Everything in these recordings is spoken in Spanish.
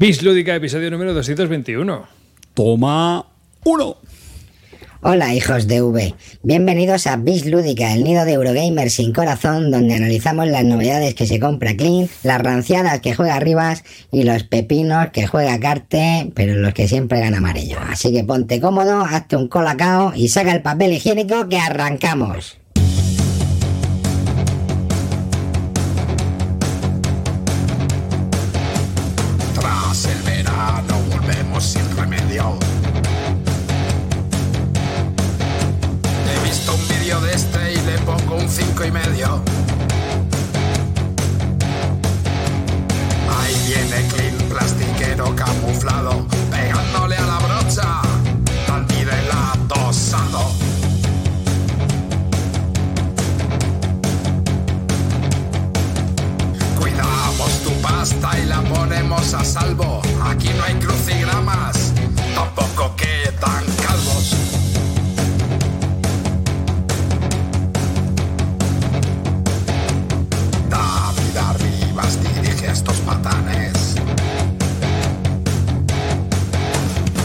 Bis Lúdica, episodio número 221. Toma uno. Hola hijos de V, bienvenidos a Bis Lúdica, el nido de Eurogamer sin corazón, donde analizamos las novedades que se compra Clean, las ranciadas que juega Rivas y los pepinos que juega Carte, pero los que siempre gana amarillo. Así que ponte cómodo, hazte un colacao y saca el papel higiénico que arrancamos. Ponemos a salvo. Aquí no hay crucigramas, tampoco quedan calvos. David Arribas dirige a estos patanes.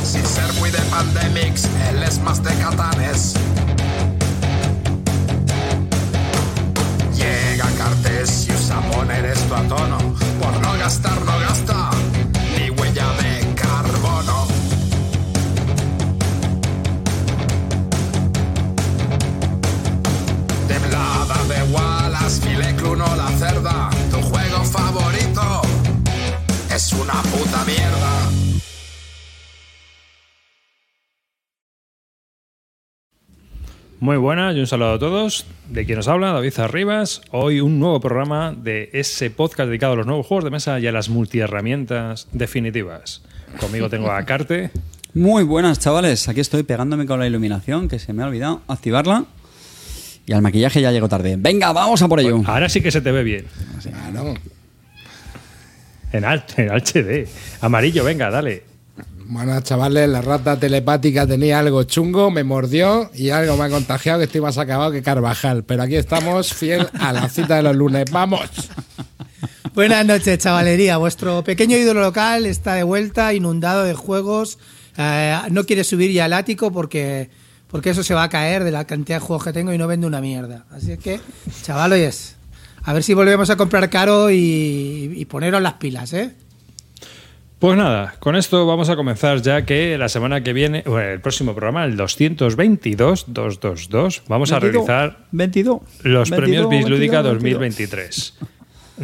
Sin ser muy de pandemics, él es más de catanes. Llega Cartesius a poner esto a tono. Gastar, no gasta. Ni huella de carbono. Temblada de Wallace, Filecluno, la cerda. Tu juego favorito es una puta mierda. Muy buenas y un saludo a todos. De quien nos habla, David Arribas. Hoy un nuevo programa de ese podcast dedicado a los nuevos juegos de mesa y a las multiherramientas definitivas. Conmigo tengo a Carte. Muy buenas, chavales. Aquí estoy pegándome con la iluminación, que se me ha olvidado activarla. Y al maquillaje ya llegó tarde. Venga, vamos a por ello. Ahora sí que se te ve bien. Claro. En, en HD. Amarillo, venga, dale. Bueno, chavales, la rata telepática tenía algo chungo, me mordió y algo me ha contagiado que estoy más acabado que Carvajal. Pero aquí estamos, fiel a la cita de los lunes. ¡Vamos! Buenas noches, chavalería. Vuestro pequeño ídolo local está de vuelta, inundado de juegos. Eh, no quiere subir ya al ático porque, porque eso se va a caer de la cantidad de juegos que tengo y no vende una mierda. Así que, chavaloyes, a ver si volvemos a comprar caro y poneros las pilas, ¿eh? Pues nada, con esto vamos a comenzar ya que la semana que viene, bueno, el próximo programa, el 222, 222, vamos a 22, realizar 22. los 22, premios Bislúdica 22. 2023.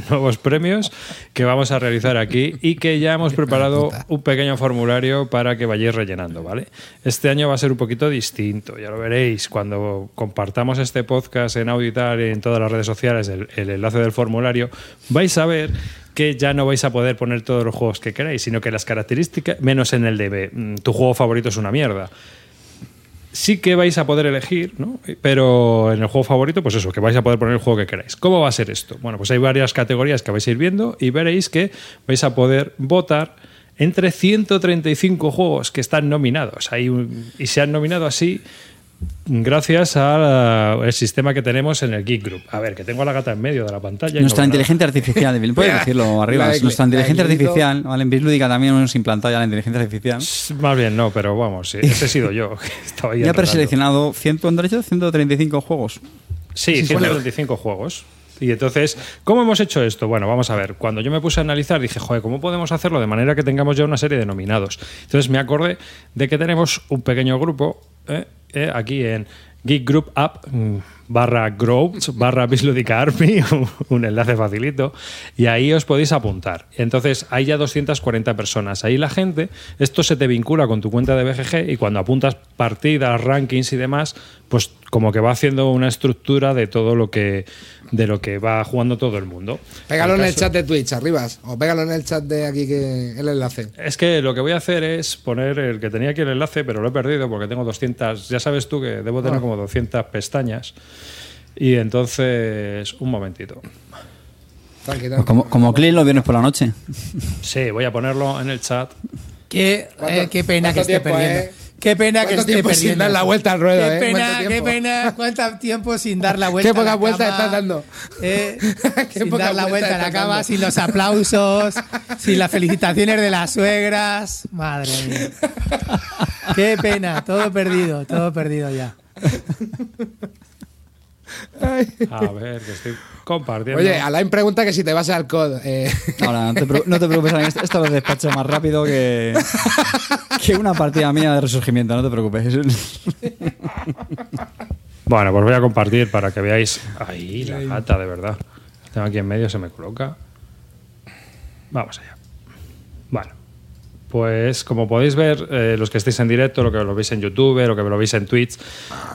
Nuevos premios que vamos a realizar aquí y que ya hemos preparado un pequeño formulario para que vayáis rellenando, ¿vale? Este año va a ser un poquito distinto, ya lo veréis cuando compartamos este podcast en tal, en todas las redes sociales, el, el enlace del formulario, vais a ver que ya no vais a poder poner todos los juegos que queráis, sino que las características, menos en el de mm, tu juego favorito es una mierda sí que vais a poder elegir, ¿no? Pero en el juego favorito, pues eso, que vais a poder poner el juego que queráis. ¿Cómo va a ser esto? Bueno, pues hay varias categorías que vais a ir viendo y veréis que vais a poder votar entre 135 juegos que están nominados. Hay y se han nominado así gracias al sistema que tenemos en el Geek Group. A ver, que tengo a la gata en medio de la pantalla. y no Nuestra nada. inteligencia artificial, puedes decirlo arriba. La Nuestra la inteligencia Glito. artificial, ¿vale? en Bislúdica también hemos implantado ya la inteligencia artificial. Más bien no, pero vamos, ese he sido yo. que Estaba Ya ha enredando. preseleccionado 100, ¿han dicho? 135 juegos. Sí, Sí, 135 juegos. Y entonces, ¿cómo hemos hecho esto? Bueno, vamos a ver. Cuando yo me puse a analizar, dije, joder, ¿cómo podemos hacerlo de manera que tengamos ya una serie de nominados? Entonces me acordé de que tenemos un pequeño grupo eh, eh, aquí en Geek Group App mm, barra Groups barra Army, un, un enlace facilito, y ahí os podéis apuntar. Entonces, hay ya 240 personas. Ahí la gente, esto se te vincula con tu cuenta de BGG y cuando apuntas partidas, rankings y demás, pues como que va haciendo una estructura de todo lo que de lo que va jugando todo el mundo. Pégalo en el caso- chat de Twitch, arribas. O pégalo en el chat de aquí, que el enlace. Es que lo que voy a hacer es poner el que tenía aquí el enlace, pero lo he perdido porque tengo 200. Ya sabes tú que debo tener Ah. como 200 pestañas. Y entonces, un momentito. Tranqui, Pues tranqui. como, como Clint los viernes por la noche. Sí, voy a ponerlo en el chat. Qué, eh, ¿Cuánto- qué pena que esté perdiendo. eh? Qué pena que ¿Cuánto esté tiempo sin dar la vuelta al ruedo, Qué eh? pena, ¿Cuánto qué pena. ¿Cuánto tiempo sin dar la vuelta? Qué a poca la vuelta cama? estás dando. Eh, Qué sin poca dar la vuelta a la cama, dando. sin los aplausos, sin las felicitaciones de las suegras. Madre mía. Qué pena, todo perdido, todo perdido ya. A ver, que estoy compartiendo. Oye, Alain pregunta que si te vas al COD. eh, Ahora, no te, no te preocupes, Alain, esto lo despacho más rápido que, que una partida mía de resurgimiento, no te preocupes. Bueno, pues voy a compartir para que veáis. Ahí, la gata, de verdad. Tengo aquí en medio, se me coloca. Vamos allá. Pues como podéis ver, eh, los que estéis en directo, lo que lo veis en YouTube, lo que lo veis en Twitch,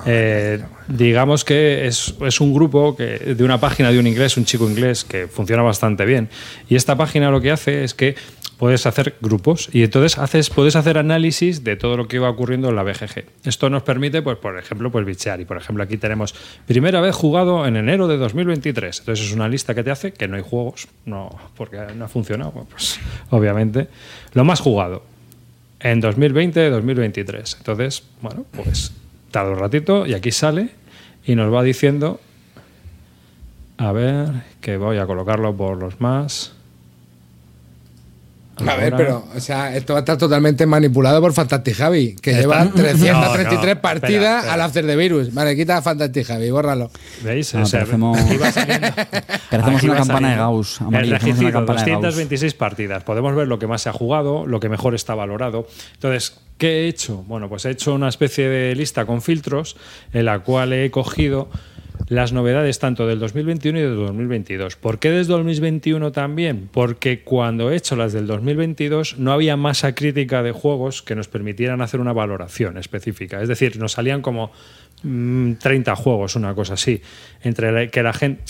eh, digamos que es, es un grupo que, de una página de un inglés, un chico inglés, que funciona bastante bien. Y esta página lo que hace es que puedes hacer grupos y entonces haces, puedes hacer análisis de todo lo que va ocurriendo en la BGG. Esto nos permite, pues, por ejemplo, pues bichear. Y por ejemplo, aquí tenemos primera vez jugado en enero de 2023. Entonces es una lista que te hace que no hay juegos, no, porque no ha funcionado, pues obviamente. Lo más jugado en 2020-2023. Entonces, bueno, pues tarda un ratito y aquí sale y nos va diciendo, a ver, que voy a colocarlo por los más. A ver, pero, o sea, esto va a estar totalmente manipulado por Fantastic Javi, que Está- lleva 333 No, no, partidas espera, espera. al After the Virus. Vale, quita a Fantastic Javi, bórralo. ¿Veis? Ah, parecemos- aquí va saliendo. Parecemos Aquí una va campana de. Gauss, El amarillo, parecemos registro, campana de Gauss. 226 partidas. Podemos ver lo que más se ha jugado, lo que mejor está valorado. Entonces, ¿qué he hecho? Bueno, pues he hecho una especie de lista con filtros en la cual he cogido las novedades tanto del 2021 y del 2022. ¿Por qué desde 2021 también? Porque cuando he hecho las del 2022 no había masa crítica de juegos que nos permitieran hacer una valoración específica. Es decir, nos salían como mm, 30 juegos, una cosa así. Entre que la gente.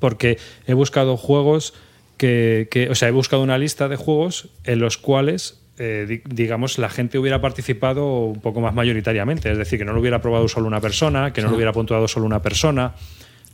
Porque he buscado juegos que, que- O sea, he buscado una lista de juegos en los cuales. Eh, di- digamos, la gente hubiera participado un poco más mayoritariamente, es decir, que no lo hubiera probado solo una persona, que no lo hubiera puntuado solo una persona.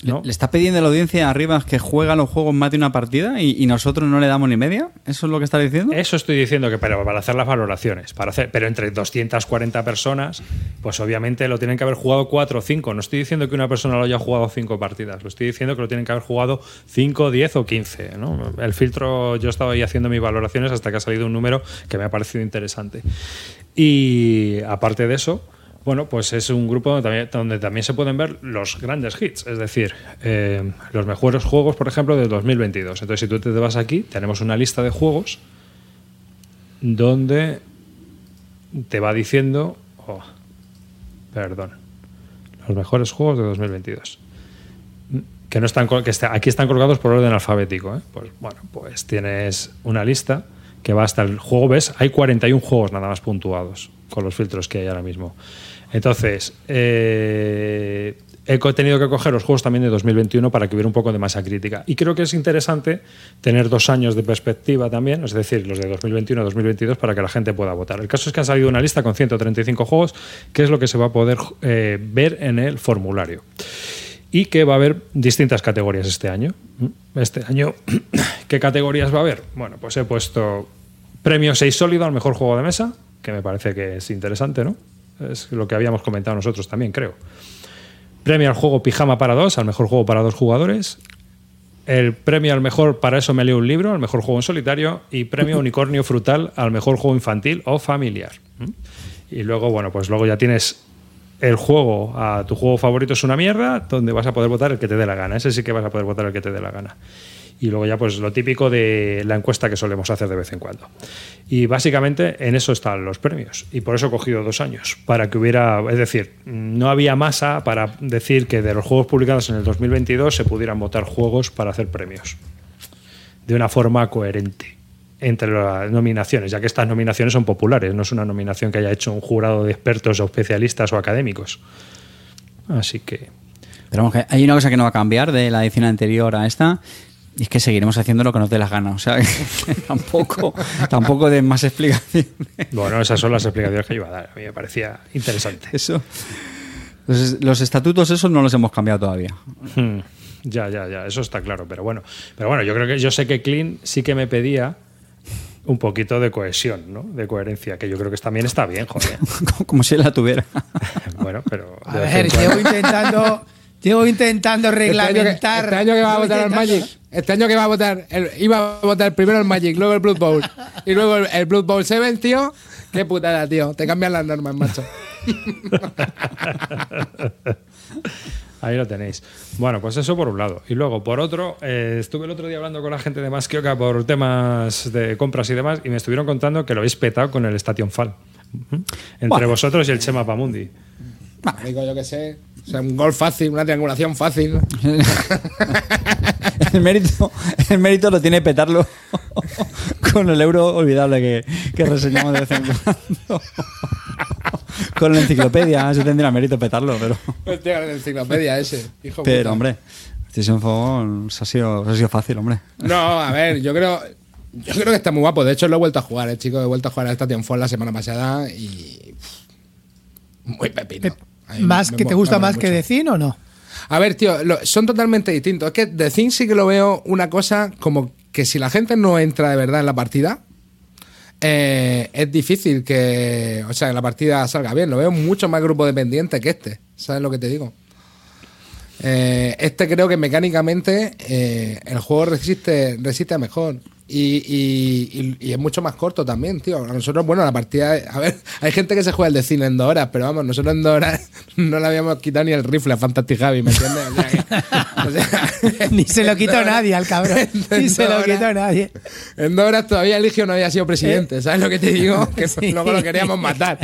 ¿Le, ¿no? le está pidiendo a la audiencia arriba que juega los juegos más de una partida y, y nosotros no le damos ni media? ¿Eso es lo que está diciendo? Eso estoy diciendo que para, para hacer las valoraciones, para hacer, pero entre 240 personas, pues obviamente lo tienen que haber jugado 4 o 5. No estoy diciendo que una persona lo haya jugado 5 partidas, lo estoy diciendo que lo tienen que haber jugado 5, 10 o 15. ¿no? El filtro, yo estaba ahí haciendo mis valoraciones hasta que ha salido un número que me ha parecido interesante. Y aparte de eso, bueno, pues es un grupo donde también, donde también se pueden ver los grandes hits, es decir, eh, los mejores juegos, por ejemplo, del 2022. Entonces, si tú te vas aquí, tenemos una lista de juegos donde te va diciendo, oh, perdón, los mejores juegos de 2022. Que no están aquí están colgados por orden alfabético. ¿eh? Pues bueno, pues tienes una lista que va hasta el juego, ves, hay 41 juegos nada más puntuados con los filtros que hay ahora mismo. Entonces, eh, he tenido que coger los juegos también de 2021 para que hubiera un poco de masa crítica. Y creo que es interesante tener dos años de perspectiva también, es decir, los de 2021 2022, para que la gente pueda votar. El caso es que ha salido una lista con 135 juegos, que es lo que se va a poder eh, ver en el formulario. Y que va a haber distintas categorías este año. Este año, ¿qué categorías va a haber? Bueno, pues he puesto premio 6 sólido al mejor juego de mesa, que me parece que es interesante, ¿no? Es lo que habíamos comentado nosotros también, creo. Premio al juego Pijama para dos, al mejor juego para dos jugadores. El premio al mejor Para eso me leo un libro, al mejor juego en solitario. Y premio Unicornio Frutal al mejor juego infantil o familiar. ¿Mm? Y luego, bueno, pues luego ya tienes el juego, a tu juego favorito es una mierda, donde vas a poder votar el que te dé la gana. Ese sí que vas a poder votar el que te dé la gana. Y luego ya pues lo típico de la encuesta que solemos hacer de vez en cuando. Y básicamente en eso están los premios. Y por eso he cogido dos años. Para que hubiera, es decir, no había masa para decir que de los juegos publicados en el 2022 se pudieran votar juegos para hacer premios. De una forma coherente entre las nominaciones, ya que estas nominaciones son populares, no es una nominación que haya hecho un jurado de expertos o especialistas o académicos. Así que Pero vamos, que hay una cosa que no va a cambiar de la edición anterior a esta. Y es que seguiremos haciendo lo que nos dé las ganas. O sea, que tampoco, tampoco de más explicaciones. Bueno, esas son las explicaciones que yo iba a dar. A mí me parecía interesante. Eso. Los, los estatutos esos no los hemos cambiado todavía. Hmm, Ya, ya, ya, eso está claro. Pero bueno, pero bueno, yo creo que yo sé que Clean sí que me pedía un poquito de cohesión, ¿no? De coherencia, que yo creo que también está bien, joder. Como si la tuviera. bueno, pero... A ver, llevo intentando, llevo intentando Este año, que, reglamentar. este año que va a votar el Magic. Este año que va a votar. el- iba a votar primero el Magic, luego el Blood Bowl. Y luego el, el Blood Bowl 7, tío. Qué putada, tío. Te cambian las normas, macho. Ahí lo tenéis. Bueno, pues eso por un lado. Y luego, por otro, eh, estuve el otro día hablando con la gente de Maskioka por temas de compras y demás, y me estuvieron contando que lo habéis petado con el Station Fall. Entre Bueno. vosotros y el Chema Pamundi. Digo, yo qué sé. O sea, un gol fácil, una triangulación fácil. el, mérito, el mérito lo tiene petarlo con el euro olvidable que, que reseñamos de vez en cuando. Con la enciclopedia, eso tendría mérito petarlo, pero. Hostia, la enciclopedia ese. Hijo Pero, puta. hombre, Station Fall se ha sido, se ha sido fácil, hombre. No, a ver, yo creo. Yo creo que está muy guapo. De hecho, lo he vuelto a jugar, eh, chico. He vuelto a jugar a Station Fall la semana pasada y. Muy pepino. A mí ¿Más me que te gusta más que de Cine o no? A ver, tío, lo- son totalmente distintos. Es que The Thing sí que lo veo una cosa como que si la gente no entra de verdad en la partida, eh, es difícil que, o sea, la partida salga bien. Lo veo mucho más grupo dependiente que este. ¿Sabes lo que te digo? Eh, este creo que mecánicamente eh, el juego resiste, resiste mejor. Y, y- es mucho más corto también, tío. A nosotros, bueno, la partida. A ver, hay gente que se juega el de cine en dos horas, pero vamos, nosotros en dos horas no le habíamos quitado ni el rifle a Fantastic Javi, ¿me entiendes? O sea, que- o sea, Ni se lo quitó nadie al cabrón. Ni se lo horas- quitó nadie. En dos horas todavía Eligio no había sido presidente, ¿sabes lo que te digo? Que Eh. Sí. luego lo queríamos matar.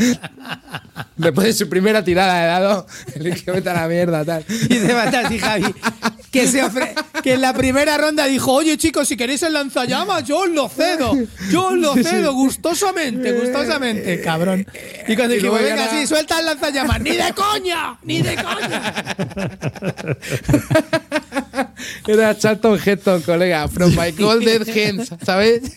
Después de su primera tirada de dado, Eligio vete a la mierda, tal. Y de Fantasy Javi. Que, se ofre- que en la primera ronda dijo, oye chicos, si queréis el lanzallamas, yo os lo cedo. Yo os lo cedo, gustosamente, gustosamente, cabrón. Y cuando dijimos, ya venga, nada. sí, suelta el lanzallamas. ¡Ni de coña! ¡Ni de coña! Era Charlton Heston, colega, from my golden hands, ¿sabes?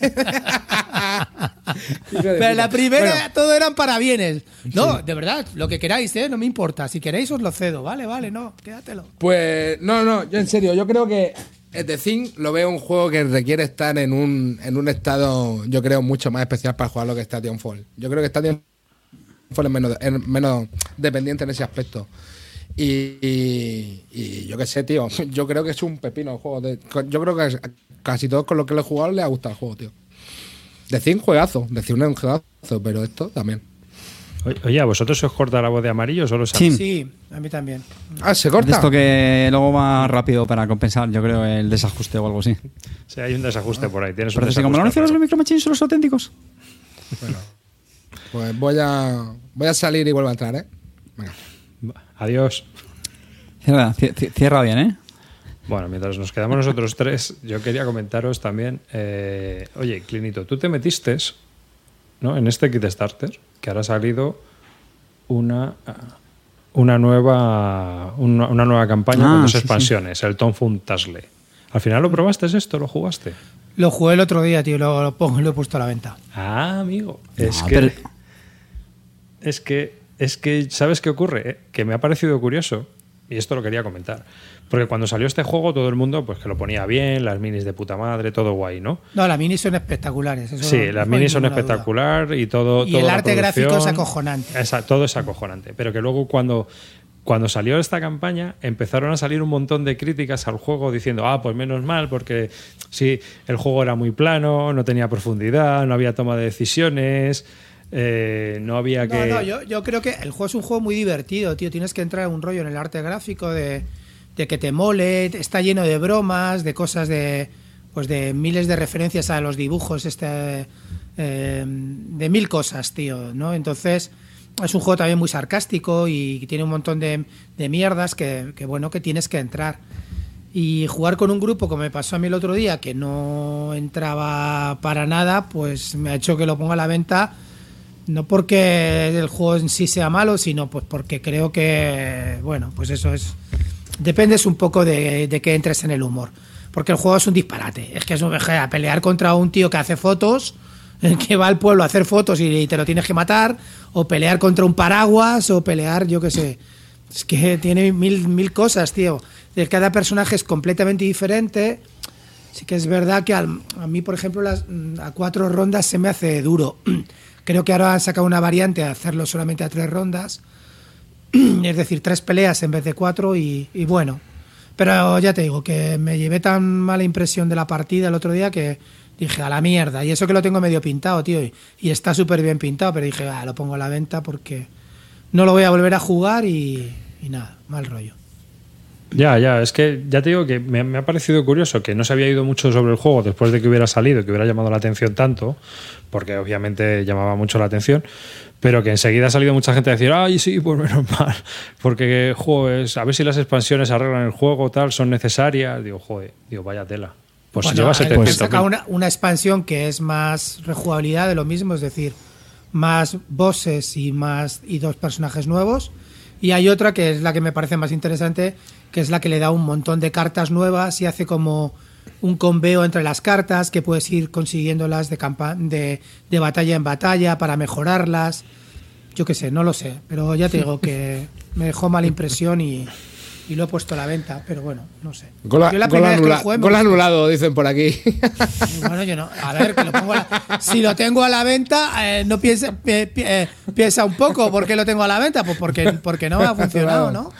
Pero la primera Bueno, todo eran parabienes. No, de verdad, lo que queráis, ¿eh? No me importa. Si queréis os lo cedo. Vale, vale, no, quédatelo. Pues no, no, yo en serio, yo creo que The Thing lo veo un juego que requiere estar en un, en un estado, yo creo, mucho más especial para jugarlo que Station Fall. Yo creo que Station Fall es menos, es menos dependiente en ese aspecto. Y, y- y yo qué sé, tío, yo creo que es un pepino el juego. de- yo creo que casi todos con los que lo he jugado les ha gustado el juego, tío. The Thing, juegazo. Es un juegazo, pero esto también. Oye, ¿a vosotros se os corta la voz de amarillo o solo se Sí. Sí, a mí también. Ah, se corta. esto que luego va rápido para compensar, yo creo, el desajuste o algo así. Sí, hay un desajuste por ahí. Tienes un Parece que como no hicieron los micromachines son los auténticos. Pues voy a, voy a salir y vuelvo a entrar, ¿eh? Venga. Adiós. Cierra, ci- ci- cierra bien, ¿eh? Bueno, mientras nos quedamos nosotros tres, yo quería comentaros también. eh, oye, Clinito, tú te metiste ¿no? en este kit starter que ahora ha salido una, ah, una, nueva, una, una nueva campaña Ah, con dos sí, sí. expansiones, el Tom Fun Tasle. ¿Al final lo probaste esto? ¿Lo jugaste? Lo jugué el otro día, tío, lo, lo pongo y lo he puesto a la venta. Ah, amigo. Es No, que. pero- Es que. Es que, ¿sabes qué ocurre? Eh, Que me ha parecido curioso, y esto lo quería comentar. Porque cuando salió este juego, todo el mundo, pues que lo ponía bien, las minis de puta madre, todo guay, ¿no? No, las minis son espectaculares. eso Sí, no- las minis son duda. espectacular y todo. Y el arte gráfico es acojonante. Esa- todo es acojonante. Pero que luego cuando, cuando salió esta campaña empezaron a salir un montón de críticas al juego diciendo, ah, pues menos mal, porque sí, el juego era muy plano, no tenía profundidad, no había toma de decisiones, eh, no había No, que. no, yo, yo creo que el juego es un juego muy divertido, tío. Tienes que entrar en un rollo en el arte gráfico de, de que te mole, está lleno de bromas, de cosas de. Pues de miles de referencias a los dibujos, este. eh, de mil cosas, tío, ¿no? Entonces. Es un juego también muy sarcástico y tiene un montón de, de mierdas que, que, bueno, que tienes que entrar. Y jugar con un grupo, como me pasó a mí el otro día, que no entraba para nada, pues me ha hecho que lo ponga a la venta no porque el juego en sí sea malo, sino pues porque creo que, bueno, pues eso es. Dependes un poco de, de que entres en el humor. Porque el juego es un disparate. Es que es un a pelear contra un tío que hace fotos, que va al pueblo a hacer fotos y te lo tienes que matar, o pelear contra un paraguas, o pelear, yo qué sé. Es que tiene mil, mil cosas, tío. Cada personaje es completamente diferente. Sí que es verdad que a mí, por ejemplo, a cuatro rondas se me hace duro. Creo que ahora han sacado una variante de hacerlo solamente a tres rondas. Es decir, tres peleas en vez de cuatro y, bueno. Pero ya te digo que me llevé tan mala impresión de la partida el otro día que dije, a la mierda. Y eso que lo tengo medio pintado, tío. Y, y está súper bien pintado, pero dije, ah, lo pongo a la venta porque no lo voy a volver a jugar y, y nada, mal rollo. Ya, ya, es que ya te digo que me, me ha parecido curioso que no se había ido mucho sobre el juego después de que hubiera salido, que hubiera llamado la atención tanto, porque obviamente llamaba mucho la atención, pero que enseguida ha salido mucha gente a decir, ay, sí, pues menos mal, porque, joder, a ver si las expansiones arreglan el juego, tal, son necesarias. Digo, joder, digo, vaya tela. Pues Bueno, lleva han- 700 han sacado una, una expansión que es más rejugabilidad de lo mismo, es decir, más bosses y más y dos personajes nuevos. Y hay otra que es la que me parece más interesante, que es la que le da un montón de cartas nuevas y hace como un conveo entre las cartas que puedes ir consiguiéndolas de, de, de batalla en batalla para mejorarlas. Yo qué sé, no lo sé, pero ya te digo que me dejó mala impresión y, y lo he puesto a la venta, pero bueno, no sé. Gol, Yo la gol primera vez que lo anula- jugué gol anulado, dicen por aquí. Bueno, yo no. A ver, que lo pongo a la- si lo tengo a la venta, eh, no piensa, pi- pi- eh, piensa un poco por qué lo tengo a la venta. Pues porque, porque no me ha funcionado, ¿no?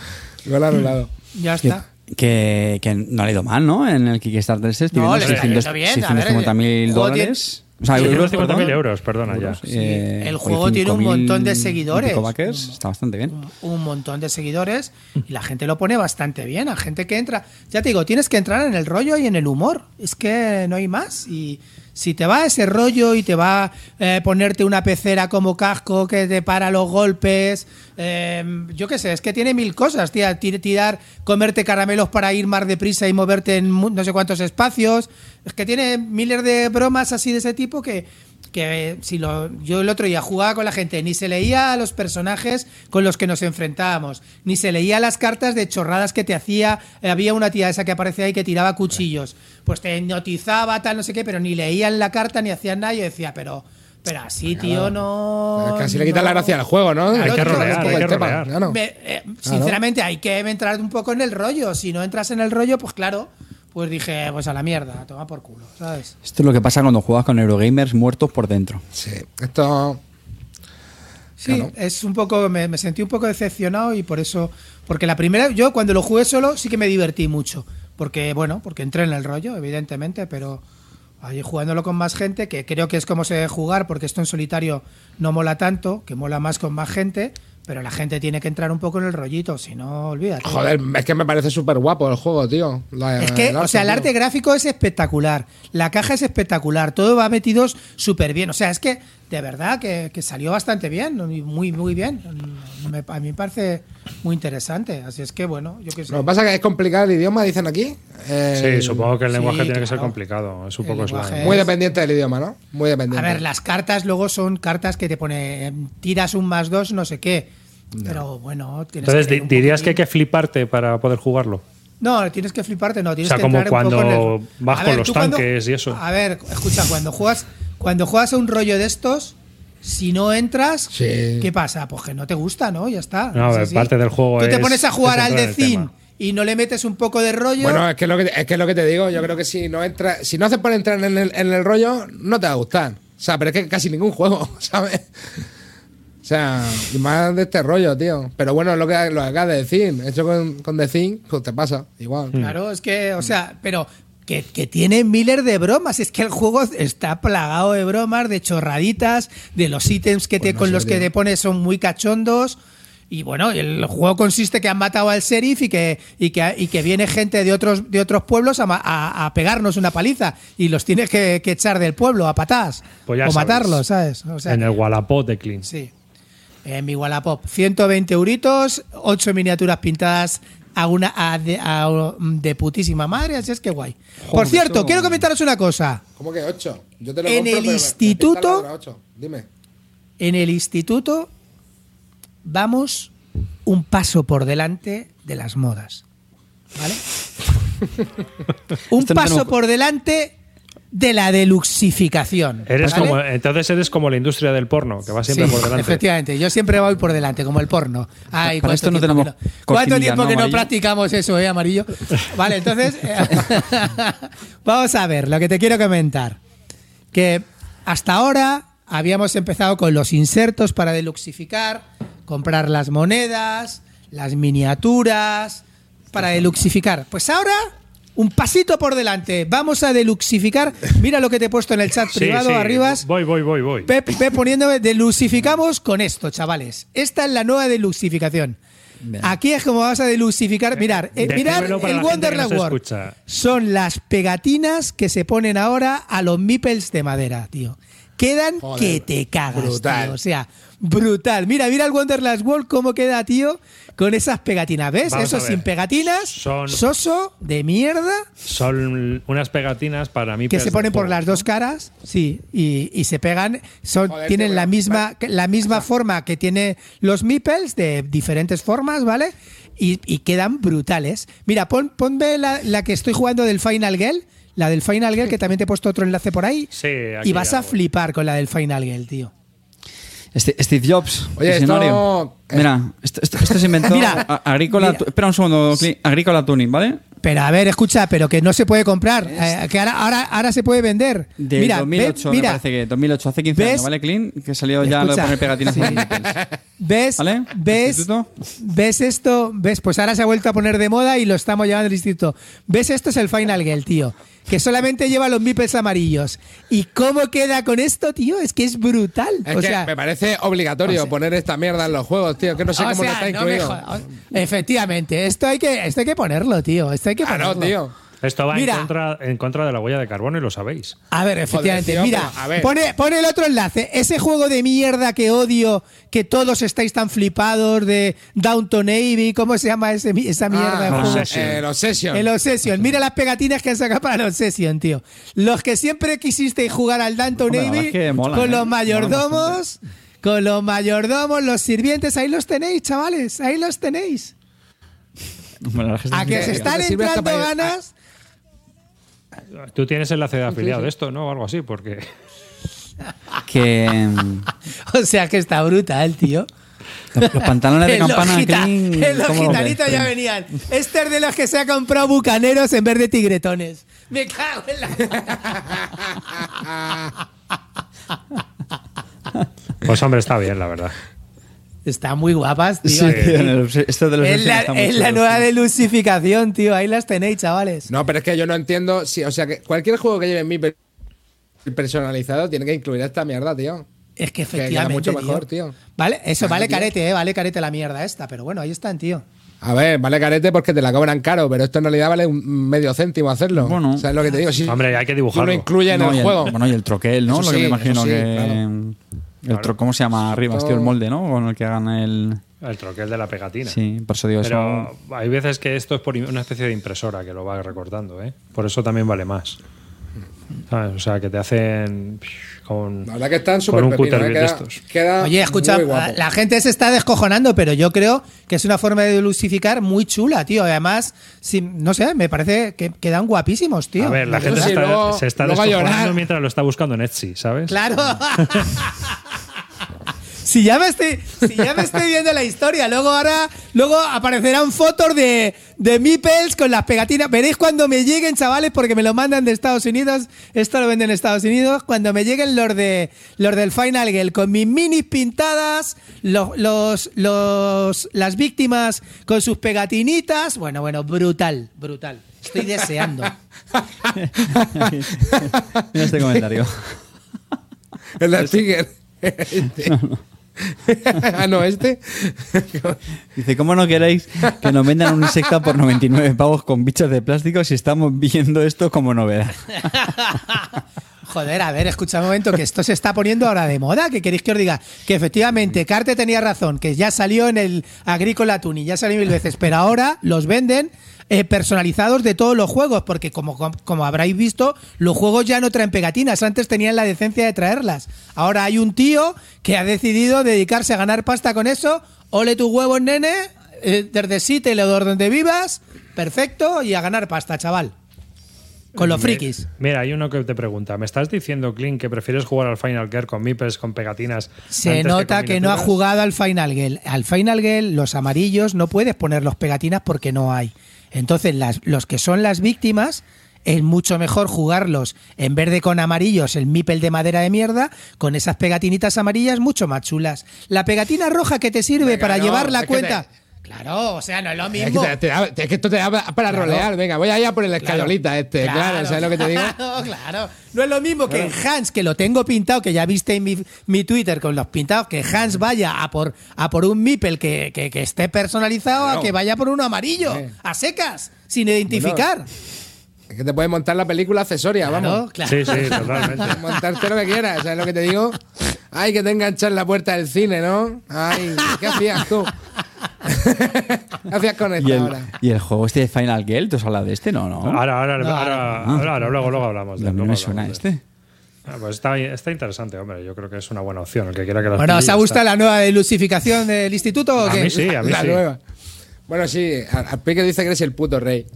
gol anulado. Ya está. Que, que no le ha ido mal, ¿no? En el Kickstarter estoy No, le 600 yendo bien, a ver, 650.000 el juego tiene- dólares. O sea, euros, 150.000 perdón. euros, perdona ya. Eh, el hoy juego tiene un 5.000 montón de seguidores. backers, está bastante bien. un montón de seguidores y la gente lo pone bastante bien. A gente que entra, ya te digo, tienes que entrar en el rollo y en el humor. Es que no hay más. Y si te va ese rollo y te va a eh, ponerte una pecera como casco que te para los golpes, eh, yo qué sé, es que tiene mil cosas, tía. Tir- Tirar, comerte caramelos para ir más deprisa y moverte en mu- no sé cuántos espacios. Es que tiene miles de bromas así de ese tipo que que si lo, yo el otro día jugaba con la gente, ni se leía a los personajes con los que nos enfrentábamos, ni se leía las cartas de chorradas que te hacía. eh, había una tía esa que aparecía ahí que tiraba cuchillos, pues te hipnotizaba, tal, no sé qué, pero ni leían la carta ni hacían nada. Yo decía, pero, pero así, tío, no. Casi le quita no". la gracia al juego, ¿no? Claro, Hay que poco hay que tema, rolear. claro. me- eh, sinceramente, hay que entrar un poco en el rollo. Si no entras en el rollo, pues claro, pues dije, pues a la mierda, toma por culo, ¿sabes? Esto es lo que pasa cuando juegas con Eurogamers muertos por dentro. Sí, esto. Sí, Claro. es un poco, me, me sentí un poco decepcionado y por eso, porque la primera, yo cuando lo jugué solo sí que me divertí mucho, porque bueno, porque entré en el rollo, evidentemente, pero ahí jugándolo con más gente, que creo que es como se debe jugar, porque esto en solitario no mola tanto, que mola más con más gente, pero la gente tiene que entrar un poco en el rollito, si no, olvídate. Joder, es que me parece súper guapo el juego, tío. La- Es que, o sea, el tío. arte gráfico es espectacular, la caja es espectacular, todo va metido súper bien. O sea, es que de verdad que, que salió bastante bien, muy, muy bien. Me- a mí me parece muy interesante. Así es que, bueno, yo qué sé. Lo que pasa es que es complicado el idioma, dicen aquí. Eh, Sí, supongo que el sí, lenguaje tiene que ser complicado. Es un El poco slang. Muy dependiente del idioma, ¿no? Muy A dependiente. ver, las cartas luego son cartas que te pone tiras un más dos, no sé qué. Pero bueno, tienes Entonces, que un dirías que hay que fliparte para poder jugarlo. No, tienes que fliparte, no. O Tienes sea, que como un poco cuando en el- vas A con los cuando- tanques y eso. A ver, escucha, cuando juegas, cuando juegas a un rollo de estos, si no entras, Sí. ¿qué pasa? Pues que no te gusta, ¿no? Ya está. No, a Es parte del juego Tú te es- pones a jugar al de Zin y no le metes un poco de rollo. Bueno, es que, lo que, es que es lo que te digo, yo creo que si no entra, si no haces por entrar en el, en el rollo, no te va a gustar. O sea, pero es que casi ningún juego, ¿sabes? O sea, y más de este rollo, tío. Pero bueno, es lo que, lo acabas de decir. Hecho con, con The Thing, pues te pasa, igual. Claro, es que, o sea, pero que, que tiene miles de bromas. Es que el juego está plagado de bromas, de chorraditas, de los ítems que te, Pues no con los que te pones son muy cachondos. Y bueno, el juego consiste que han matado al sheriff y que, y que, y que viene gente de otros, de otros pueblos a, a- a pegarnos una paliza. Y los tienes que, que echar del pueblo a patás. Pues o sabes. matarlos, ¿sabes? O sea, en el Wallapop de Clean. Sí. En mi Wallapop. 120 euritos, 8 miniaturas pintadas a una a de, a- de putísima madre, así es que guay. Por cierto, quiero comentaros una cosa. ¿Cómo que 8? Yo te lo En compro, el pero me- me instituto-. Dime. En el instituto vamos un paso por delante de las modas. ¿Vale? un paso por delante de la deluxificación. Eres ¿vale? como, entonces eres como la industria del porno, que va siempre Sí, por delante. Efectivamente, yo siempre voy por delante, como el porno. Ay, Para ¿cuánto esto no tiempo tenemos que ¿Cuánto tiempo ¿no, que no amarillo? practicamos eso, eh, amarillo? Vale, entonces, eh, vamos a ver, lo que te quiero comentar. Que hasta ahora habíamos empezado con los insertos para deluxificar, comprar las monedas, las miniaturas, para deluxificar. Pues ahora, un pasito por delante, vamos a deluxificar. Mira lo que te he puesto en el chat Sí, privado, sí, arribas. Voy, voy, voy, voy. Pep, Pep poniéndome deluxificamos con esto, chavales. Esta es la nueva deluxificación. Aquí es como vas a deluxificar. Mirar, eh, mirar el Wonderland World. escucha. Son las pegatinas que se ponen ahora a los meeples de madera, tío. Quedan Joder, que te cagas, brutal. tío. O sea, brutal. Mira, mira el Wonderland World cómo queda, tío, con esas pegatinas. ¿Ves? Vamos Eso sin pegatinas. Son- Soso de mierda Son unas pegatinas para mí. que se ponen por las dos caras, sí, y, y se pegan, son, Joder, tienen tío, la misma, la misma forma que tiene los meeples, de diferentes formas, ¿vale? Y, y quedan brutales. Mira, pon, ponme la, la que estoy jugando del Final Girl, la del Final Girl, que también te he puesto otro enlace por ahí. Sí, aquí y vas a flipar con la del Final Girl, tío. Este- Steve Jobs. Oye, esto- Mira, esto, esto- esto se inventó Mira, Agrícola. Espera un segundo, Agrícola Tuning, ¿vale? Pero a ver, escucha, pero que no se puede comprar, eh, que ahora, ahora, ahora se puede vender. De mira, ve- 2008, mira, me parece que 2008, hace 15 ¿Ves? años, ¿vale, Clean? Que salió ya lo de Escucha. poner pegatinas Sí. en. ¿Ves? ¿Vale? ¿Ves? ¿Ves esto? ¿Ves? Pues ahora se ha vuelto a poner de moda y lo estamos llevando al instituto. ¿Ves? Esto es el Final Girl, tío. Que solamente lleva los mipes amarillos. ¿Y cómo queda con esto, tío? Es que es brutal. Es o que sea, me parece obligatorio poner esta mierda en los juegos, tío. Que no sé cómo sea, no está no incluido. Efectivamente, esto hay que, esto hay que ponerlo, tío. Esto hay que Ah, no, ponerlo. tío. Esto va en contra, en contra de la huella de carbono y lo sabéis. A ver, efectivamente, tío, mira, pero, a ver. pone, pone el otro enlace. Ese juego de mierda que odio, que todos estáis tan flipados de Downton Abbey, ¿cómo se llama ese, esa mierda de Ah, juego? Obsession. El Obsession. El Obsession. Mira las pegatinas que han sacado para el Obsession, tío. Los que siempre quisisteis jugar al Downton Abbey es que molan, con ¿eh? los mayordomos, con los mayordomos, los sirvientes, ahí los tenéis, chavales, ahí los tenéis. Bueno, la gente A que se están entrando ganas. Tú tienes enlace de afiliado de esto, ¿no? O algo así, porque. Que mm, O sea que está brutal, tío. los, los pantalones de campana, gita- Clean, en los gitanitos ya venían. Este es de los que se ha comprado bucaneros en vez de tigretones. Me cago en la. Pues hombre, está bien, la verdad. Están muy guapas, tío. Sí, tío, en el obse- esto de los Es la, es nueva delusificación, tío. Ahí las tenéis, chavales. No, pero es que yo no entiendo. Si, o sea, que cualquier juego que lleve mi per- personalizado tiene que incluir esta mierda, tío. Es que Que efectivamente. mucho mejor, tío. Vale, eso vale tío. carete, eh, vale carete la mierda esta, pero bueno, ahí están, tío. A ver, vale carete porque te la cobran caro, pero esto en realidad vale un medio céntimo hacerlo. Bueno. ¿Sabes lo que te digo? Si Hombre, hay que tú dibujarlo. lo incluye en No, el juego. Bueno, y el troquel, ¿no? Eso lo que me imagino sí, que. claro. El tro- ¿Cómo se llama arriba? Esto- Tío, el molde, ¿no? Con el que hagan el. El troquel de la pegatina. Sí, por eso digo Pero eso. hay veces que esto es por una especie de impresora que lo va recortando, ¿eh? Por eso también vale más. ¿Sabes? O sea, que te hacen con, La verdad que están con un pepino, cúter ¿eh? de queda, estos. queda Oye, escucha, la gente se está descojonando, pero yo creo que es una forma de delusificar muy chula, tío. Además, si- no sé, me parece que quedan guapísimos, tío. A ver, la gente sí, está, luego- se está descojonando mientras lo está buscando en Etsy, ¿sabes? Claro. si ya me estoy, si ya me estoy viendo la historia, luego ahora, luego aparecerán fotos de, de meeples con las pegatinas. Veréis cuando me lleguen, chavales, porque me lo mandan de Estados Unidos. Esto lo venden en Estados Unidos. Cuando me lleguen los de los del Final Girl con mis minis pintadas, los, los, los- las víctimas con sus pegatinitas. Bueno, bueno, brutal, brutal. Estoy deseando. Mira este comentario. El de. Este. ah, no, este. Dice, ¿cómo no queréis que nos vendan un insecta por 99 pavos con bichos de plástico si estamos viendo esto como novedad? Joder, a ver, escucha un momento, que esto se está poniendo ahora de moda. ¿Qué queréis que os diga? Que efectivamente Carte tenía razón, que ya salió en el Agrícola Tuni, ya salió mil veces, pero ahora los venden eh, personalizados de todos los juegos, porque como, como habréis visto, los juegos ya no traen pegatinas, antes tenían la decencia de traerlas. Ahora hay un tío que ha decidido dedicarse a ganar pasta con eso. Ole tus huevos, nene, eh, desde Seattle o donde vivas, perfecto, y a ganar pasta, chaval. Con los frikis. Mira, hay uno que te pregunta, ¿me estás diciendo, Clint, que prefieres jugar al Final Gear con meeples, con pegatinas? Se nota con que, no ha jugado al Final Girl. Al Final Girl, los amarillos, no puedes poner los pegatinas porque no hay. Entonces, las- los que son las víctimas, es mucho mejor jugarlos en verde con amarillos, el mipel de madera de mierda, con esas pegatinitas amarillas mucho más chulas. La pegatina roja que te sirve Venga, para no, llevar la cuenta. Te- Claro, o sea, no es lo Es mismo. que, te- te da- es que esto te da para Claro. rolear. Venga, voy allá por el Claro. escalolita este. Claro, ¿sabes lo que te digo? Claro, claro. No es lo mismo que Hans, que lo tengo pintado, que ya viste en mi, mi Twitter con los pintados, que Hans vaya a por, a por un Mipel que, que- que esté personalizado a Claro. que vaya por uno amarillo, Eh. a secas, sin identificar. Es que te puedes montar la película accesoria, Claro, vamos. claro. Sí, sí, totalmente. Montarte lo que quieras, ¿sabes lo que te digo? Ay, que te enganchas en la puerta del cine, ¿no? Ay, ¿qué hacías tú? ¿Qué hacías con ¿Y el, ahora? y el juego este de Final Girl, ¿tú has hablado de este? No, no. Ahora, ahora, No, ahora, ahora, ahora, luego, luego hablamos de a mí me suena de- este. Ah, pues está, está interesante, hombre. Yo creo que es una buena opción. El que quiera que Bueno, ¿os ha gustado está. la nueva delusificación del instituto o A qué? mí sí, a mí la sí. nueva. Bueno, sí, pique dice que eres el puto rey.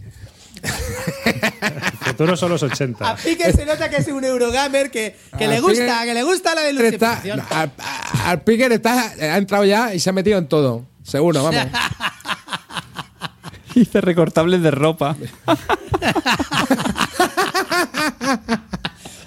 El futuro son los 80. A Pique se nota que es un Eurogamer que, que A le Pique- gusta, que le gusta la Está, a- al Picker está, ha entrado ya y se ha metido en todo. Seguro, vamos. Hice recortables de ropa.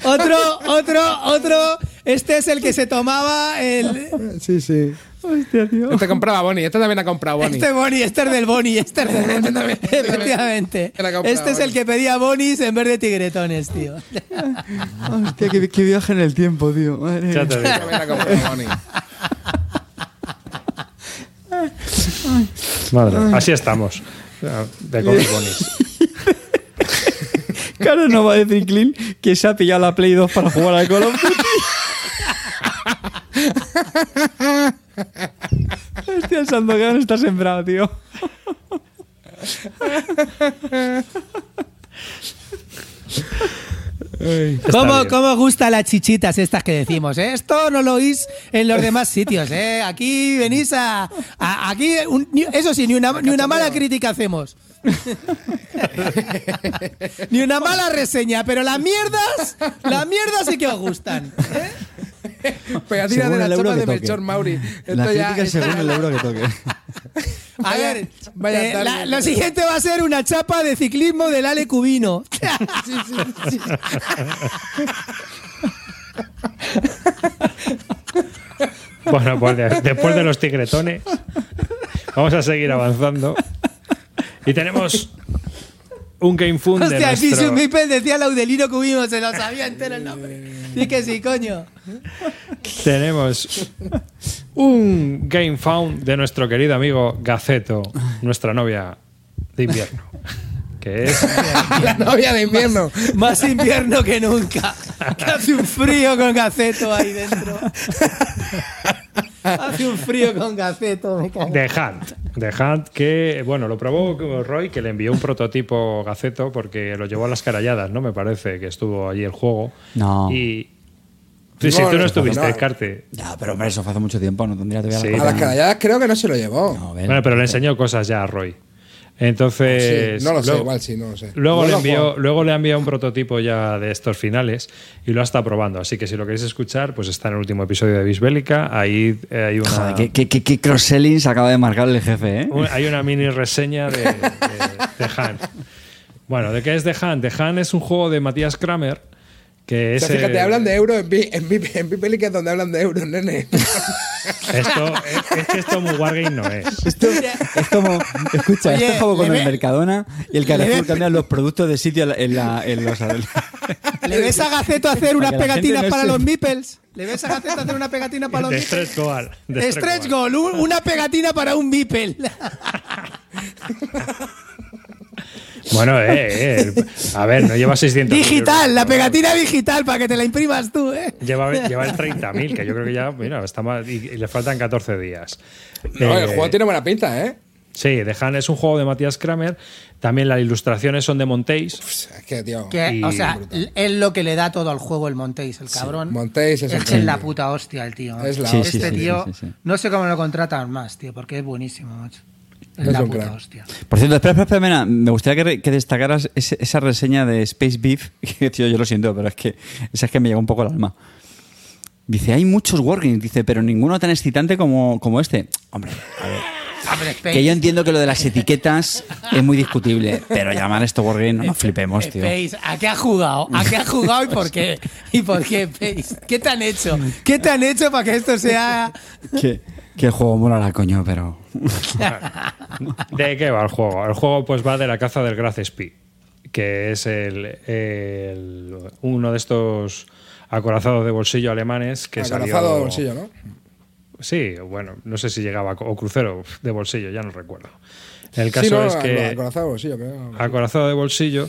Otro, otro, otro. Este es el que se tomaba el. Sí, sí. Hostia, tío. Este compraba Bonnie, este también ha comprado Bonnie. Este Bonnie, este es del Bonnie, este es del Bonnie. Este también, este. Efectivamente. Comprado Este es el que pedía Bonis en vez de tigretones, tío. Hostia, qué, qué viaje en el tiempo, tío. Madre Ya mía. te Este digo. también ha comprado Bonnie. Madre, así estamos. De bonis. Claro, no va a decir Clint que se ha pillado la Play 2 para jugar al Call of Duty. Hostia, el Sandokan está sembrado, tío. ¿Cómo. ¿Cómo gustan las chichitas estas que decimos? eh? Esto no lo oís en los demás sitios. ¿eh? Aquí venís a. a- aquí, un- ni- eso sí, ni una, ni una mala crítica hacemos. ni una mala reseña, pero las mierdas, las mierdas sí que os gustan. ¿eh? Pegatina de la chapa de. Melchor Mauri. La Esto ya crítica según el euro que toque. A ver, vaya eh, la- lo siguiente va a ser una chapa de ciclismo del Ale Cubino. Bueno, pues de- después de los tigretones, vamos a seguir avanzando. Y tenemos un Game Fund de Hostia, si nuestro... su Mipel decía Laudelino Cubino, se lo sabía entero el nombre. Sí que sí, coño. Tenemos un Game Found de nuestro querido amigo Gaceto, nuestra novia de invierno. Que es. la novia de invierno. Más invierno que nunca. Que hace un frío con gaceto ahí dentro. Hace un frío con gaceto, me cago. The Hunt. The Hunt, que, bueno, lo probó Roy, que le envió un prototipo Gaceto porque lo llevó a las caralladas, ¿no? Me parece que estuvo allí el juego. No. Y. Sí, sí, No, tú no no, estuviste, no. Carte. Ya, pero hombre, eso fue hace mucho tiempo, no tendría todavía Sí. la A las caralladas creo que no se lo llevó. No, ven. Bueno, pero le enseñó cosas ya a Roy. Entonces. Sí, no lo sé, luego- igual sí, no lo sé. Luego No le, lo envió, luego le envió un prototipo ya de estos finales y lo está probando. Así que si lo queréis escuchar, pues está en el último episodio de Bisbélica. Ahí eh, hay una, Joder, qué, qué, qué- cross-selling se acaba de marcar el jefe, ¿eh? un- hay una mini reseña de, de, de Hunt. Bueno, ¿de qué es The Hunt? The Hunt es un juego de Matías Kramer que O es. sea, fíjate, eh, hablan de euro en mi, en mi, en mi peli que es donde hablan de euros, nene. Esto, es, es que esto muy Wargame no es. Esto es como, escucha, Oye, esto es como le con ve- el Mercadona y el Carrefour cambian los productos de sitio en, la- en los... ¿Le ves a Gaceto hacer unas pegatinas no para se- los Mipels? ¿Le ves a Gaceto hacer una pegatina para los De Mipels? Stretch Goal. de Stretch Goal. goal, un- una pegatina para un Mipel. Bueno, eh, eh, a ver, no lleva 600. Digital, la pegatina digital para que te la imprimas tú, ¿eh? Lleva, lleva el 30.000, que yo creo que ya, mira, está mal, y, y le faltan 14 días. No, el Eh, juego tiene buena pinta, ¿eh? Sí, The Hunt es un juego de Matías Kramer. También las ilustraciones son de Montéis. Es que, tío. Que, Y- o sea, es lo que le da todo al juego el Montéis, el cabrón. Montéis es es el que es la genio. puta hostia el tío. Es la Sí, este sí, sí, tío, sí, sí, sí. no sé cómo lo contratan más, tío, porque es buenísimo, macho. Es la puta hostia. Por cierto, espera, espera, espera, me gustaría que, re- que destacaras ese- esa reseña de Space Beef, que tío, yo lo siento, pero es que esa es que me llegó un poco al alma. Dice, hay muchos wargames, dice, pero ninguno tan excitante como, como este. Hombre, a ver. Que yo entiendo que lo de las etiquetas es muy discutible, pero llamar esto wargame no nos flipemos, tío. Space, ¿a qué has jugado? ¿A qué has jugado y por qué? ¿Y por qué, Space? ¿Qué te han hecho? ¿Qué te han hecho para que esto sea...? Que, que el juego mola coño, pero... ¿De qué va el juego? El juego pues va de la caza del Graz Spee, que es el, el- uno de estos acorazados de bolsillo alemanes que Acorazado salió... de bolsillo, ¿no? Sí, bueno, no sé si llegaba o crucero de bolsillo, ya no recuerdo. El caso sí, no, es que acorazado de bolsillo, acorazado de bolsillo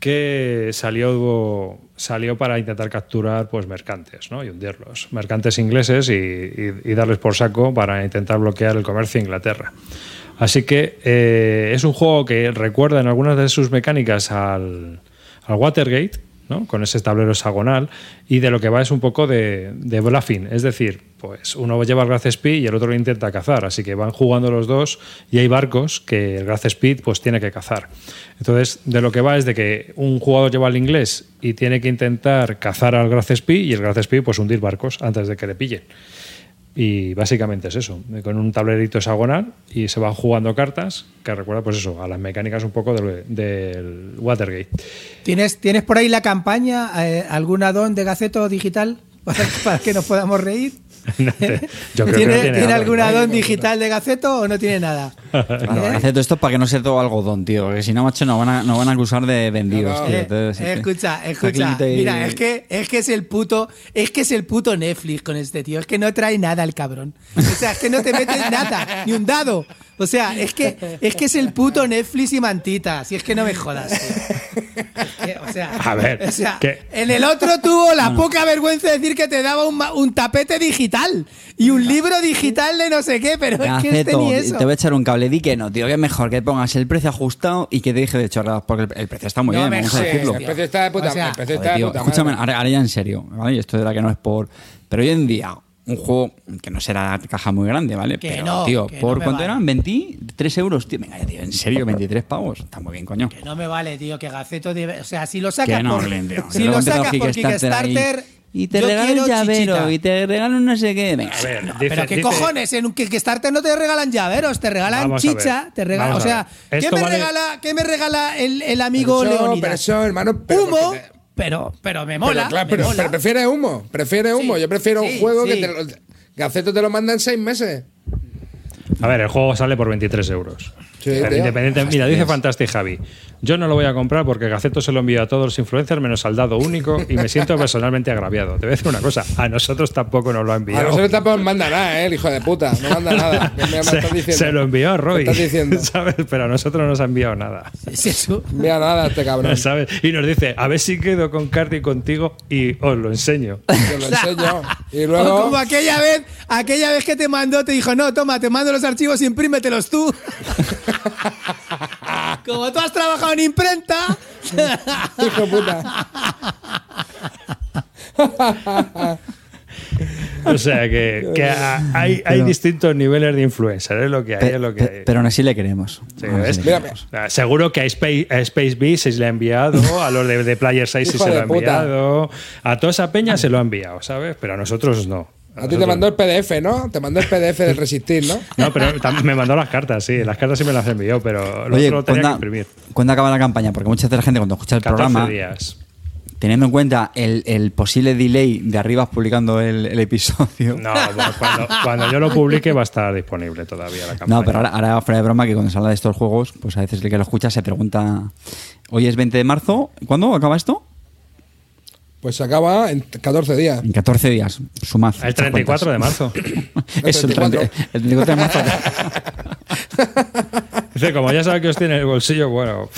que salió salió para intentar capturar pues mercantes ¿no? y hundirlos mercantes ingleses y, y- darles por saco para intentar bloquear el comercio de Inglaterra así que eh, es un juego que recuerda en algunas de sus mecánicas al Watergate con ese tablero hexagonal y de lo que va es un poco de, de bluffing. Es decir pues uno lleva el Graz Speed y el otro lo intenta cazar así que van jugando los dos y hay barcos que el Graz Speed pues tiene que cazar. Entonces de lo que va es de que un jugador lleva el inglés y tiene que intentar cazar al Graz Speed y el Graz Speed pues hundir barcos antes de que le pillen y básicamente es eso, con un tablerito hexagonal y se van jugando cartas que recuerda pues eso, a las mecánicas un poco del, del Watergate. ¿Tienes, ¿Tienes por ahí la campaña? eh, ¿Algún addon de gaceto digital para, para que nos podamos reír? No te- yo creo que ¿Tiene, no tiene ¿tiene nada. algún addon digital de gaceto o no tiene nada? Claro, ¿Eh? hace todo esto para que no sea todo algodón, tío. Que si no, macho, nos van a, nos van a acusar de vendidos, No, no. tío. Eh, Entonces, eh, es que- escucha, escucha. Mira, es que, es que es el puto, es que es el puto Netflix con este tío. Es que no trae nada el cabrón. O sea, es que no te metes nada, ni un dado. O sea, es que, es que es el puto Netflix y mantita. Si es que no me jodas, tío. Es que, o sea, A ver, o sea, que- en el otro tuvo la poca vergüenza de decir que te daba un, ma- un tapete digital y un libro digital de no sé qué, pero es que este ni eso. te voy a echar un cable. Di que no, tío, que es mejor que pongas el precio ajustado y que te deje de chorradas. Porque el, el precio está muy No bien, me vamos a jodas, decirlo. el precio está de puta O sea, el precio Joder, está de tío, puta escúchame, madre. ahora, ahora ya en serio, ¿vale? Esto de la que no es por. Pero hoy en día, un juego que no será caja muy grande, ¿vale? Que Pero, no, tío, no ¿por cuánto vale. eran? ¿23 euros? Tío, venga, tío, en serio, 23 pavos. Está muy bien, coño. Que no me vale, tío, que Gaceto debe- O sea, si lo sacas Que no, por, tío. si lo sacas por Kickstarter ahí, Y te regalan un llavero, chichita. y te regalan un no sé qué. Venga, A ver, no. dice- Pero qué dice- cojones, en un Kickstarter no te regalan llaveros, te regalan chicha, te regalan, o sea. ¿qué me vale- regala, qué me regala el, el amigo pero humo, porque te- pero pero me Pero, mola, claro, me pero, mola. pero prefiere humo, prefiere humo. Sí, Yo prefiero sí, un juego sí. que te lo, Gaceto te lo manda en seis meses. A ver, el juego sale por 23 euros. Sí, Pero tío. independiente, mira, dice Fantastic Javi. Yo no lo voy a comprar porque Gaceto se lo envió a todos los influencers menos al dado único y me siento personalmente agraviado. Te voy a decir una cosa, a nosotros tampoco nos lo ha A enviado. nosotros tampoco nos manda nada, ¿eh? El hijo de puta. No manda nada. ¿Qué me, me estás se, diciendo? se lo envió a Roy. ¿Qué estás diciendo? ¿sabes? Pero a nosotros no nos ha enviado nada. Es eso. Mira nada este cabrón. ¿sabes? Y nos dice, a ver si quedo con Carti contigo y os lo enseño. Te lo enseño. Y O luego. como aquella vez, aquella vez que te mandó, te dijo, no, toma, te mando los archivos y imprímetelos tú. como tú has trabajado en imprenta. Hijo de puta. O sea que, que a- hay, hay distintos niveles de influencer, es lo que hay, Pe- es lo que pe- hay. pero aún así le queremos. Sí, Aún así ¿ves? le Mira, queremos. Seguro que a Space, a Space Bee se le ha enviado, a los de, de Player 6 sí Hijo se lo de ha puta. enviado, a toda esa peña se lo ha enviado, ¿sabes? Pero a nosotros no. A ti te mandó el PDF, ¿no? Te mandó el PDF del Resistir, ¿no? No, pero me mandó las cartas, sí. Las cartas sí me las envió, pero lo Oye, otro lo tenía que ¿cuándo, imprimir. ¿cuándo acaba la campaña? Porque muchas de la gente cuando escucha el 14 programa, días. teniendo en cuenta el, el posible delay de arriba publicando el, el episodio. No, bueno, cuando, cuando yo lo publique va a estar disponible todavía la campaña. No, pero ahora, ahora fuera de broma que cuando se habla de estos juegos, pues a veces el que lo escucha se pregunta, hoy es 20 de marzo, ¿cuándo acaba esto? Pues se acaba en 14 días. En 14 días, sumad. El estas 34 de marzo. Eso, el 30 el 34 de marzo. Dice, como ya sabe que os tiene en el bolsillo, bueno,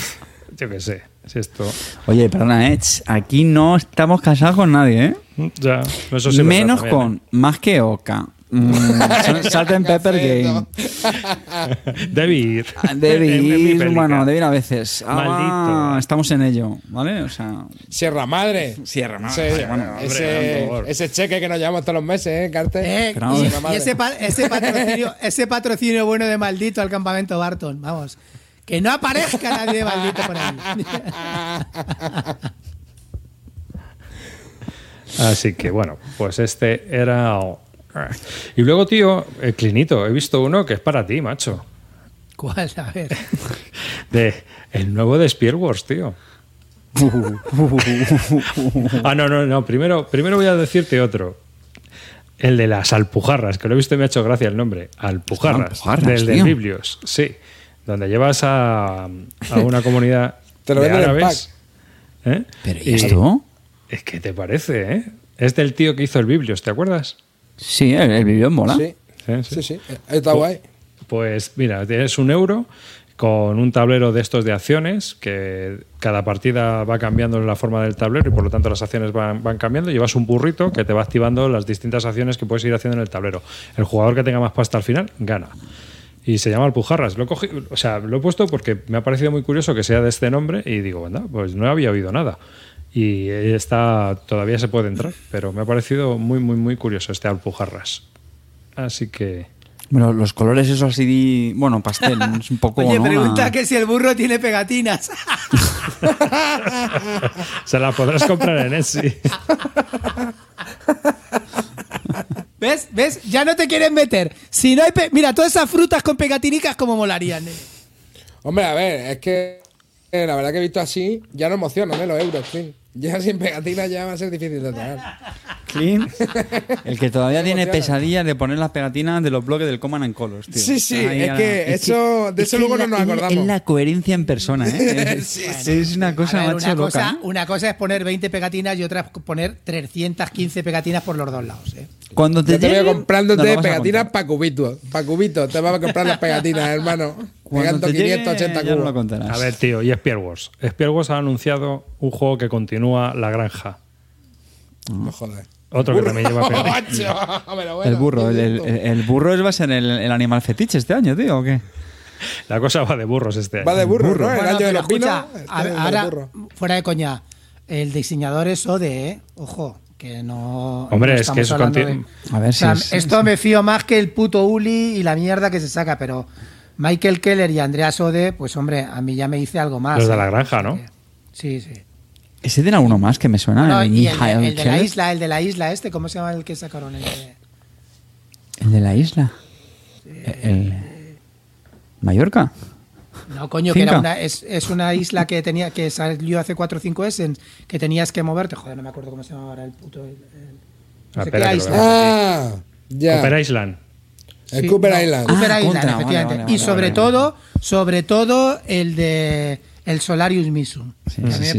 yo qué sé. Si esto. Oye, perdona, eh, ch, aquí no estamos casados con nadie, ¿eh? Ya, eso sí es Menos con ¿eh? Más que Oca, Mm, Salt and Pepper Game. David. David, bueno. David a veces. Ah, Maldito. estamos en ello, ¿vale? O sea, Sierra Madre. Sierra Madre, Ese, bueno, hombre, ese, por favor. ese cheque que nos llevamos todos los meses, ¿eh, Carte? Eh, y, ese, pa- ese patrocinio, ese patrocinio bueno de maldito al campamento Barton, vamos. Que no aparezca nadie de maldito por ahí. Así que bueno, pues este era. Y luego, tío, el clinito, he visto uno que es para ti, macho. ¿Cuál? A ver. De el nuevo de Spear Wars, tío. ah, no, no, no. Primero, primero voy a decirte otro. El de las alpujarras, que lo he visto y me ha hecho gracia el nombre. Alpujarras. Alpujarras, del de tío. Biblios, sí. Donde llevas a, a una comunidad Te lo de árabes. ¿eh? ¿Pero y esto? Es que te parece, ¿eh? Es del tío que hizo el Biblios, ¿te acuerdas? Sí, el, el vídeo mola. Sí, Sí, sí. sí, sí. Está guay. Pues mira, tienes un euro con un tablero de estos de acciones, que cada partida va cambiando la forma del tablero y por lo tanto las acciones van, van cambiando. Llevas un burrito que te va activando las distintas acciones que puedes ir haciendo en el tablero. El jugador que tenga más pasta al final gana. Y se llama Alpujarras. Lo he, cogi- o sea, lo he puesto porque me ha parecido muy curioso que sea de este nombre y digo, anda, pues no había oído nada. Y está, todavía se puede entrar, pero me ha parecido muy, muy, muy curioso este Alpujarras. Así que... Bueno, los colores esos así, bueno, pastel, es un poco... Oye, ¿no? pregunta Una- que si el burro tiene pegatinas. Se la podrás comprar en Etsy. ¿Ves? ¿Ves? Ya no te quieren meter. Si no hay pe- Mira, todas esas frutas con pegatinicas como molarían. eh. Hombre, a ver, es que eh, la verdad que he visto así, ya no emocionan ¿eh? los euros, fin. Ya sin pegatina ya va a ser difícil de tragar. Clean. El que todavía tiene pesadillas de poner las pegatinas de los bloques del Command and Colors, tío. Sí, sí, Ahí es la- que eso- de es eso que luego no nos acordamos. Es la coherencia en persona, ¿eh? Es, es una cosa, ver, macho, una, loca. cosa, una cosa es poner 20 pegatinas y otra es poner 315 pegatinas por los dos lados. ¿eh? Cuando te, Yo te lleguen, comprándote nos lo vas a pegatinas para cubitos. Para cubitos, te vas a comprar las pegatinas, hermano. Cuando Pegando te llegue, 580 ya nos lo cubos. contarás. A ver, tío, y Spear Wars. Spear Wars ha anunciado un juego que continúa La Granja. No jodas. Otro que también lleva bueno, el burro, el, el- el burro es- va a ser el, el animal fetiche este año, tío, ¿o qué? La cosa va de burros este año. Va de burro, ¿no? El Bueno, año de los escucha, este ahora, burro. fuera de coña, el diseñador es Ode, ¿eh? Ojo, que no. Hombre, no es que estamos eso de- A ver O sea, si es- esto me fío más que el puto Uli y la mierda que se saca, pero Michael Keller y Andreas Ode, pues hombre, a mí ya me dice algo más. Los de ¿eh? la granja, ¿no? Sí, sí. Ese tiene alguno más que me suena. No, el y el, de- Mijael el de la isla, el de la isla este, ¿cómo se llama el que sacaron? El de- El de la isla. El... ¿Mallorca? No, coño, que era una, es, es una isla que tenía que salió hace 4 o 5 Essen, que tenías que moverte. Joder, no me acuerdo cómo se llamaba ahora el puto. el- el- no Ah, sé qué isla. Ah, ya. Island. El Sí, Cooper no, Island. Cooper Ah, Island, contra, efectivamente. vale, y vale, sobre vale. todo, sobre todo el de el Solarius Mission. Sí, a mí sí, me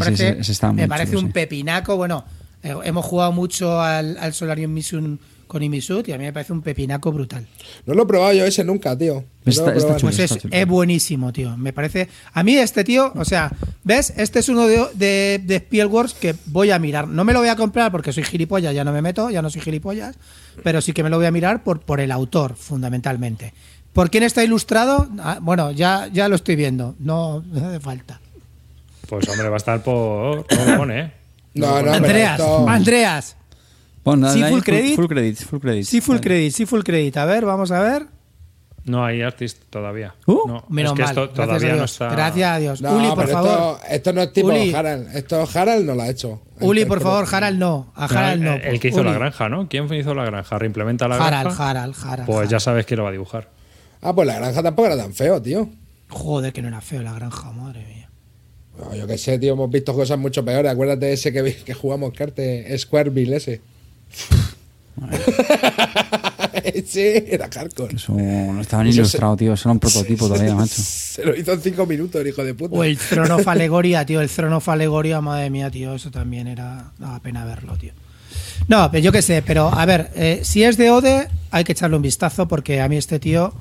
parece, sí, un pepinaco. Bueno, eh, hemos jugado mucho al, al Solarium Mission con Imisud y a mí me parece un pepinaco brutal. No lo he probado yo ese nunca, tío. No Está- chulo. Pues es, está chulo. es buenísimo, tío. Me parece. A mí, este tío, o sea, ¿ves? Este es uno de, de, de Spielworks que voy a mirar. No me lo voy a comprar porque soy gilipollas, ya no me meto, ya no soy gilipollas. Pero sí que me lo voy a mirar por, por el autor, fundamentalmente. ¿Por quién está ilustrado? Ah, bueno, ya, ya lo estoy viendo. No, no hace falta. Pues hombre, va a estar por. ¿Cómo pone? No, no, Andreas, esto- Andreas. Bueno, Sí, full credit. Full credit, full credit. Sí, full Vale. credit, sí, full credit. A ver, vamos a ver. No hay artist todavía. Uh, no, Menos es que mal. esto Gracias a todavía no Dios. está. Gracias a Dios. No, Uli, por favor. Esto, esto no es tipo Uli. Harald. Esto Harald no lo ha hecho. Uli, El- por el- favor, Harald no. A No, Harald no. el, el que hizo Uli. la granja, ¿no? ¿Quién hizo la granja? ¿Reimplementa la Harald, granja? Harald, Harald. Pues ya sabes quién lo va a dibujar. Ah, pues la granja tampoco era tan feo, tío. Joder, que no era feo la granja, madre mía. No, yo qué sé, tío, hemos visto cosas mucho peores. Acuérdate de ese que, que jugamos carte, Squareville ese. sí, era hardcore. Eso no estaba ni Eso se- ilustrado, tío. Eso era un prototipo todavía, macho. Se lo hizo en cinco minutos, el hijo de puta. O el Throne of Alegoria, tío. El Throne of Alegoria, madre mía, tío. Eso también era. Daba pena verlo, tío. No, pero yo qué sé, pero a ver, eh, si es de Ode, hay que echarle un vistazo porque a mí este tío.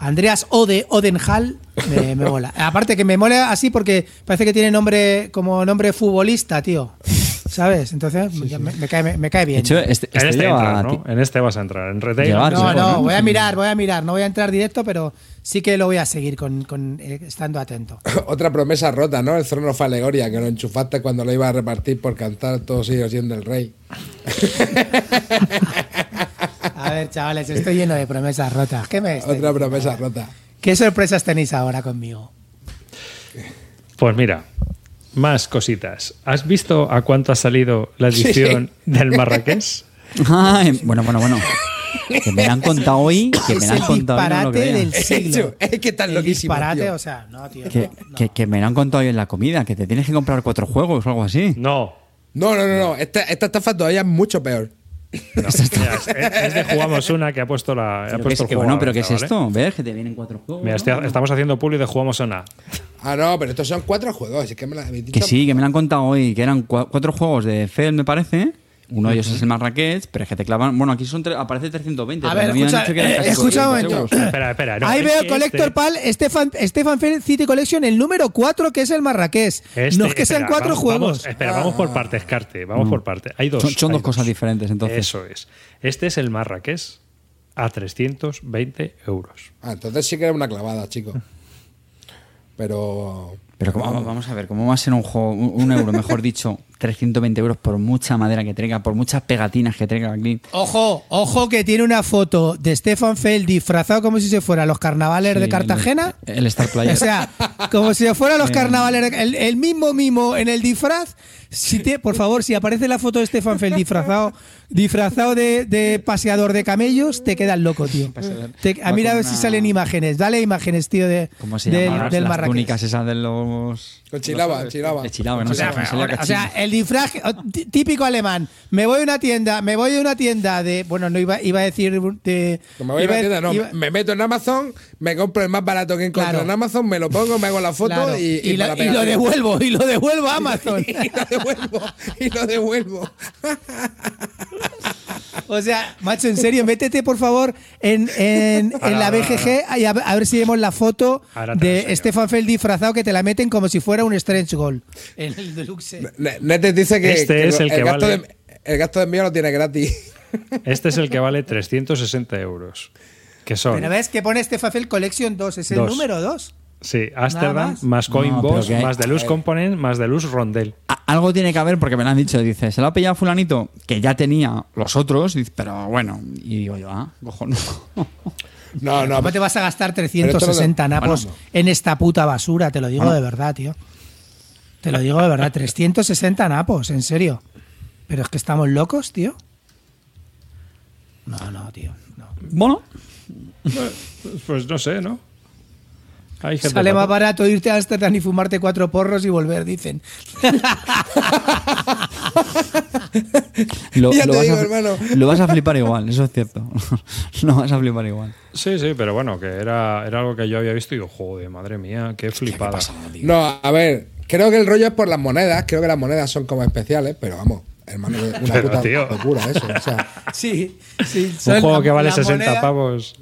Andreas Ode, Odenhall, me, me mola. Aparte que me mola así porque parece que tiene nombre como nombre futbolista, tío. ¿Sabes? Entonces me, me cae, me, me cae De bien. hecho, este, En este este lleva entras, ¿no? ti- En este vas a entrar. En retail. Llevar, no, no, ¿no? voy a mirar, voy a mirar. No voy a entrar directo, pero sí que lo voy a seguir con, con, eh, estando atento. Otra promesa rota, ¿no? El trono fue alegoria, que lo enchufaste cuando lo iba a repartir por cantar todos sigo siendo el rey. A ver, chavales, estoy lleno de promesas rotas. ¿Qué, me estáis Otra diciendo? promesa rota. ¿Qué sorpresas tenéis ahora conmigo? Pues mira, más cositas. ¿Has visto a cuánto ha salido la edición del Marrakech? Ay, bueno, bueno, bueno. Que me la han contado hoy, que me la han contado hoy, no lo del siglo. Es que El loquísimos, disparate, tío. o sea, no, tío. Que, no. que, que me la han contado hoy en la comida, que te tienes que comprar cuatro juegos o algo así. No. No, no, no, no. Esta, esta estafa todavía es mucho peor. no. Mira, es, es de Jugamos Una que ha puesto la. Ha Pero, puesto que, el bueno, pero ¿qué es ¿vale? esto? ¿Ves? Que te vienen cuatro juegos. Mira, estamos haciendo publi de Jugamos Una. Ah, no, pero estos son cuatro juegos. Es que me la, me Que sí, que me la han contado hoy, que eran cua- cuatro juegos de Fel, me parece. Uno de ellos es el Marrakech, pero es que te clavan. Bueno, aquí son tre- aparece 320. A ver, escucha, dicho que eran eh, casi escucha un 400 momento. Espera, espera. no, Ahí es veo que Collector este- Pal, Stefan, Stefan City Collection, el número 4, que es el Marrakech. este- no es que sean cuatro vamos- juegos. vamos- espera, vamos por partes, Carte. Vamos por partes. Hay dos. Son- son hay dos cosas diferentes, entonces. Eso es. Este es el Marrakech a 320 euros. Ah, entonces sí que era una clavada, chico. Pero. Pero ¿cómo- vamos a ver, ¿cómo va a ser un juego, un, un euro, mejor dicho, 320 euros por mucha madera que traiga, por muchas pegatinas que traiga aquí? Ojo, ojo que tiene una foto de Stefan Feld disfrazado como si se fuera a los carnavales de Cartagena. El, el Star Player. O sea, como si fuera a los carnavales. de- El, el mismo mimo en el disfraz. Si te, por favor, si aparece la foto de Stefan Feld disfrazado, disfrazado de, de paseador de camellos, te quedas loco, tío. Te- a mira a ver si salen imágenes. Dale imágenes, tío, de, ¿Cómo se del, llaman las, del las Marrakech. túnicas esas de los... Con chilaba, chilaba. Chilaba, no O sé sea, o el disfraz tí- típico alemán. Me voy a una tienda, me voy a una tienda de. Bueno, no iba, iba a decir de. Me voy a la tienda, no, iba- me meto en Amazon, me compro el más barato que encuentro Claro. en Amazon, me lo pongo, me hago la foto claro, y, y, la y lo devuelvo, y lo devuelvo a Amazon. y lo devuelvo, y lo devuelvo. O sea, macho, en serio, métete por favor en, en, Ahora, en la ahora, BGG y a, a ver si vemos la foto de. Stefan Feld disfrazado que te la meten como si fuera un stretch goal. En el deluxe. Ne- Netes dice que, Este que es el que gasto vale- de, el gasto de envío lo tiene gratis. Este es el que vale 360 euros. Que son. Pero ves que pone Stefan Feld Collection 2, es el Dos. número 2. Sí, Amsterdam, más. más, Coin No, más Deluxe Component, más Deluxe Rondel. Algo tiene que haber porque me lo han dicho, dice, se lo ha pillado fulanito, que ya tenía los otros, dice, pero bueno, y digo yo, ah, cojo, no. No, no, ¿Cómo te vas a gastar Pero esto no 360 lo- napos bueno. en esta puta basura? Te lo digo Bueno. de verdad, tío. Te lo digo de verdad, 360 napos, en serio. Pero es que estamos locos, tío. No, no, tío. no. Bueno, Pues no sé, ¿no? Hay gente Sale más barato irte a Amsterdam y fumarte cuatro porros y volver, dicen. lo, Ya lo te vas digo, a, hermano. lo vas a flipar igual, eso es cierto. lo vas a flipar igual. Sí, sí, pero bueno, que era, era algo que yo había visto y digo, joder, madre mía, qué flipada. no, a ver, creo que el rollo es por las monedas, creo que las monedas son como especiales, pero vamos, hermano, una Pero, puta tío. locura eso. O sea, Sí, sí. Un juego la- que vale la 60 moneda- pavos.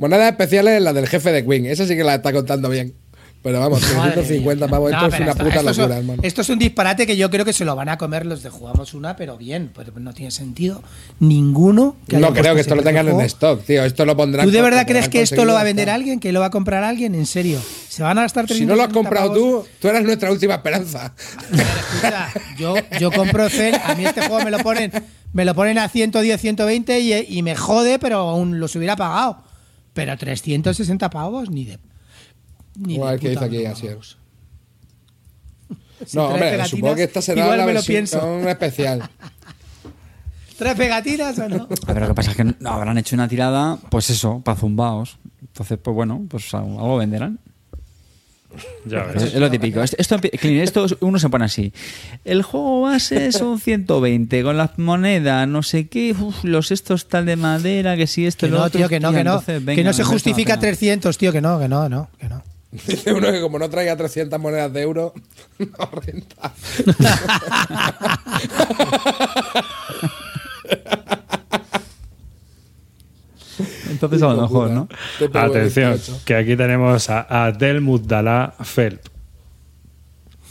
Monedas especiales la del jefe de Queen, esa sí que la está contando bien. Pero vamos, Madre 350 mía. pavos, No, esto es pero una esto- puta esto es locura, hermano. Esto es un disparate que yo creo que se lo van a comer los de jugamos una, pero bien, pues no tiene sentido ninguno. que No creo que esto lo tengan en stock, tío. Esto lo pondrán. ¿Tú de verdad lo crees que esto lo va a vender está. alguien? ¿Que lo va a comprar alguien? En serio. ¿Se van a gastar Si no lo has 360 comprado pavos? tú, tú eres nuestra última esperanza. Escucha, yo, yo compro Zen, a mí este juego me lo ponen, me lo ponen a 110, 120 y, y me jode, pero aún los hubiera pagado. Pero 360 pavos, ni de. Ni de ver qué dice aquí, así es. vamos. Si No, hombre, pegatinas, supongo que esta será igual la me lo pienso. versión especial. ¿Trae pegatinas o no? A ver, lo que pasa es que no- habrán hecho una tirada, pues eso, para zumbaos. Entonces, pues bueno, pues algo venderán. Ya Es, ves. es lo típico. Esto, esto, uno se pone así. El juego base son 120 con las monedas, no sé qué, uf, los estos tal de madera, que si esto Que lo no, otro, tío, que no, que no. entonces, que venga, no se justifica la pena. 300, tío, que no, que no, no, que no. Dice uno que como no traiga 300 monedas de euro, no renta. Entonces a lo mejor, ¿no? Atención, 28. que aquí tenemos a Adel Muddalá Felp.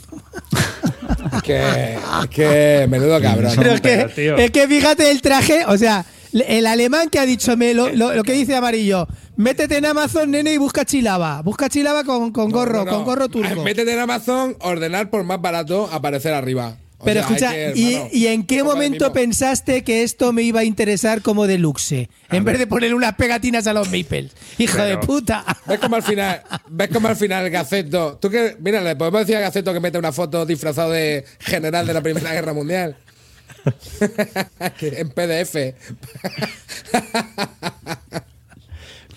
que, es que menudo cabrón. Pero es que, es que fíjate el traje, o sea, el alemán que ha dicho me, lo, lo- lo que dice amarillo, métete en Amazon, nene, y busca chilaba. Busca chilaba con, con gorro, No, no, con gorro turco. Métete en Amazon, ordenar por más barato, aparecer arriba. O Pero sea, escucha, que, ¿y, hermano, y en qué momento pensaste que esto me iba a interesar como deluxe? En vez de poner unas pegatinas a los Maples. Hijo de puta. ¿Ves como al final, ves como al final Gaceto? Tú que, mira, le podemos decir a Gaceto que mete una foto disfrazado de general de la Primera Guerra Mundial. en PDF.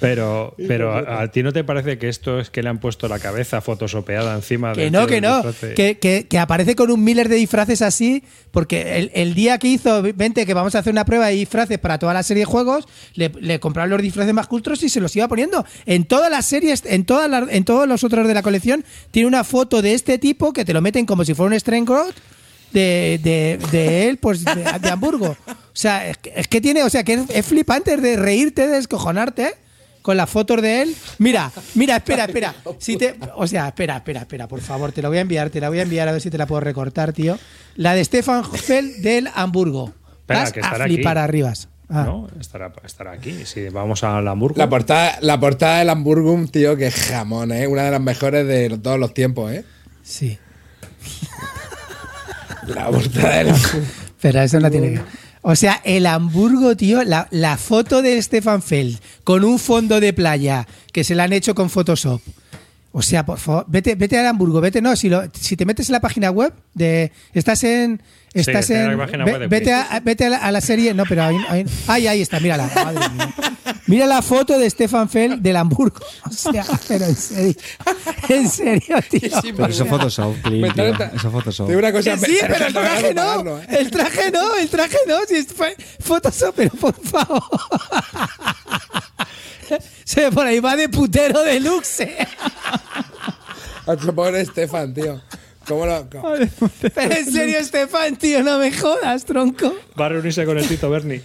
Pero, pero a, a ti no te parece que esto es que le han puesto la cabeza fotosopeada encima Que del no, que no. Que, que- que aparece con un Miller de disfraces así, porque el, el día que hizo, vente, que vamos a hacer una prueba de disfraces para toda la serie de juegos, le, le compraron los disfraces más cultros y se los iba poniendo. En todas las series, en, todas las- en todos los otros de la colección, tiene una foto de este tipo que te lo meten como si fuera un Strength de, de, de él, pues de, de Hamburgo. O sea, es que, es que tiene, o sea, que es, es flipante de reírte, de descojonarte. Con las fotos de él. Mira, mira, espera, espera. Si te, o sea, espera, espera, espera, por favor, te la voy a enviar, te la voy a enviar a ver si te la puedo recortar, tío. La de Stefan Feld del Hamburgo. Espera, Vas que a estará flipar aquí. arribas. Ah. No, estará, estará aquí. Si vamos al Hamburgo. La portada, la portada del Hamburgum, tío, que jamón, ¿eh? Una de las mejores de todos los tiempos, ¿eh? Sí. La portada del Hamburgum. Pero eso no tiene que. O sea, el Hamburgo, tío, la, la foto de Stefan Feld con un fondo de playa que se la han hecho con Photoshop. O sea, por favor, vete, vete al Hamburgo, vete, no, si, lo, si te metes en la página web de. Estás en. Estás en la en. página ve- web de vete a, vete a la, a la serie. No, pero ahí, ahí está, mírala. Madre mía. Mira la foto de Stefan Feld del Hamburgo. O sea, pero en serio. En serio, tío. Pero eso es Photoshop, Clint, tío. Eso es Photoshop. Te digo una cosa, Que sí, pero el traje no. pagarlo, ¿eh? El traje no, el traje no. Si es- Photoshop, pero por favor. Se ve por ahí va de putero deluxe. Otro pobre Estefan, tío. ¿Cómo lo.? cómo- Pero en serio, Estefan, tío, no me jodas, tronco. Va a reunirse con el Tito Berni.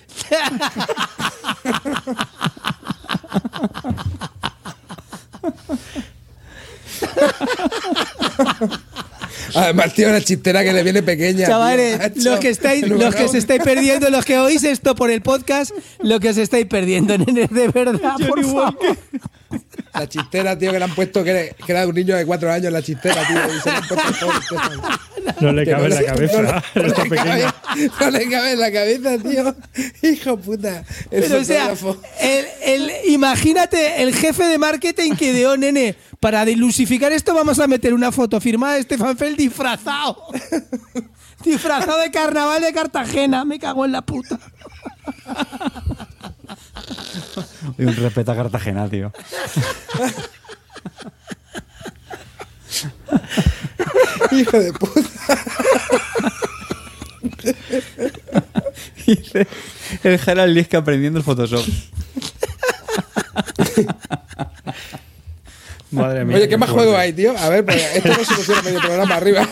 Además, tío, una chistera que le viene pequeña. tío. Chavales, Macho. los que estáis, los que se estáis perdiendo, los que oís esto por el podcast, lo que os estáis perdiendo, nene, de verdad, por favor. La chistera, tío, que le han puesto que era, que era de un niño de cuatro años, la chistera, tío. Y se le han puesto. No le cabe en la cabeza. no le- no cabe- No le cabe en la cabeza, tío. Hijo puta. El Pero o sea, fotógrafo. el, el- imagínate el jefe de marketing que de oh, nene, para dilusificar esto vamos a meter una foto firmada de Stefan Feld disfrazado. disfrazado de carnaval de Cartagena, me cago en la puta. Y un respeto a Cartagena, tío. Hijo de puta. Dice el Gerald Liesca aprendiendo el Photoshop. Madre mía. Oye, ¿qué más juego hay, tío? A ver, porque esto no soluciona medio programa arriba.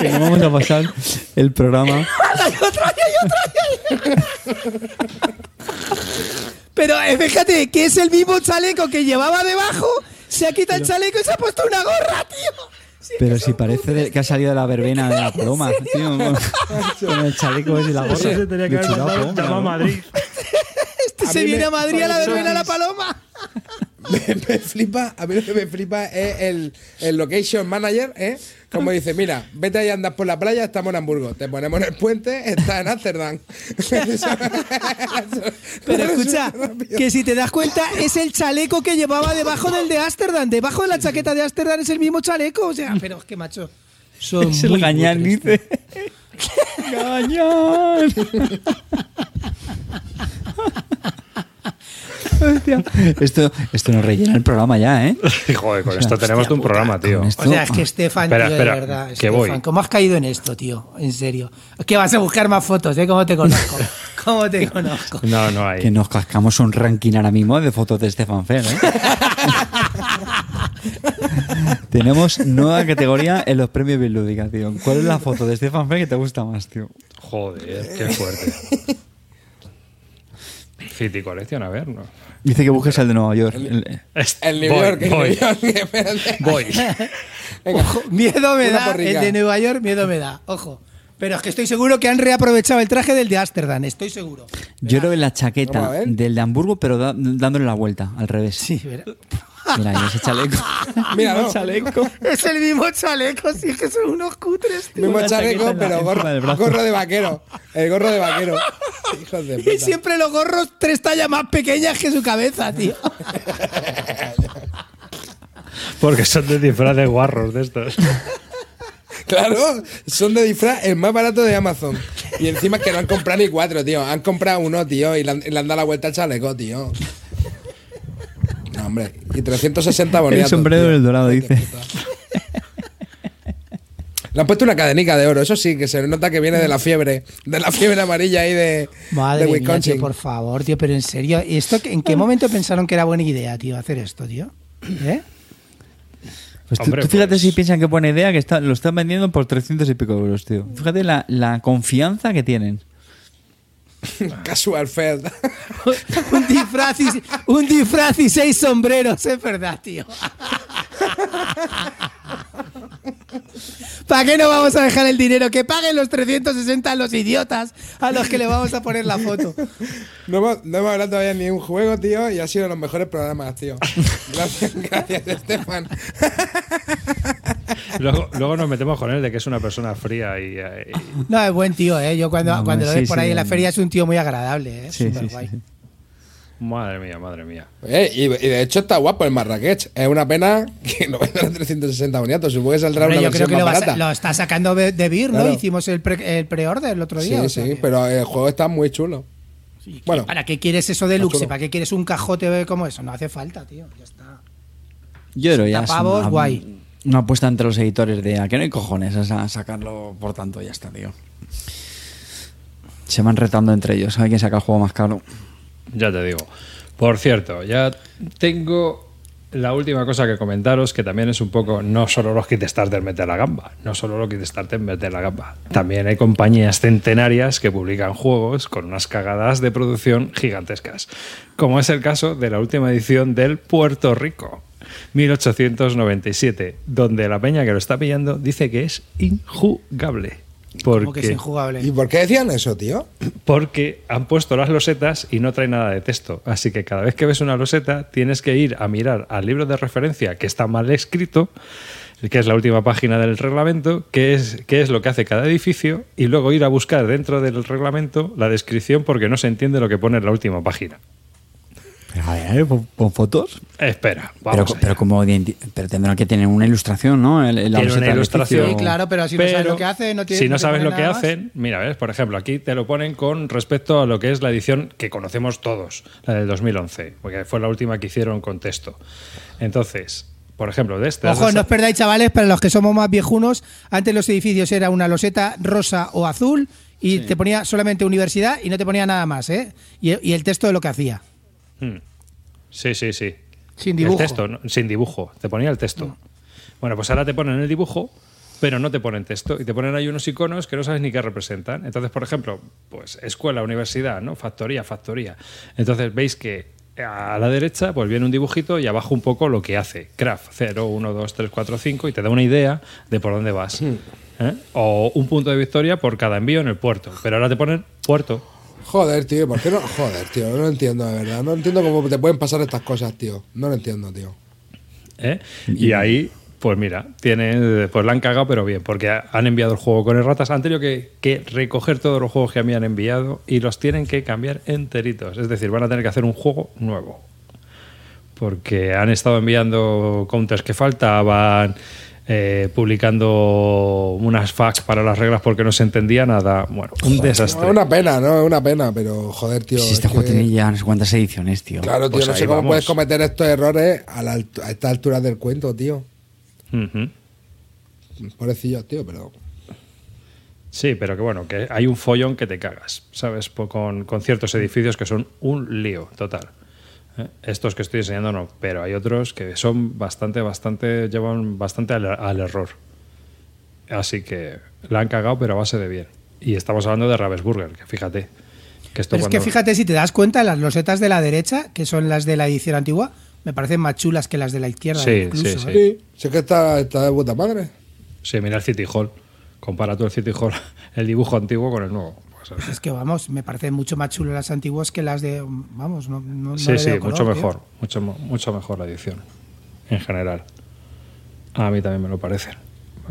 Que no vamos a pasar el programa. Pero eh, fíjate que es el mismo chaleco que llevaba debajo, se ha quitado el chaleco y se ha puesto una gorra, tío. Sí, Pero si parece de- que ha salido de la verbena de la paloma, tío. Con, el chaleco y la gorra. Eso se tenía que de haber chulapo, mandado llamado a claro. Madrid. este a se viene me- a Madrid a la verbena es- la paloma. Me, me flipa, a mí lo que me flipa es el, el location manager, ¿eh? Como dice, mira, vete ahí a andar por la playa, estamos en Hamburgo. Te ponemos en el puente, está en Ámsterdam. Pero escucha, que si te das cuenta, es el chaleco que llevaba debajo del de Ámsterdam. Debajo de la chaqueta de Ámsterdam es el mismo chaleco. O sea, pero es que macho. Son Es el muy gañán, cutres, dice. ¡Gañán! Hostia. Esto, esto nos rellena el programa ya, ¿eh? Joder, con esto tenemos hostia un programa, tío. esto- O sea, es que Estefan, Espera, tío, espera, de verdad. que Estefan, voy. ¿cómo has caído en esto, tío? En serio. Es que vas a buscar más fotos, ¿eh? ¿Cómo te conozco? ¿Cómo te conozco? No, no hay. Que nos cascamos un ranking ahora mismo de fotos de Stefan Fell, ¿eh? Tenemos nueva categoría en los premios Bislúdica, tío. ¿Cuál es la foto de Stefan Fell que te gusta más, tío? Joder, qué fuerte. City Collection, a ver, ¿no? Dice que busques el de Nueva York. El- El New Voy, York, el voy, New York, espérate. voy. Venga, Ojo, miedo me una da. El de Nueva York, miedo me da. Ojo. Pero es que estoy seguro que han reaprovechado el traje del de Ámsterdam, estoy seguro. Yo creo que la chaqueta del de Hamburgo, pero da- dándole la vuelta, al revés. Sí, verá. Mira, ese chaleco. Mira, no. chaleco. Es el mismo chaleco, sí, es que son unos cutres, tío. Mismo Una chaleco, chaqueta en la- pero encima del gorro, brazo. gorro de vaquero. El gorro de vaquero. Hijos de Y puta. siempre los gorros tres tallas más pequeñas que su cabeza, tío. Porque son de disfraz de guarros de estos. Claro, son de disfraz el más barato de Amazon. Y encima es que no han comprado ni cuatro, tío. Han comprado uno, tío, y le han, y le han dado la vuelta al chaleco, tío. No, hombre. Y 360 boniatos. El sombrero tío. del dorado, Ay, dice. Le han puesto una cadenica de oro, eso sí, que se nota que viene de la fiebre, de la fiebre amarilla ahí de, Madre de mía, tío, por favor, tío, pero en serio, ¿esto, ¿en qué momento pensaron que era buena idea, tío, hacer esto, tío? ¿Eh? Pues tú, Hombre, tú fíjate pues- si piensan que buena idea que está, lo están vendiendo por 300 y pico euros, tío. Fíjate la, la confianza que tienen. Casual Fed. un, disfraz y, un disfraz y seis sombreros, es verdad, tío. ¿Para qué no vamos a dejar el dinero? Que paguen los 360 a los idiotas a los que le vamos a poner la foto. No hemos, no hemos hablado todavía ni un juego, tío, y ha sido de los mejores programas, tío. Gracias, gracias, Estefan. Luego, luego nos metemos con él de que es una persona fría y, eh, y- No, es buen tío, ¿eh? Yo cuando, No, cuando lo sí, ves por ahí sí, en la feria es un tío muy agradable, ¿eh? Sí, Súper sí, guay. sí, sí. Madre mía, madre mía. Eh, y, y de hecho está guapo el Marrakech. Es una pena que no vendan a 360 boniatos. Supongo que saldrá Hombre, una yo creo versión que lo, más barata. lo está sacando de ¿no? Claro. Hicimos el pre- el pre-order el otro Sí, día. sí, que- pero el juego está muy chulo. ¿Y bueno. ¿Para qué quieres eso de luxe? ¿Para qué quieres un cajote como eso? No hace falta, tío. Ya está. Yo creo ya es pavos, una, guay. Una apuesta entre los editores de a que no hay cojones a sa- sacarlo por tanto, ya está, tío. Se van retando entre ellos, ver quién saca el juego más caro. Ya te digo. Por cierto, ya tengo la última cosa que comentaros, que también es un poco, no solo los Kickstarter mete la gamba, no solo los Kickstarter mete la gamba. También hay compañías centenarias que publican juegos con unas cagadas de producción gigantescas, como es el caso de la última edición del Puerto Rico. 1897, donde la peña que lo está pillando dice que es injugable. Como que es Porque injugable. ¿Y por qué decían eso, tío? porque han pusto las losetas y no trae nada de texto. Así que cada vez que ves una loseta tienes que ir a mirar al libro de referencia que está mal escrito, que es la última página del reglamento, que es, qué es lo que hace cada edificio, y luego ir a buscar dentro del reglamento la descripción porque no se entiende lo que pone en la última página. Pero a ver, pon, pon fotos. Espera, Pero, vamos pero como pero tendrán que tener una ilustración, ¿no? El- Tiene una ilustración. Sí, claro, pero si no sabes lo que hace, no tiene- Si no sabes lo que más. hacen, mira, ves, por ejemplo, aquí te lo ponen con respecto a lo que es la edición que conocemos todos, la del 2011, porque fue la última que hicieron con texto. Entonces, por ejemplo, de este. Ojo, no os perdáis, chavales, para los que somos más viejunos, antes los edificios era una loseta rosa o azul y te ponía solamente universidad y no te ponía nada más, ¿eh? Y, y el texto de lo que hacía. Hmm. Sí, sí, sí. Sin dibujo. El texto, ¿no? sin dibujo. Te ponía el texto. Bueno, pues ahora te ponen el dibujo, pero no te ponen texto. Y te ponen ahí unos iconos que no sabes ni qué representan. Entonces, por ejemplo, pues escuela, universidad, ¿no? Factoría, factoría. Entonces veis que a la derecha pues viene un dibujito y abajo un poco lo que hace. Craft 0, 1, 2, 3, 4, 5 y te da una idea de por dónde vas. ¿eh? O un punto de victoria por cada envío en el puerto. Pero ahora te ponen puerto. Joder, tío, ¿por qué no? Joder, tío, no lo entiendo de verdad. No entiendo cómo te pueden pasar estas cosas, tío. No lo entiendo, tío. ¿eh? Y ahí, pues mira, tiene, pues la han cagado, pero bien, porque ha- han enviado el juego con erratas. Han tenido que, que recoger todos los juegos que habían enviado y los tienen que cambiar enteritos. Es decir, van a tener que hacer un juego nuevo. Porque han estado enviando counters que faltaban, eh, publicando unas fax para las reglas porque no se entendía nada. Bueno, un desastre. Es una pena, ¿no? Es una pena, pero joder, tío. Si es este juego que- tiene ya no sé cuántas ediciones, tío. Claro, tío, Pues no sé cómo vamos. puedes cometer estos errores a, la a esta altura del cuento, tío. Pobrecillos, tío, pero. Sí, pero que bueno, que hay un follón que te cagas, ¿sabes? Po- Con, con ciertos edificios que son un lío total. ¿Eh? Estos que estoy enseñando no, pero hay otros que son bastante, bastante, llevan bastante al, al error. Así que la han cagado, pero a base de bien. Y estamos hablando de Ravensburger, que fíjate. Que esto Pero es que fíjate, si te das cuenta, las losetas de la derecha, que son las de la edición antigua, me parecen más chulas que las de la izquierda. Sí, incluso, sí, sí. ¿eh? Sí. Si es que está, está de puta madre. Sí, mira el City Hall. Compara tú el City Hall, el dibujo antiguo con el nuevo. Pues, Es que vamos, me parecen mucho más chulas las antiguas que las de. Vamos, no. no- sí, sí, mucho tío. mejor. Mucho, mucho mejor la edición. En general. A mí también me lo parece.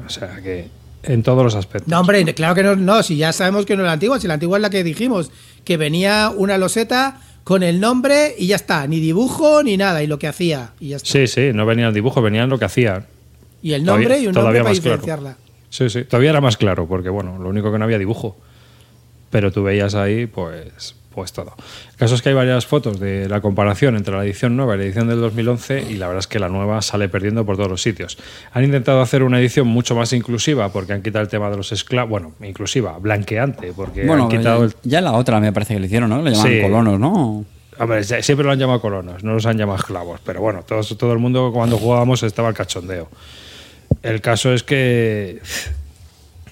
O sea que en todos los aspectos. No, hombre, claro que no, no, si ya sabemos que no es la antigua, si la antigua es la que dijimos, que venía una loseta con el nombre y ya está, ni dibujo ni nada, y lo que hacía, y ya está. Sí, sí, no venía el dibujo, venía lo que hacía. Y el nombre Todavía- y un nombre para claro. diferenciarla. Sí, sí, todavía era más claro, porque bueno, lo único que no había dibujo. Pero tú veías ahí, pues, pues todo. El caso es que hay varias fotos de la comparación entre la edición nueva y la edición del 2011 y la verdad es que la nueva sale perdiendo por todos los sitios. Han intentado hacer una edición mucho más inclusiva porque han quitado el tema de los esclavos, bueno, inclusiva, blanqueante, porque Bueno, han quitado ya, la otra me parece que le hicieron, ¿no? Le llamaban Sí. colonos, ¿no? Hombre, siempre lo han llamado colonos, no los han llamado esclavos, pero bueno, todos, todo el mundo cuando jugábamos estaba al cachondeo. El caso es que...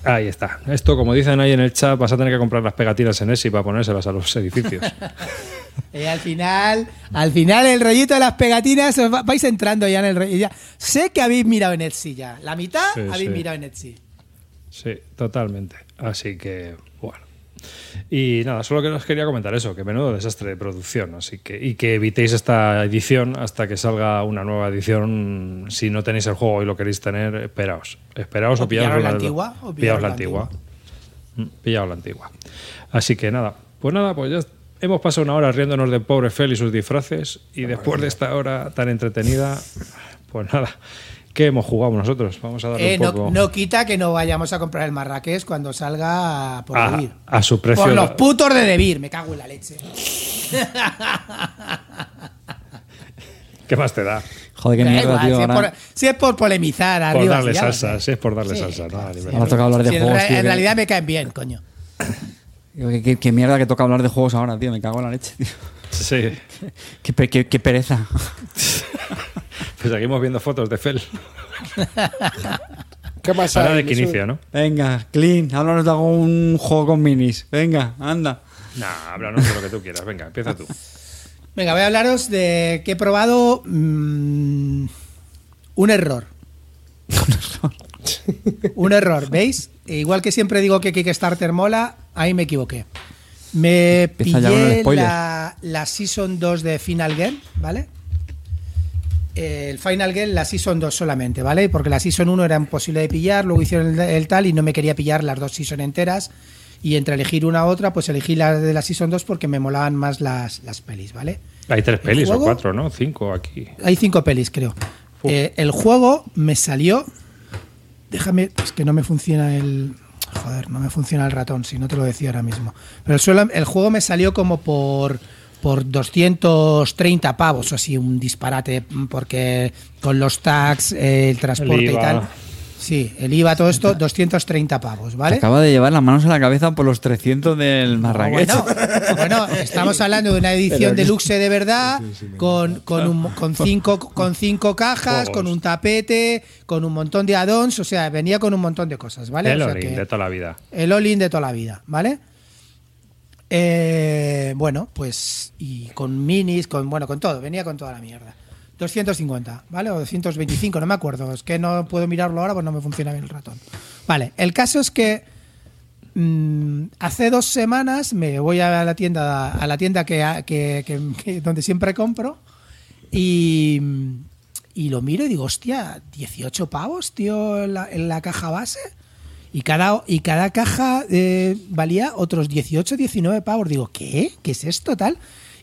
Ahí está. Esto, como dicen ahí en el chat, vas a tener que comprar las pegatinas en ESI para ponérselas a los edificios. Y al final, al final el rollito de las pegatinas, os va- vais entrando ya en el rollo. ya. Sé que habéis mirado en Etsy ya. La mitad Sí, habéis sí. mirado en Etsy. Sí, totalmente. Así que. Y nada, solo que os quería comentar eso, que menudo desastre de producción. Así que, y que evitéis esta edición hasta que salga una nueva edición. Si no tenéis el juego y lo queréis tener, esperaos. Esperaos o, O pillaos la del- antigua, o pillaos la la antigua. Mm, Pillaos la antigua. Así que nada, pues nada, pues ya hemos pasado una hora riéndonos de pobre Fel y sus disfraces. Y después de esta hora tan entretenida, pues nada, ¿qué hemos jugado nosotros? Vamos a darle Eh, un no, poco. no quita que no vayamos a comprar el Marrakech cuando salga por a, Debir. a su precio. Por los putos de Debir, me cago en la leche. ¿Qué más te da? Joder, qué Da mierda, igual, tío. si, es por, si es por polemizar Por arriba. darle sí, ya salsa, sé. si es por darle Sí, salsa, ¿no? Claro, nivel- ahora toca hablar de Sí, en, juegos, tío. en que- realidad me caen bien, coño. ¿Qué, qué- qué mierda que toca hablar de juegos ahora, tío. Me cago en la leche, tío. Sí. Qué- qué pereza. Pues seguimos viendo fotos de Fel. ¿Qué pasa? Ahora de que Misu? inicia, ¿no? Venga, Clean, háblanos de algún juego con minis. Venga, anda. Nah, háblanos de lo que tú quieras. Venga, empieza tú. Venga, voy a hablaros de que he probado mm, un error. un error, ¿veis? E Igual que siempre digo que Kickstarter mola, ahí me equivoqué. Me Empieza pillé la, la Season 2 de Final Game, ¿vale? El Final Game, la Season 2 solamente, ¿vale? Porque la Season 1 era imposible de pillar, luego hicieron el, el tal y no me quería pillar las dos Season enteras. Y entre elegir una u otra, pues elegí la de la Season 2 porque me molaban más las, las pelis, ¿vale? Hay tres ¿El pelis o cuatro, ¿no? Cinco aquí. Hay cinco pelis, creo. Eh, el juego me salió. Déjame, es que no me funciona el. Joder, no me funciona el ratón, si no te lo decía ahora mismo. Pero el, suelo- el juego me salió como por. Por 230 pavos, o así, un disparate, porque con los tags, eh, el transporte El y tal. Sí, el IVA, todo esto, 230 pavos, ¿vale? Acaba de llevar las manos a la cabeza por los 300 del Marrakech. Bueno, bueno, estamos hablando de una edición deluxe de verdad, con, con, un- con, cinco, con cinco cajas, Juegos. con un tapete, con un montón de add-ons, o sea, venía con un montón de cosas, ¿vale? el O sea que- de toda la vida. el all-in de toda la vida, ¿vale? Eh, bueno, pues y con minis, con bueno, con todo, venía con toda la mierda. 250, ¿vale? O 225, no me acuerdo. Es que no puedo mirarlo ahora, pues no me funciona bien el ratón. Vale, el caso es que mm, hace dos semanas me voy a la tienda, a la tienda que, que- que- donde siempre compro y, y lo miro y digo, hostia, 18 pavos, tío, en la, en la caja base. Y cada, y cada caja eh, valía otros 18, 19 pavos. Digo, ¿qué? ¿Qué es esto tal?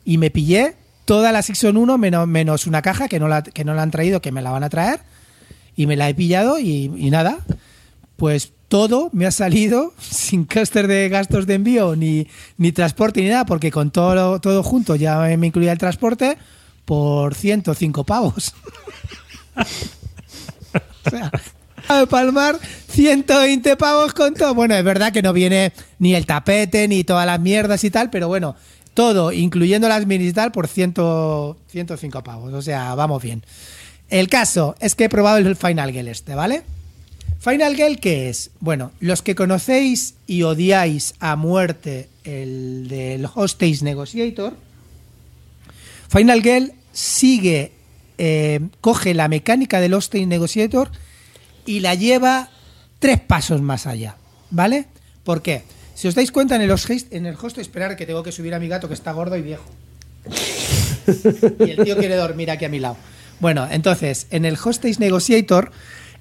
Y me pillé toda la Season 1 menos, menos una caja que no, la, que no la han traído, que me la van a traer. Y me la he pillado y, nada. Pues todo me ha salido sin coste de gastos de envío, ni, ni transporte, ni nada, porque con todo, todo junto ya me incluía el transporte por 105 pavos. o sea, a palmar 120 pavos con todo. Bueno, es verdad que no viene ni el tapete, ni todas las mierdas y tal, pero bueno, todo, incluyendo las minis y tal, por 100, 105 pavos. O sea, vamos bien. El caso es que he probado el Final Gale este, ¿vale? Final Gale, ¿qué es? Bueno, los que conocéis y odiáis a muerte el del Hostage Negotiator, Final Gale sigue eh, coge la mecánica del Hostage Negotiator y la lleva tres pasos más allá, ¿vale? ¿Por qué? Si os dais cuenta en el hostage, en el hostage, esperar que tengo que subir a mi gato que está gordo y viejo. y el tío quiere dormir aquí a mi lado. Bueno, entonces, en el Hostage Negotiator,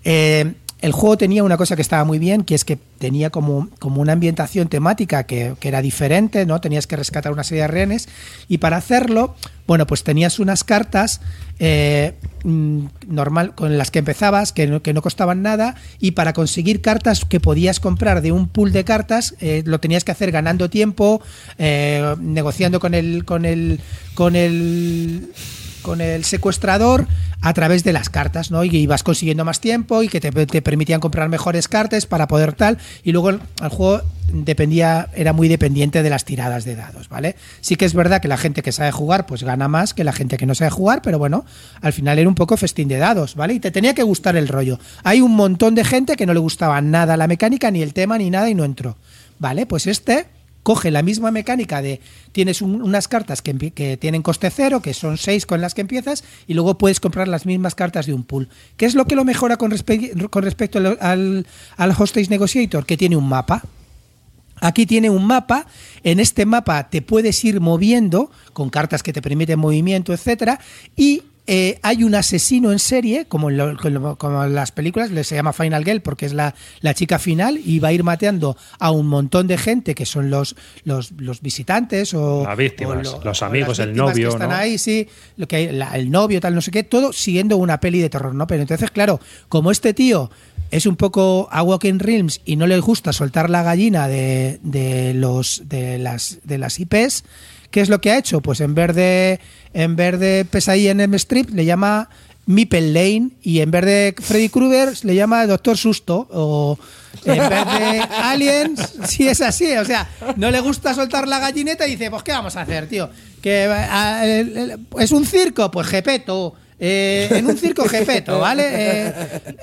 eh, el juego tenía una cosa que estaba muy bien, que es que tenía como, como una ambientación temática que, que era diferente, ¿no? Tenías que rescatar una serie de rehenes. Y para hacerlo, bueno, pues tenías unas cartas eh, mm, normal con las que empezabas, que no, que no costaban nada, y para conseguir cartas que podías comprar de un pool de cartas, eh, lo tenías que hacer ganando tiempo, eh, negociando con el, con el, con el con el secuestrador a través de las cartas, ¿no? Y ibas consiguiendo más tiempo y que te, te permitían comprar mejores cartas para poder tal. Y luego el, el juego dependía, era muy dependiente de las tiradas de dados, ¿vale? Sí que es verdad que la gente que sabe jugar, pues gana más que la gente que no sabe jugar, pero bueno, al final era un poco festín de dados, ¿vale? Y te tenía que gustar el rollo. Hay un montón de gente que no le gustaba nada la mecánica, ni el tema, ni nada, y no entró. ¿Vale? Pues este coge la misma mecánica de tienes un- unas cartas que, tienen coste cero, que son seis con las que empiezas, y luego puedes comprar las mismas cartas de un pool. ¿Qué es lo que lo mejora con, con respecto al, al, al Hostage Negotiator? Que tiene un mapa. Aquí tiene un mapa. En este mapa te puedes ir moviendo con cartas que te permiten movimiento, etcétera. Y eh, hay un asesino en serie, como en, lo- como- en las películas, le se llama Final Girl porque es la, la chica final y va a ir mateando a un montón de gente que son los, los, los visitantes o Las víctimas, o los o amigos, el víctimas que novio, están ¿no? ahí, sí, lo que hay, la- el novio, tal, no sé qué, todo siguiendo una peli de terror, ¿no? Pero entonces, claro, como este tío es un poco a Walking Realms y no le gusta soltar la gallina de, de los de las de las IPs, ¿qué es lo que ha hecho? Pues en vez de en vez de Pesadilla en M Strip le llama Meeple Lane y en vez de Freddy Krueger le llama Doctor Susto o en vez de Aliens, sí es así, o sea, no le gusta soltar la gallineta y dice, pues ¿qué vamos a hacer, tío? Que ah, el- el- es un circo, pues Gepeto. Eh, en un circo Gepeto, ¿vale? Eh,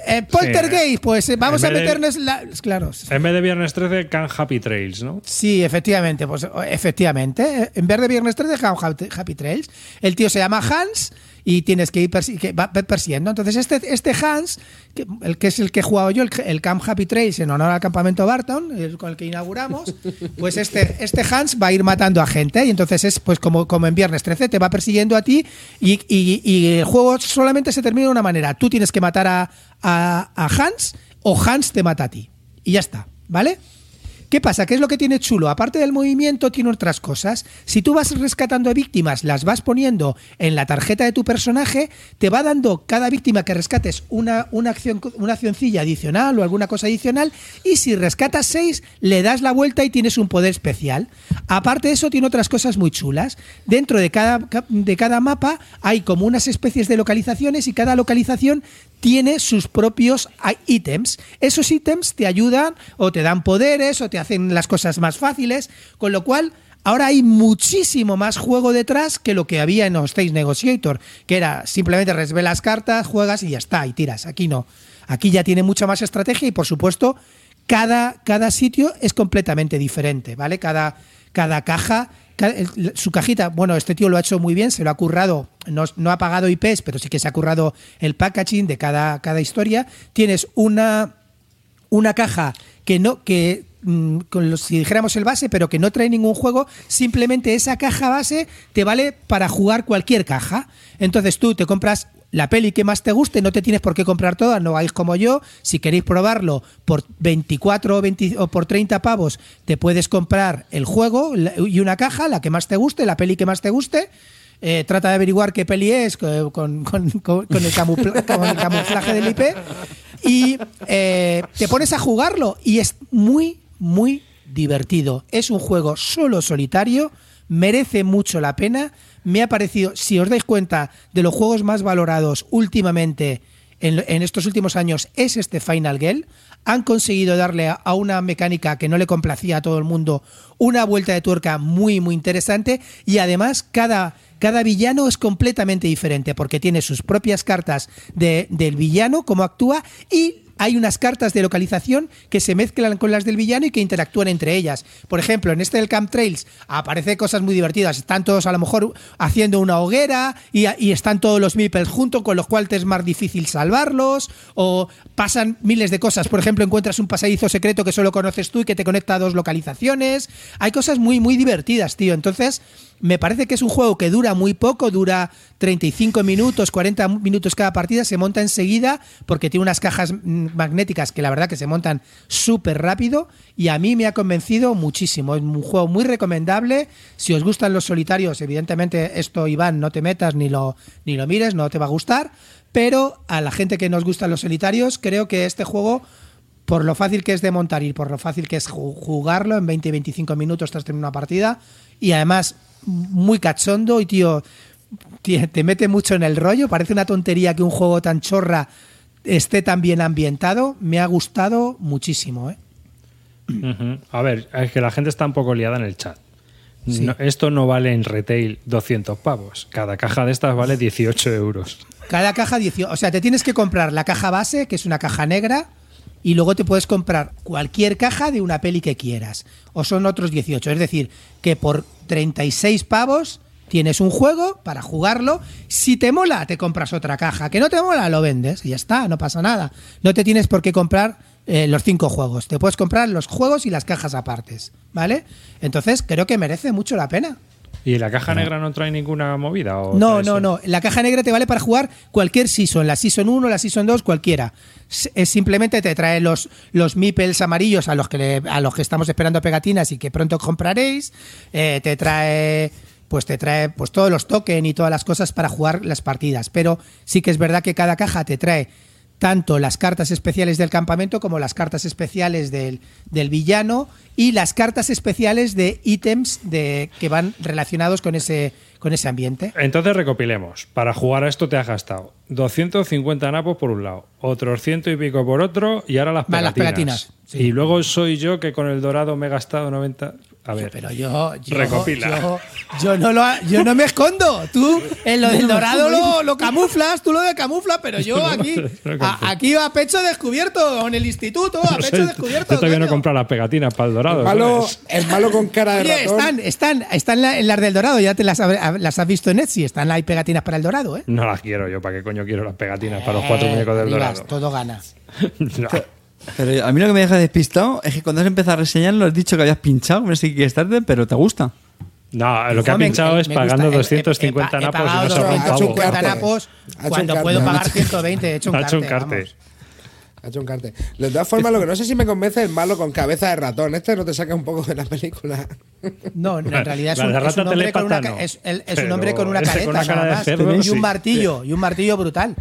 eh, Poltergeist, pues eh, vamos a de- meternos la, claro. En vez de viernes 13, Can Happy Trails, ¿no? Sí, efectivamente, pues efectivamente. En vez de Viernes 13, Happy Happy Trails. El tío se llama Hans y tienes que ir persi- que va persiguiendo. Entonces, este, este Hans, que, el que es el que he jugado yo, el, el Camp Happy Trails, en honor al campamento Barton, el con el que inauguramos, pues este, este Hans va a ir matando a gente. Y entonces es pues como, como en Viernes 13, te va persiguiendo a ti y, y- y el juego solamente se termina de una manera. Tú tienes que matar a, a- a Hans o Hans te mata a ti. Y ya está, ¿vale? ¿Qué pasa? ¿Qué es lo que tiene chulo? Aparte del movimiento, tiene otras cosas. Si tú vas rescatando a víctimas, las vas poniendo en la tarjeta de tu personaje, te va dando cada víctima que rescates una, una, acción, una accioncilla adicional o alguna cosa adicional. Y si rescatas seis, le das la vuelta y tienes un poder especial. Aparte de eso, tiene otras cosas muy chulas. Dentro de cada, de cada mapa hay como unas especies de localizaciones y cada localización tiene sus propios ítems. Esos ítems te ayudan o te dan poderes o te hacen las cosas más fáciles, con lo cual ahora hay muchísimo más juego detrás que lo que había en Hostage Negotiator, que era simplemente resve las cartas, juegas y ya está, y tiras. Aquí no. Aquí ya tiene mucha más estrategia y por supuesto cada, cada sitio es completamente diferente, ¿vale? Cada, cada caja, su cajita, bueno, este tío lo ha hecho muy bien, se lo ha currado, no, no ha pagado IPs, pero sí que se ha currado el packaging de cada, cada historia. Tienes una, una caja que no, que mm, si dijéramos el base, pero que no trae ningún juego, simplemente esa caja base te vale para jugar cualquier caja. Entonces tú te compras la peli que más te guste, no te tienes por qué comprar todas, no vais como yo. Si queréis probarlo por 24 o, 20 o por 30 pavos, te puedes comprar el juego y una caja, la que más te guste, la peli que más te guste. Eh, trata de averiguar qué peli es con, con el camuflaje del IP y eh, te pones a jugarlo y es muy, muy divertido. Es un juego solo solitario, merece mucho la pena. Me ha parecido, si os dais cuenta, de los juegos más valorados últimamente en, estos últimos años es este Final Girl. Han conseguido darle a, una mecánica que no le complacía a todo el mundo una vuelta de tuerca muy, muy interesante y además cada, cada villano es completamente diferente porque tiene sus propias cartas de- del villano, cómo actúa y hay unas cartas de localización que se mezclan con las del villano y que interactúan entre ellas. Por ejemplo, en este del Camp Trails aparece cosas muy divertidas. Están todos a lo mejor haciendo una hoguera y, están todos los meeples juntos, con los cuales es más difícil salvarlos. O pasan miles de cosas. Por ejemplo, encuentras un pasadizo secreto que solo conoces tú y que te conecta a dos localizaciones. Hay cosas muy, muy divertidas, tío. Entonces, me parece que es un juego que dura muy poco, dura 35 minutos, 40 minutos cada partida, se monta enseguida porque tiene unas cajas magnéticas que la verdad que se montan súper rápido y a mí me ha convencido muchísimo. Es un juego muy recomendable. Si os gustan los solitarios, evidentemente esto, Iván, no te metas ni lo, ni lo mires, no te va a gustar. Pero a la gente que nos gustan los solitarios, creo que este juego por lo fácil que es de montar y por lo fácil que es jugarlo en 20-25 minutos tras tener una partida y además muy cachondo y tío te mete mucho en el rollo parece una tontería que un juego tan chorra esté tan bien ambientado me ha gustado muchísimo ¿eh? A ver, es que la gente está un poco liada en el chat. No- esto no vale en retail 200 pavos. Cada caja de estas vale 18 euros. Cada caja 18. O sea, te tienes que comprar la caja base, que es una caja negra, y luego te puedes comprar cualquier caja de una peli que quieras. O son otros 18. Es decir, que por 36 pavos tienes un juego para jugarlo. Si te mola, te compras otra caja. Que no te mola, lo vendes y ya está, no pasa nada. No te tienes por qué comprar eh, los cinco juegos. Te puedes comprar los juegos y las cajas apartes. ¿Vale? Entonces, creo que merece mucho la pena. ¿Y la caja negra no trae ninguna movida? ¿O No, no, no. La caja negra te vale para jugar cualquier season, la season 1, la season 2, cualquiera. Es simplemente te trae los, los meeples amarillos a los que le- a los que estamos esperando pegatinas y que pronto compraréis. Eh, te trae pues te trae pues todos los tokens y todas las cosas para jugar las partidas. Pero sí que es verdad que cada caja te trae tanto las cartas especiales del campamento como las cartas especiales del, del villano y las cartas especiales de ítems de, que van relacionados con ese, con ese ambiente. Entonces recopilemos. Para jugar a esto te has gastado 250 napos por un lado, otros ciento y pico por otro y ahora las pegatinas. las pegatinas, sí. Y luego soy yo que con el dorado me he gastado 90. A ver, Pero yo, yo, Recopila. yo, yo no lo, yo no me escondo. Tú en lo del dorado lo, lo camuflas, tú lo de camuflas, pero yo aquí, a- aquí a pecho descubierto, en el instituto, a no sé, pecho descubierto. yo todavía no he coño. comprado las pegatinas para el dorado. El malo, el malo con cara de Oye, ratón. están, están, están la- las del dorado, ya te las, las has visto en Etsy, están ahí pegatinas para el dorado, ¿eh? No las quiero yo, ¿para qué coño quiero las pegatinas para los cuatro Eh, muñecos del dorado? Todo gana. No. Pero a mí lo que me deja despistado es que cuando has empezado a reseñarlo has dicho que habías pinchado, no sé qué Kickstarter, pero te gusta. No, lo que ha Me- pinchado me es gusta. pagando He- he- 250 he, he napos y no se un 250 pavo. carte. napos Ha hecho un cuando puedo Ha pagar hecho- 120, he hecho un Ha hecho un carte, vamos. Ha hecho un carte. De todas formas, lo que no sé si me convence es el malo con cabeza de ratón. Este no te saca un poco de la película. No, en realidad es un, es un hombre con una, es, el- es un hombre con una careta con una cara de cerdo, y sí. un martillo, y un martillo brutal.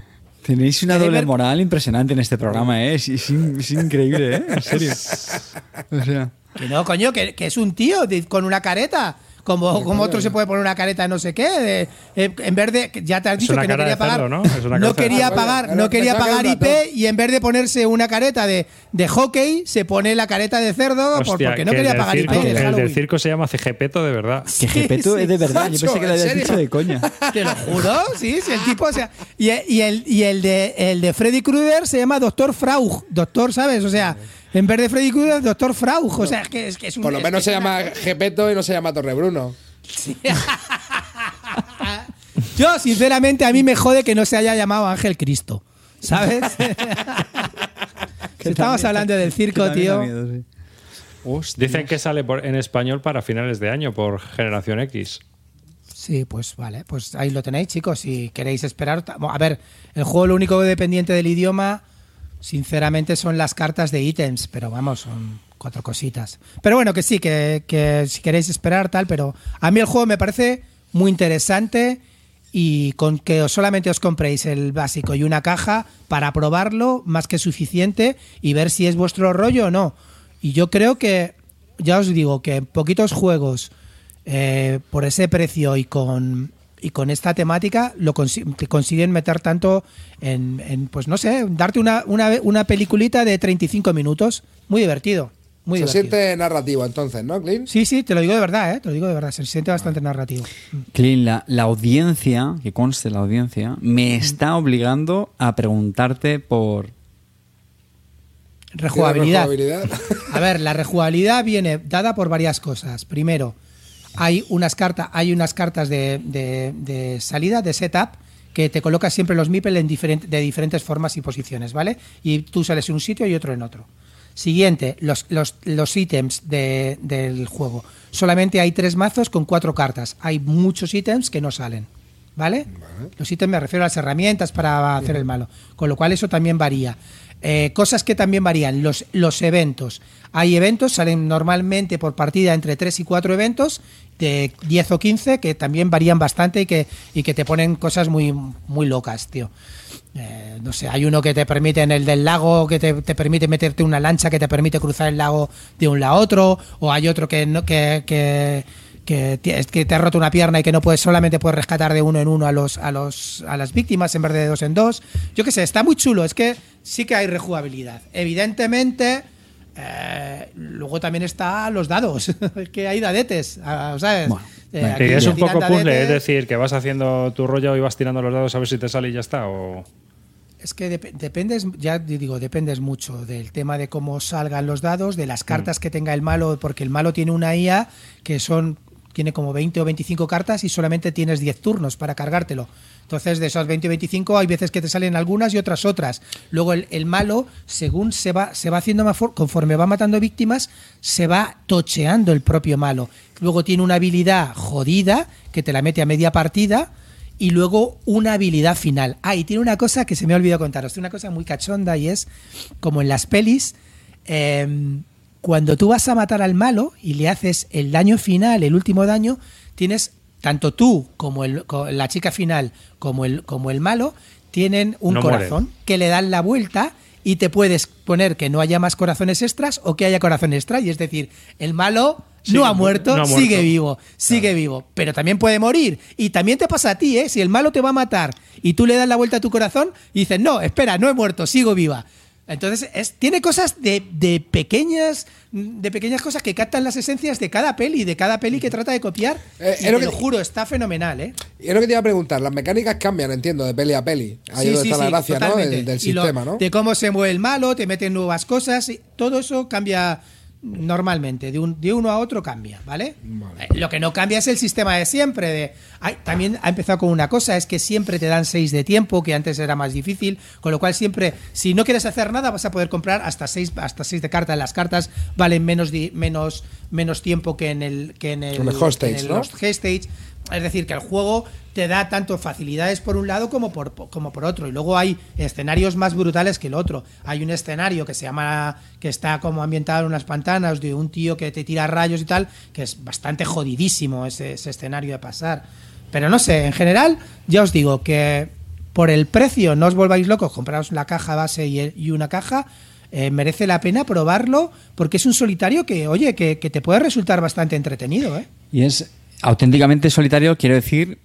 Tenéis una ¿Queréis doble ver? moral impresionante en este programa, ¿eh? Es, es in- es increíble, ¿eh? En serio. O sea, Que no, coño, que, que es un tío de- con una careta. Como, como otro se puede poner una careta no sé qué. de- eh, en vez de. Ya te has dicho que no quería de pagar. cerdo, ¿no? De quería pagar, no quería pensaba que pagar IP y en vez de ponerse una careta de, de hockey, se pone la careta de cerdo por- porque no que quería pagar circo- IP. el del circo se llama CGPeto de verdad. que Gepeto es de verdad. Yo pensé que lo ¿en habías dicho de coña. Te lo juro, sí, sí, el tipo, o sea, y, y el, y el de el de Freddy Krueger se llama Doctor Frauch, doctor, ¿sabes? O sea, en vez de Freddy Krueger, Doctor Frauch, o sea, es que es, que es un Por lo menos se llama Gepeto y no se llama Torrebruno. Yo, sinceramente, a mí me jode que no se haya llamado Ángel Cristo, ¿sabes? Estamos hablando del circo, tío. miedo, sí. Dicen que sale por- en español para finales de año por Generación X. Sí, pues vale, pues ahí lo tenéis, chicos. Si queréis esperar. A ver, el juego lo único dependiente del idioma, sinceramente, son las cartas de ítems, pero vamos, son cuatro cositas. Pero bueno, que sí, que, que si queréis esperar, tal, pero a mí el juego me parece muy interesante y con que solamente os compréis el básico y una caja para probarlo, más que suficiente y ver si es vuestro rollo o no. Y yo creo que, ya os digo, que poquitos juegos eh, por ese precio y con y con esta temática lo consi- te consiguen meter tanto en, en, pues no sé, darte una, una, una peliculita de 35 minutos. Muy divertido. Muy se divertido. siente narrativo entonces, ¿no, Clint? Sí, sí, te lo digo de verdad, ¿eh? Te lo digo de verdad. Se siente bastante narrativo. Clean, la, la audiencia, que conste la audiencia, me está obligando a preguntarte por Rejugabilidad. rejugabilidad? A ver, la rejugabilidad viene dada por varias cosas. Primero, hay unas cartas, hay unas cartas de, de- de salida, de setup, que te colocas siempre los meeple en de diferentes formas y posiciones, ¿vale? Y tú sales en un sitio y otro en otro. Siguiente, los, los, los ítems de- del juego. Solamente hay tres mazos con cuatro cartas. Hay muchos ítems que no salen. ¿Vale? Los ítems me refiero a las herramientas para hacer el malo. Con lo cual eso también varía. Eh, cosas que también varían, los, los eventos. Hay eventos, salen normalmente por partida entre 3 y 4 eventos, de 10 o 15, que también varían bastante y que, y que te ponen cosas muy, muy locas, tío. Eh, no sé, hay uno que te permite en el del lago, que te, te permite meterte una lancha que te permite cruzar el lago de un lado a otro, o hay otro que, no, que, que, que, te ha roto una pierna y que no puedes solamente puedes rescatar de uno en uno a los a los a las víctimas en vez de dos en dos. Yo qué sé, está muy chulo, es que sí que hay rejugabilidad. Evidentemente, eh, luego también está los dados, es que hay dadetes, ah, ¿sabes? Bueno, Eh, Que es un poco puzzle, dadetes. es decir, que vas haciendo tu rollo y vas tirando los dados a ver si te sale y ya está. O... Es que dep- dependes, ya digo, dependes mucho del tema de cómo salgan los dados, de las cartas que tenga el malo, porque el malo tiene una IA que son tiene como 20 o 25 cartas y solamente tienes 10 turnos para cargártelo. Entonces, de esas 20 o 25, hay veces que te salen algunas y otras otras. Luego, el, malo, según se va, se va haciendo más conforme va matando víctimas, se va tocheando el propio malo. Luego tiene una habilidad jodida que te la mete a media partida y luego una habilidad final. Ah, y tiene una cosa que se me ha olvidado contaros, tiene una cosa muy cachonda y es como en las pelis, eh, cuando tú vas a matar al malo y le haces el daño final, el último daño, tienes tanto tú como el, la chica final como el, como el malo, tienen un No corazón que le dan la vuelta y te puedes poner que no haya más corazones extras o que haya corazón extra. Y es decir, el malo no ha muerto, no ha sigue vivo, sigue vivo. Pero también puede morir. Y también te pasa a ti, ¿eh? Si el malo te va a matar y tú le das la vuelta a tu corazón y dices, no, espera, no he muerto, sigo viva. Entonces, es, tiene cosas de, de pequeñas de pequeñas cosas que captan las esencias de cada peli, de cada peli que trata de copiar. Eh, y lo que- lo juro, está fenomenal, ¿eh? Y es lo que te iba a preguntar, las mecánicas cambian, entiendo, de peli a peli. Ahí es donde está la gracia, ¿no? Del, del Y lo- sistema, ¿no? De cómo se mueve el malo, te meten nuevas cosas, y todo eso cambia normalmente, de, un, de uno a otro cambia, ¿vale? Eh, Lo que no cambia es el sistema de siempre. De, ay, también ha empezado con una cosa, es que siempre te dan seis de tiempo, que antes era más difícil, con lo cual siempre, si no quieres hacer nada, vas a poder comprar hasta seis, hasta seis de cartas. Las cartas valen menos, di- menos, menos tiempo que en el, que en el, En el G-Stage. Es decir, que el juego te da tanto facilidades por un lado como por, como por otro. Y luego hay escenarios más brutales que el otro. Hay un escenario que se llama, que está como ambientado en unas pantanas de un tío que te tira rayos y tal, que es bastante jodidísimo ese, escenario de pasar. Pero no sé, en general, ya os digo que por el precio no os volváis locos, compraos la caja base y, una caja. eh, merece la pena probarlo porque es un solitario que, oye, que, que te puede resultar bastante entretenido, ¿eh? Y es auténticamente solitario, quiero decir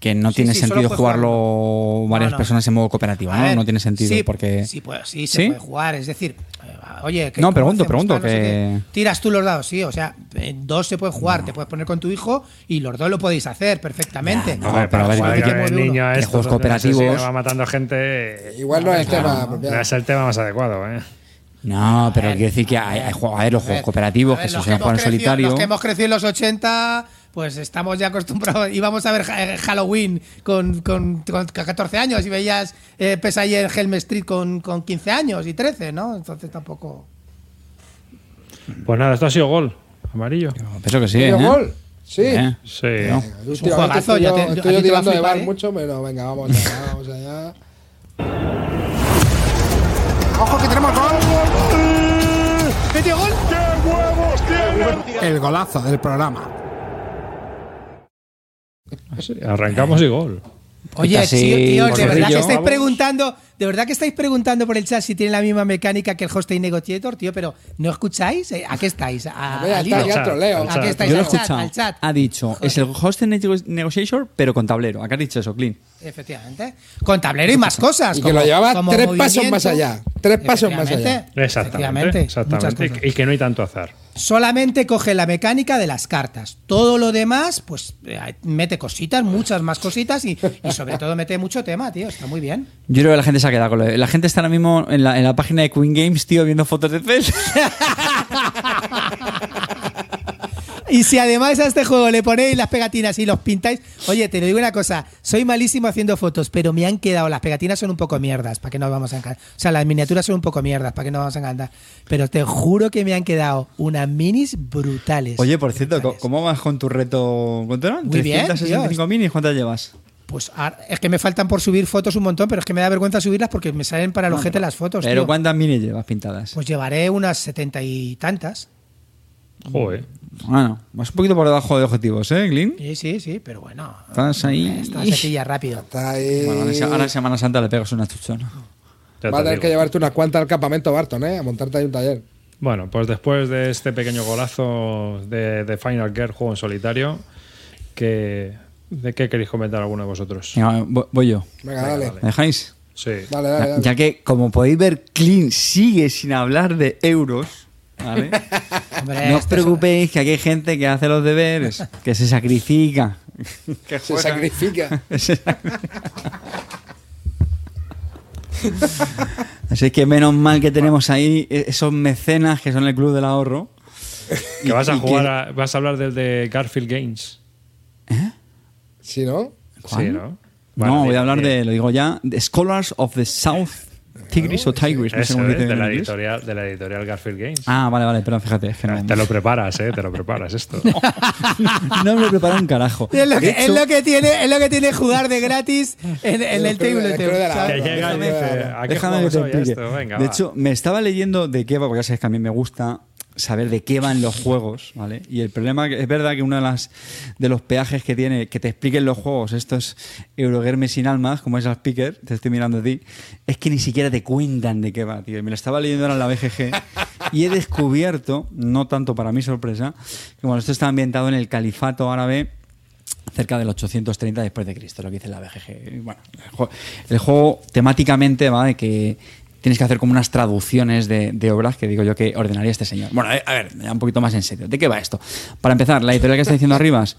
que no Sí, tiene sí, sentido jugarlo jugarlo. varias No, no. personas en modo cooperativo, A ¿no? ver, no tiene sentido sí, porque sí, puede- sí, se ¿Sí? puede jugar. Es decir, eh, oye, ¿qué- No, cómo pregunto, hacemos, pregunto, tal? No sé que- tiras tú los dados, sí. O sea, en dos se puede jugar. Te puedes poner con tu hijo y los dos lo podéis hacer perfectamente. Ya, no, pero a ver, ¿qué con mueve el uno? niño a Que estos, juegos no sé si cooperativos- va matando gente. Igual no es el tema. No es el tema más adecuado, ¿eh? No, pero quiero decir que hay, hay juegos- a ver, los A juegos ver, cooperativos a ver, que se suelen jugar en solitario. Los que hemos crecido en los 80, pues estamos ya acostumbrados. Íbamos a ver ja- Halloween con, con, con 14 años y veías eh, Pesadilla en Helm Street con, con 15 años y 13, ¿no? Entonces tampoco. Pues nada, esto ha sido gol. Amarillo. Pienso que sí, ¿Medio ¿eh? gol? Sí. Eh. Sí. No. Últimamente juegazo, estoy yo- te- yo te de bar ¿eh? mucho, pero venga, vamos allá, vamos allá. ¡Ojo que tenemos gol! ¡Metió gol! El golazo del programa. Arrancamos y gol. Oye, Casi tío, tío, de verdad que estáis preguntando, de verdad que estáis preguntando por el chat si tiene la misma mecánica que el Hosting Negotiator, tío, pero ¿no escucháis? Eh, ¿A qué estáis? ¿A, ya al Chat, troleo. al ¿A qué chat. estáis? Yo lo he al chat, escuchado. al chat. Ha dicho, es el host nego- negotiator, pero con tablero. ¿A qué has dicho eso, Clean? Efectivamente. Con tablero y más cosas. Y que lo llevaba tres pasos más allá, tres pasos más allá. Efectivamente, Exactamente. Exactamente. Y que no hay tanto azar. solamente coge la mecánica de las cartas. Todo lo demás, pues eh, mete cositas, muchas más cositas y, y sobre todo mete mucho tema, tío. Está muy bien. Yo creo que la gente se ha quedado con lo de- La gente está ahora mismo en la, en la página de Queen Games, tío, viendo fotos de PES. Y si además a este juego le ponéis las pegatinas y los pintáis, oye, te lo digo una cosa, soy malísimo haciendo fotos, pero me han quedado, las pegatinas son un poco mierdas, para que no vamos a encantar. O sea, las miniaturas son un poco mierdas, para que no vamos a encantar. Pero te juro que me han quedado unas minis brutales. Oye, por cierto, Brutales. ¿cómo vas con tu reto? ¿Cuánto eran? Muy bien, 365 minis, ¿cuántas llevas? Pues ah, es que me faltan por subir fotos un montón, pero es que me da vergüenza subirlas porque me salen para el ojete las fotos. Pero tío. ¿cuántas minis llevas pintadas? Pues llevaré unas setenta y tantas. Joder. Bueno, vas un poquito por debajo de objetivos, ¿eh, Glyn? Sí, sí, sí, pero bueno. Estás ahí. Se pilla rápido. Está ahí. Bueno, ahora en- Semana Santa le pegas una chuchona. Ya Va a te tener digo. que llevarte unas cuantas al campamento Barton, ¿eh? A montarte ahí un taller. Bueno, pues después de este pequeño golazo de, de Final Girl, juego en solitario, que, ¿de qué queréis comentar alguno de vosotros? Venga, voy- yo. Venga, dale. ¿Me dejáis? Sí. Dale, dale, dale. Ya que, como podéis ver, Clean sigue sin hablar de euros. ¿vale? Hombre, no os preocupéis que aquí hay gente que hace los deberes, que se sacrifica. que Se sacrifica. Así que menos mal que tenemos ahí esos mecenas que son el Club del Ahorro. Que vas a y que- jugar, a- vas a hablar del de Garfield Games. ¿Sí, no? ¿Cuál? Sí, ¿no? no, voy a hablar de, lo digo ya, de Scholars of the South Tigris o Tigris, no sé Eso cómo es, dice de la editorial, de la editorial Garfield Games. Ah, vale, vale, pero fíjate, es que no, Te lo preparas, ¿eh? Te lo preparas esto. no me lo preparo un carajo. Es lo, que, De es hecho- lo que tiene, es lo que tiene jugar de gratis en, en el de- table. de la- Que llega y Déjame- dice, ¿a qué Déjame que jugamos te hoy a explique. esto? Venga, de va. hecho, me estaba leyendo de qué va, porque ya sabes que a mí me gusta saber de qué van los juegos, ¿vale? Y el problema es verdad que uno de las los peajes que tiene que te expliquen los juegos, estos Eurogamer sin almas, como es el speaker, te estoy mirando a ti, es que ni siquiera te cuentan de qué va, tío. Me lo estaba leyendo ahora en la BGG y he descubierto, no tanto para mi sorpresa, que bueno, esto está ambientado en el califato árabe cerca del 830 después de Cristo, lo que dice la BGG. Bueno, el juego, el juego temáticamente va de que tienes que hacer como unas traducciones de, de obras que digo yo que ordenaría este señor. Bueno, a ver, un poquito más en serio. ¿De qué va esto? Para empezar, la editorial que está diciendo Arribas,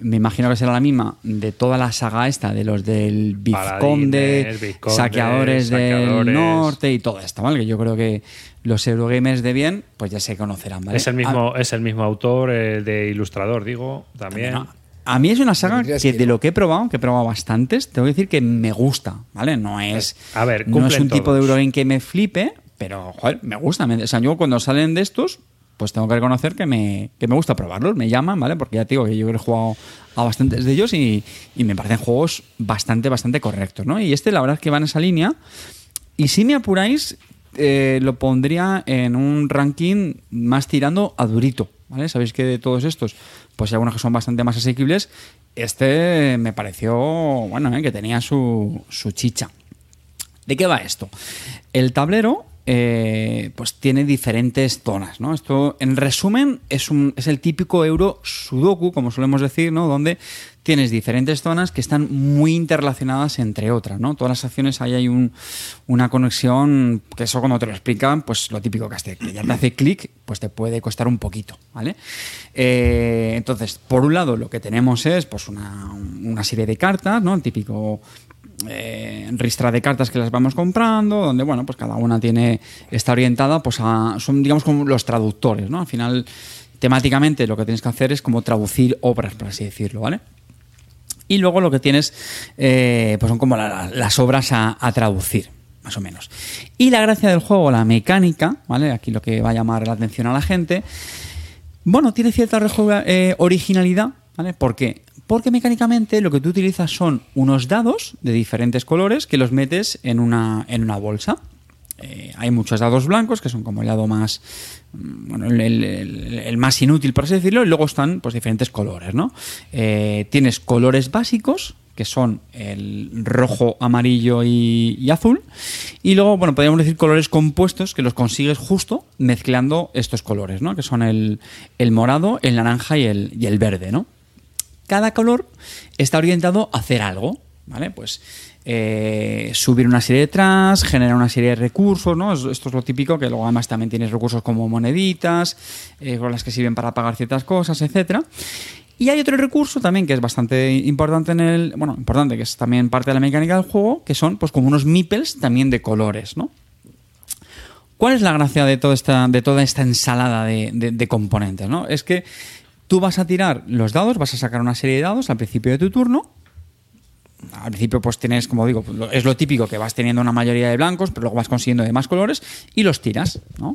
me imagino que será la misma de toda la saga esta, de los del Vizconde, Vizconde, saqueadores, del saqueadores. norte y todo esto, ¿vale? Que yo creo que los Eurogamers de bien, pues ya se conocerán, ¿vale? Es el Ah, mismo, es el mismo autor, el de ilustrador, digo, también. no. A mí es una saga que que- de lo que he probado, que he probado bastantes, tengo que decir que me gusta, ¿vale? No es, A ver, no es un tipo de. Eurogame que me flipe, pero joder, me gusta. Me- o sea, yo cuando salen de estos, pues tengo que reconocer que me, que me gusta probarlos, me llaman, ¿vale? Porque ya te digo que yo he jugado a bastantes de ellos y, y me parecen juegos bastante, bastante correctos, ¿no? Y este, la verdad es que va en esa línea. Y si me apuráis, eh, lo pondría en un ranking más tirando a durito. ¿Vale? Sabéis que de todos estos, pues hay algunos que son bastante más asequibles. Este me pareció, bueno, eh, que tenía su, su chicha. ¿De qué va esto? El tablero eh, pues tiene diferentes zonas, ¿no? Esto, en resumen, es, un, es el típico euro sudoku, como solemos decir, ¿no? Donde tienes diferentes zonas que están muy interrelacionadas entre otras, ¿no? Todas las acciones ahí hay un- una conexión que eso cuando te lo explican, pues lo típico que, hace- que ya te hace clic, pues te puede costar un poquito, ¿vale? Eh, entonces, por un lado, lo que tenemos es pues una, una serie de cartas, ¿no? El típico eh, ristra de cartas que las vamos comprando, donde bueno, pues cada una tiene está orientada, pues a son digamos como los traductores, ¿no? Al final temáticamente lo que tienes que hacer es como traducir obras, por así decirlo, ¿vale? Y luego lo que tienes eh, pues son como la- las obras a, traducir, más o menos. Y la gracia del juego, la mecánica, ¿vale? Aquí lo que va a llamar la atención a la gente, bueno, tiene cierta eh, originalidad, ¿vale? ¿Por qué? Porque mecánicamente lo que tú utilizas son unos dados de diferentes colores que los metes en una, en una bolsa. Eh, hay muchos dados blancos que son como el dado más mm, bueno, el, más inútil por así decirlo y luego están pues diferentes colores no Eh, tienes colores básicos que son el rojo amarillo y, y azul y luego bueno podríamos decir colores compuestos que los consigues justo mezclando estos colores no que son el, el morado el naranja y el, y el verde no cada color está orientado a hacer algo. ¿vale? Pues eh, subir una serie de tracks, generar una serie de recursos, ¿no? Es- Esto es lo típico, que luego además también tienes recursos como moneditas, eh, con las que sirven para pagar ciertas cosas, etcétera. Y hay otro recurso también que es bastante importante en el. Bueno, importante, que es también parte de la mecánica del juego, que son pues como unos meeples también de colores, ¿no? ¿Cuál es la gracia de toda esta, de toda esta ensalada de- de componentes? ¿no? Es que tú vas a tirar los dados, vas a sacar una serie de dados al principio de tu turno. Al principio, pues tienes, como digo, lo- es lo típico que vas teniendo una mayoría de blancos, pero luego vas consiguiendo de más colores y los tiras. ¿no?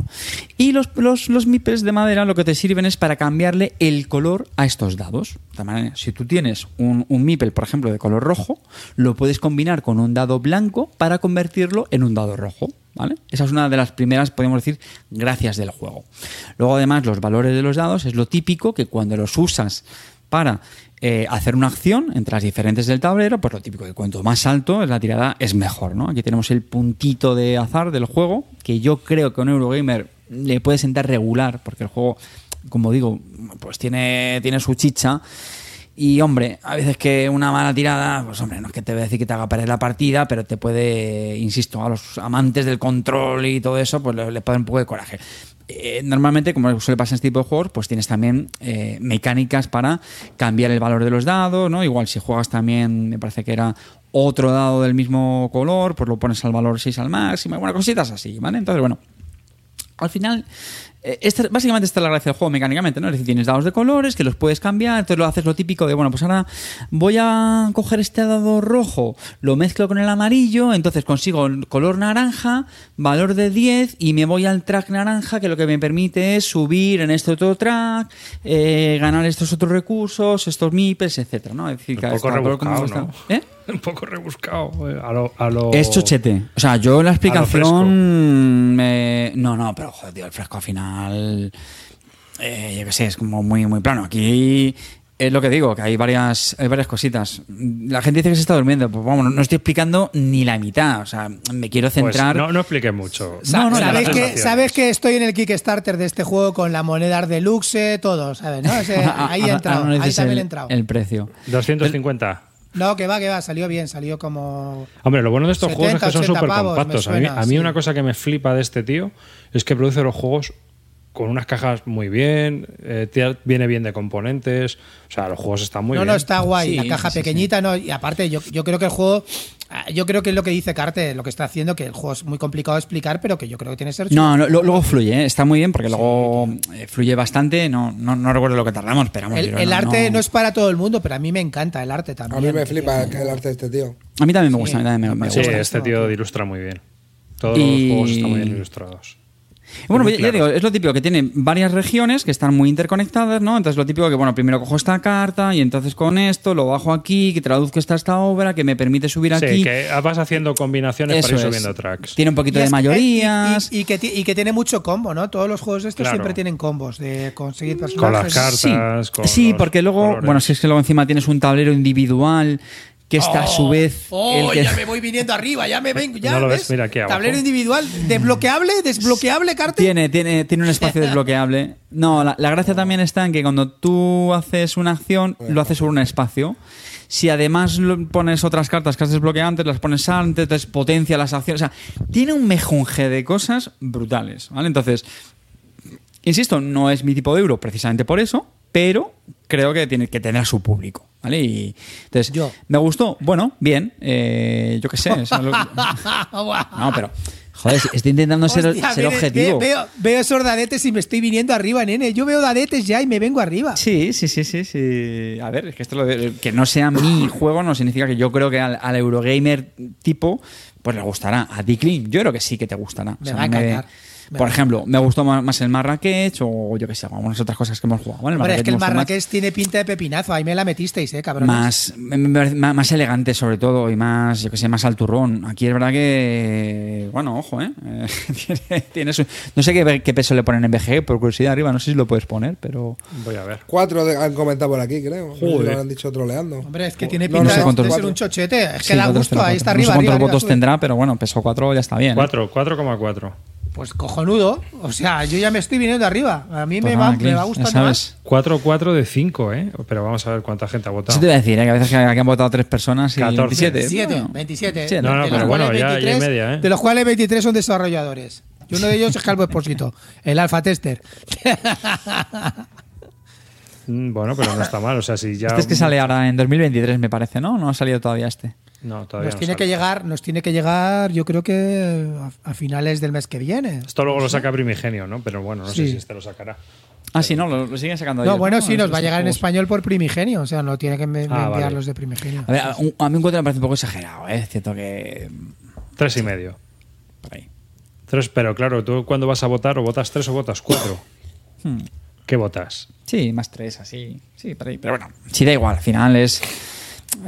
Y los, los, los de madera lo que te sirven es para cambiarle el color a estos dados. De manera, si tú tienes un, un meeple, por ejemplo, de color rojo, lo puedes combinar con un dado blanco para convertirlo en un dado rojo. ¿Vale? Esa es una de las primeras, podemos decir, gracias del juego. Luego, además, los valores de los dados es lo típico que cuando los usas para eh, hacer una acción entre las diferentes del tablero, pues lo típico que cuanto más alto es la tirada, es mejor, ¿no? Aquí tenemos el puntito de azar del juego, que yo creo que a un Eurogamer le puede sentar regular, porque el juego, como digo, pues tiene, tiene su chicha. Y hombre, a veces que una mala tirada, pues hombre, no es que te voy a decir que te haga perder la partida, pero te puede, insisto, a los amantes del control y todo eso, pues le, le puede dar un poco de coraje. Eh, normalmente, como suele pasar en este tipo de juegos, pues tienes también eh, mecánicas para cambiar el valor de los dados, ¿no? Igual si juegas también, me parece que era otro dado del mismo color, pues lo pones al valor 6 al máximo, bueno, cositas así, ¿vale? Entonces, bueno, al final, esta- básicamente esta es la gracia del juego mecánicamente, ¿no? Es decir, tienes dados de colores que los puedes cambiar, entonces lo haces lo típico de, bueno, pues ahora voy a coger este dado rojo, lo mezclo con el amarillo, entonces consigo el color naranja, valor de 10 y me voy al track naranja que lo que me permite es subir en este otro track, eh, ganar estos otros recursos, estos MIPES, etcétera, ¿no? Es decir, Un poco rebuscado, está- ¿no? ¿Eh? Un poco rebuscado. eh, A lo, a lo- Es chochete. O sea, yo la explicación. me- No, no, pero joder, tío, el fresco al final. eh, yo qué sé, es como muy, muy plano. Aquí es lo que digo, que hay varias, hay varias cositas. La gente dice que se está durmiendo. Pues vamos, no, estoy explicando ni la mitad. O sea, me quiero Pues centrar. no, no expliques mucho. Sa- No, no, ¿Sabes, que, sabes que estoy en el Kickstarter de este juego con la moneda deluxe, todo, ¿sabes? ¿no? Ese- ahí he entrado, ahí también el, he entrado. el precio. 250. No, que va, que va, salió bien, salió como... Hombre, lo bueno de estos 70, juegos es que son 80 súper compactos. A mí, suena, a mí sí. una cosa que me flipa de este tío es que produce los juegos con unas cajas muy bien, eh, viene bien de componentes, o sea, los juegos están muy no, bien. no, está guay, Sí, la caja sí, sí. pequeñita, no, y aparte yo, yo creo que el juego, ah, yo creo que es lo que dice Carte, lo que está haciendo, que el juego es muy complicado de explicar, pero que yo creo que tiene que ser. No, no, lo- luego fluye, ¿eh? está muy bien porque luego eh, fluye bastante. No, no, no recuerdo lo que tardamos, pero vamos, El, yo el no- arte no- no es para todo el mundo, pero a mí me encanta el arte A también. mí me flipa el arte de este tío. A mí también me gusta, a mí también me, me Sí, gusta. este tío ilustra muy bien. Todos Y- los juegos están muy bien ilustrados. Bueno, ya claro. digo, es lo típico que tiene varias regiones que están muy interconectadas, ¿no? Entonces lo típico que, bueno, primero cojo esta carta y entonces con esto lo bajo aquí, que traduzco esta esta obra, que me permite subir Sí, aquí. que vas haciendo combinaciones Eso para ir es. subiendo tracks. Tiene un poquito Y de es- mayorías. Y, y- y que, y que tiene mucho combo, ¿no? Todos los juegos de estos Claro. siempre tienen combos de conseguir Con personajes. las cartas. sí, con sí los porque luego, colores. bueno, si es que luego encima tienes un tablero individual que está a su vez. Oh, el que- ya me voy viniendo arriba, ya me vengo, ya No lo ves, ¿ves? mira aquí abajo. Tablero individual, desbloqueable, desbloqueable, Carte. Tiene, tiene, tiene un espacio desbloqueable. No, la, la gracia también está en que cuando tú haces una acción, lo haces sobre un espacio. Si además lo- pones otras cartas que has desbloqueado antes, las pones antes, entonces potencia las acciones. O sea, tiene un mejunje de cosas brutales, ¿vale? Entonces, insisto, no es mi tipo de euro precisamente por eso, pero creo que tiene que tener a su público, ¿vale? Y entonces, Yo. ¿me gustó? Bueno, bien. eh, yo qué sé. o sea, lo- no, pero, joder, estoy intentando ser, Hostia, ser objetivo. ve- Veo, veo esos dadetes y me estoy viniendo arriba, nene. Yo veo dadetes ya y me vengo arriba. Sí, sí, sí, sí, sí. A ver, es que esto lo de- que no sea mi juego no significa que yo creo que al, al Eurogamer tipo pues le gustará. A Dicklin yo creo que sí que te gustará. Me va a encantar. Por ejemplo, me gustó más, el Marrakech o yo qué sé, algunas otras cosas que hemos jugado. ¿vale? Hombre, es que el más- Marrakech tiene pinta de pepinazo. Ahí me la metisteis, eh, cabrón. más, me- me parece más, más elegante sobre todo y más, yo que sé, más al turrón. Aquí es verdad que, bueno, ojo, ¿eh? Eh, tiene, tiene su- no sé qué, qué peso le ponen en BG, por curiosidad arriba, no sé si lo puedes poner, pero... Voy a ver. Cuatro de- han comentado por aquí, creo. Joder. lo han dicho troleando. Hombre, es que tiene pinta no sé de- cuántos de ser votos. un chochete. Es que Sí, da gusto. Ahí está arriba. No sé cuántos arriba, votos arriba, tendrá, pero bueno, peso 4 ya está bien. ¿eh? 4, 4,4. Pues cojonudo. O sea, yo ya me estoy viniendo arriba. A mí Pues me, nada, va, me va gustando sabes. más. 4-4 de 5, ¿eh? Pero vamos a ver cuánta gente ha votado. Eso te iba a decir, ¿eh? que a veces que, han votado tres personas y 14. 27. 27, Bueno, 27. Sí, de no, no, pero bueno, ya- ya hay media, ¿eh? De los cuales 23 son desarrolladores. Y uno de ellos es Calvo Espósito, el alfa tester. Mm, Bueno, pero no está mal. O sea, si ya. Este es que sale ahora en 2023, me parece, ¿no? No ha salido todavía este. No, todavía Nos no tiene sale. que llegar, nos tiene que llegar, yo creo que a, a finales del mes que viene. Esto luego lo saca Primigenio, ¿no? Pero bueno, no sé si este lo sacará. Ah, sí, no, lo, lo siguen sacando No, ellos, bueno, sí, nos va a llegar en español por Primigenio, o sea, no tiene que me- Ah, enviar vale. los de Primigenio. A ver, a, un- a mí un 4 me parece un poco exagerado, ¿eh? Es cierto que. Tres y medio. Por ahí. Tres, pero claro, tú cuando vas a votar, o votas tres o votas cuatro. Hmm. ¿Qué votas? Sí, más tres, así. Sí, por ahí. Pero bueno, sí da igual. Al final es.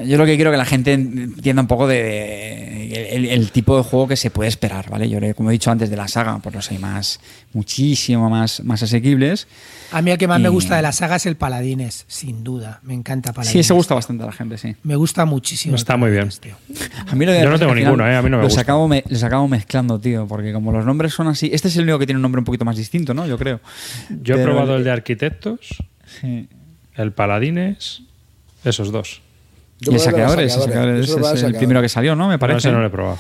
Yo lo que quiero que la gente entienda un poco de, de- el, el tipo de juego que se puede esperar, ¿vale? Yo, le- como he dicho antes de la saga, pues los hay más, muchísimo más, más asequibles. A mí el que más me gusta de la saga es el Paladines, sin duda. Me encanta Paladines. Sí, ese gusta bastante a la gente, sí. Me gusta muchísimo. Está muy bien. Tío. A mí lo de Yo no tengo final ninguno, ¿eh? A mí no me los gusta. Acabo me- los acabo mezclando, tío, porque como los nombres son así. Este es el único que tiene un nombre un poquito más distinto, ¿no? Yo creo. Yo he Pero probado el de arquitectos, Sí. el paladines, esos dos. Y Yo el probé el de los saqueadores, el solo probé es el el primero que salió, ¿no? Me parece. ese no lo he probado.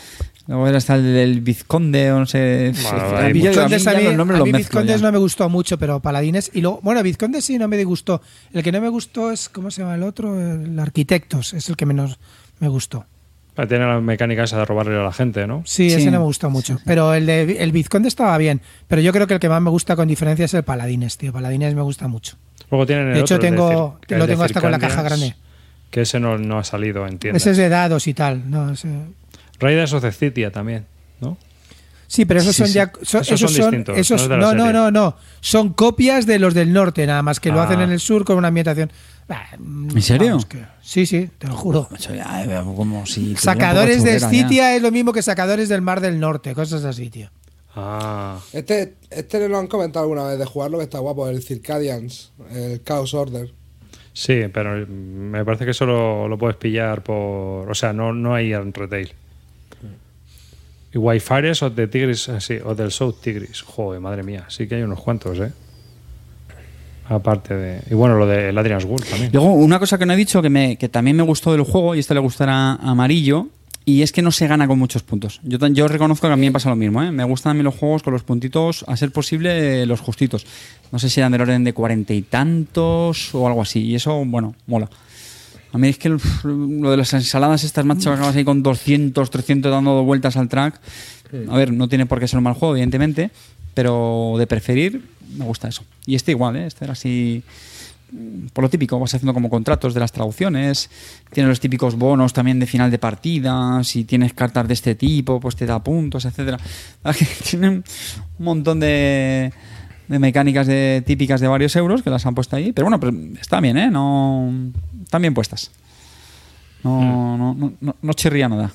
Luego era hasta el del Vizconde o no sé. Bueno, mí, ya- a mí los nombres a mí Vizcondes ya. no me gustó mucho, pero Paladines. Y luego, bueno, Vizcondes sí no me disgustó. El que no me gustó es, ¿cómo se llama el otro? El Arquitectos, es el que menos me gustó. Tiene la mecánica esa de robarle a la gente, ¿no? Sí, Sí. ese no me gustó mucho. Pero el de el Vizconde estaba bien. Pero yo creo que el que más me gusta con diferencia es el Paladines, tío. Paladines me gusta mucho. Luego tienen el De hecho, otro, el tengo- Cir- lo el de tengo hasta con la caja grande. Que ese no, no ha salido en tiendas. Ese es de dados y tal. No, ese- Raiders of the City también, ¿no? Sí, pero esos Sí, son sí. ya. son- Esos son distintos, esos- no no, no, no, no. Son copias de los del norte, nada más que lo Ah. hacen en el sur con una ambientación. Ah, ¿En serio? que- sí, sí, te lo juro. Eh, como si Sacadores de chorrera ya. Scitia es lo mismo que sacadores del Mar del Norte, cosas así, tío. Ah, Este, este lo han comentado alguna vez de jugarlo, que está guapo, el Circadians, el Chaos Order. Sí, pero me parece que solo lo puedes pillar por. O sea, no, no hay en retail. Y Wi-Fi o de Tigris, eh, sí, o del South Tigris. Joder, madre mía, sí que hay unos cuantos, ¿eh? Aparte de. Y bueno, lo de Adrian's Wool también. Luego, una cosa que no he dicho que, me, que también me gustó del juego, y esto le gustará Amarillo, y es que no se gana con muchos puntos. Yo, reconozco que a mí me pasa lo mismo. ¿eh? Me gustan a mí los juegos con los puntitos, a ser posible, eh, los justitos. No sé si eran del orden de cuarenta y tantos o algo así. Y eso, bueno, mola. A mí es que lo de las ensaladas estas, macho, que acabas ahí con 200, 300 dando vueltas al track. A ver, no tiene por qué ser un mal juego, evidentemente, pero de preferir, me gusta eso. Y este igual, ¿eh? Este era así por lo típico, vas haciendo como contratos de las traducciones, tienes los típicos bonos también de final de partida, si tienes cartas de este tipo, pues te da puntos, etcétera. Tienen un montón de, de mecánicas de, típicas de varios euros que las han puesto ahí, pero bueno, pero está bien, ¿eh? No, están bien puestas. No, no, no, no, no chirría nada.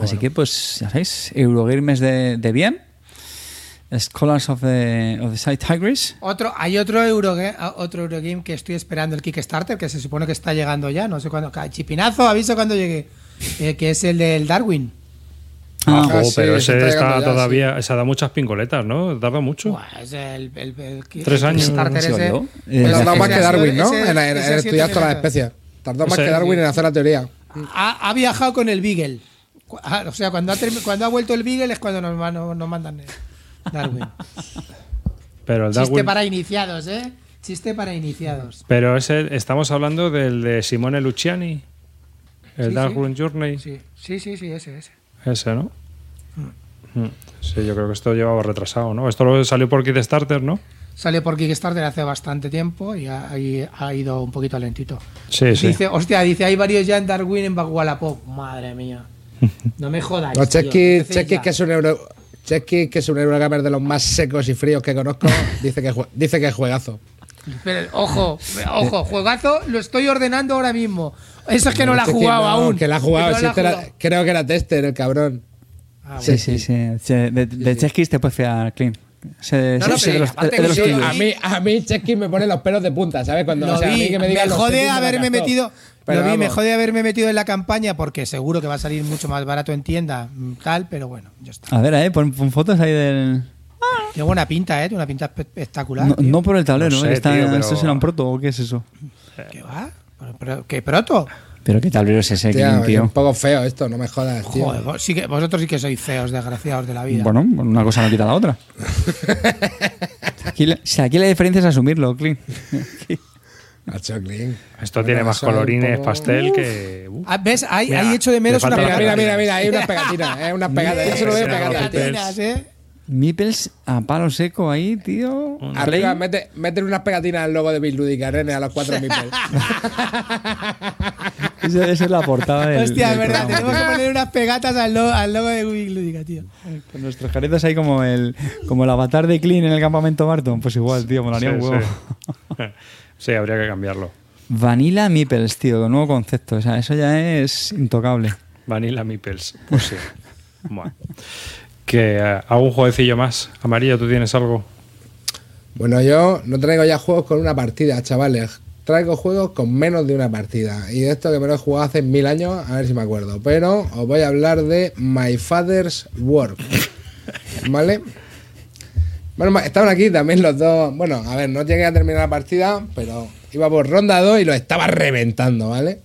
Así que, pues, ya sabéis, Eurogames de, de bien. Scholars of the, of the Side Tigris. Otro, hay otro Eurogame, otro Eurogame que estoy esperando, el Kickstarter, que se supone que está llegando ya, no sé cuándo. Chipinazo, aviso cuando llegue. eh, que es el del Darwin. Ah, Oh, sí, pero se ese está está llegando ya, todavía. Se da muchas pincoletas, ¿no? Tarda mucho. Buah, es el, el, el- Tres años. Eh, Tardó más que ha Darwin, ¿no? ese- En, ha estudiar todas las especies. Tardó más que Darwin en hacer la teoría. Ha, ha viajado con el Beagle. Ah, O sea, cuando ha, cuando ha vuelto el Beagle es cuando nos, mandan el Darwin. Pero el Chiste Darwin. para iniciados, ¿eh? Chiste para iniciados. Pero ese, estamos hablando del de Simone Luciani. El Sí, Darwin Journey. Sí, sí, sí, sí ese, ese. Ese, ¿no? Mm. Sí, yo creo que esto llevaba retrasado, ¿no? Esto lo salió por Kickstarter, ¿no? Salió por Kickstarter hace bastante tiempo y ha, y ha ido un poquito lentito. Sí, sí. Dice, hostia, dice, hay varios ya en Darwin en Bagualapop. Madre mía. No me jodáis. No, Chesky, ya. que es un euro. Chesky, que es un Eurogamer de los más secos y fríos que conozco, dice que, jue- dice que es juegazo. Pero, ojo, ojo, juegazo, lo estoy ordenando ahora mismo. Eso es que no la ha Chesky, jugado no, aún. Que la ha jugado, no si la ha era- jugado. creo que era tester, el cabrón. Ah, Sí, sí, sí. Sí, De, de Cheskis te puedes fiar, Clint. No, no, de los, a mí, a mí Chesky me pone los pelos de punta, ¿sabes? Cuando, Lo o sea, a mí que me me, jode haberme metido, Pero lo vi, me jode haberme metido en la campaña porque seguro que va a salir mucho más barato en tienda, mm, tal, pero bueno, ya está. A ver, eh, pon, pon fotos ahí del. Tiene buena pinta, ¿eh? Tiene una pinta espe- espectacular. No, tío. no por el tablero, No sé. Está- tío, pero- ¿Eso será un proto o qué es eso? ¿Qué va? Pero- ¿Qué proto? Pero qué tablero es ese, es tío. un poco feo esto, no me jodas, tío. Joder, vos, sí que, vosotros sí que sois feos, desgraciados de la vida. Bueno, una cosa no quita la otra. Aquí la diferencia es asumirlo, Clint. Macho, Clint. Esto tiene más colorines poco- pastel que. uh. Ah, ¿Ves? Ahí, Mira, ahí echo de menos una la Mira, pegatina. mira, mira, hay unas pegatinas, eh, unas pegatinas. Yo se lo veo pegatinas, ¿eh? Meeples a palo seco ahí, tío. Arriba, mete, mete unas pegatinas al logo de Bill Ludica, nene, a los cuatro mil. Esa, esa es la portada del. Hostia, del es verdad, programa, tenemos tío. que poner unas pegatas al, lo- al logo de Wii Lúdica, tío. Con nuestros caretas ahí como el, como el avatar de Clean en el campamento Barton. Pues igual, tío, molaría Sí, un huevo. sí. Sí, habría que cambiarlo. Vanilla Meeples, tío, nuevo concepto. O sea, eso ya es intocable. Vanilla Meeples. Pues sí. Bueno. Que eh, hago un jueguecillo más. Amarillo, ¿tú tienes algo? Bueno, yo no traigo ya juegos con una partida, chavales. Traigo juegos con menos de una partida. Y de esto que me lo he jugado hace mil años, a ver si me acuerdo. Pero os voy a hablar de My Father's Work. ¿Vale? Bueno, estaban aquí también los dos. Bueno, a ver, no llegué a terminar la partida, pero iba por ronda 2 y lo estaba reventando, ¿vale?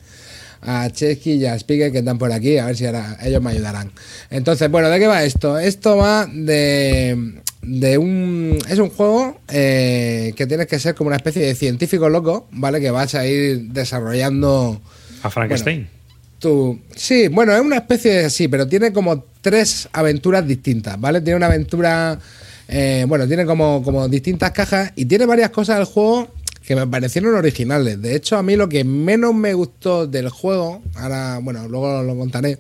A Chesky y a Spiegel que están por aquí, a ver si ahora ellos me ayudarán. Entonces, bueno, ¿de qué va esto? Esto va de, de un... Es un juego eh, que tienes que ser como una especie de científico loco, ¿vale? Que vas a ir desarrollando... A Frankenstein. Tu... Sí, bueno, es una especie de sí, pero tiene como tres aventuras distintas, ¿vale? Tiene una aventura, eh, bueno, tiene como, como distintas cajas y tiene varias cosas del juego que me parecieron originales. De hecho, a mí lo que menos me gustó del juego, ahora, bueno, luego lo contaré,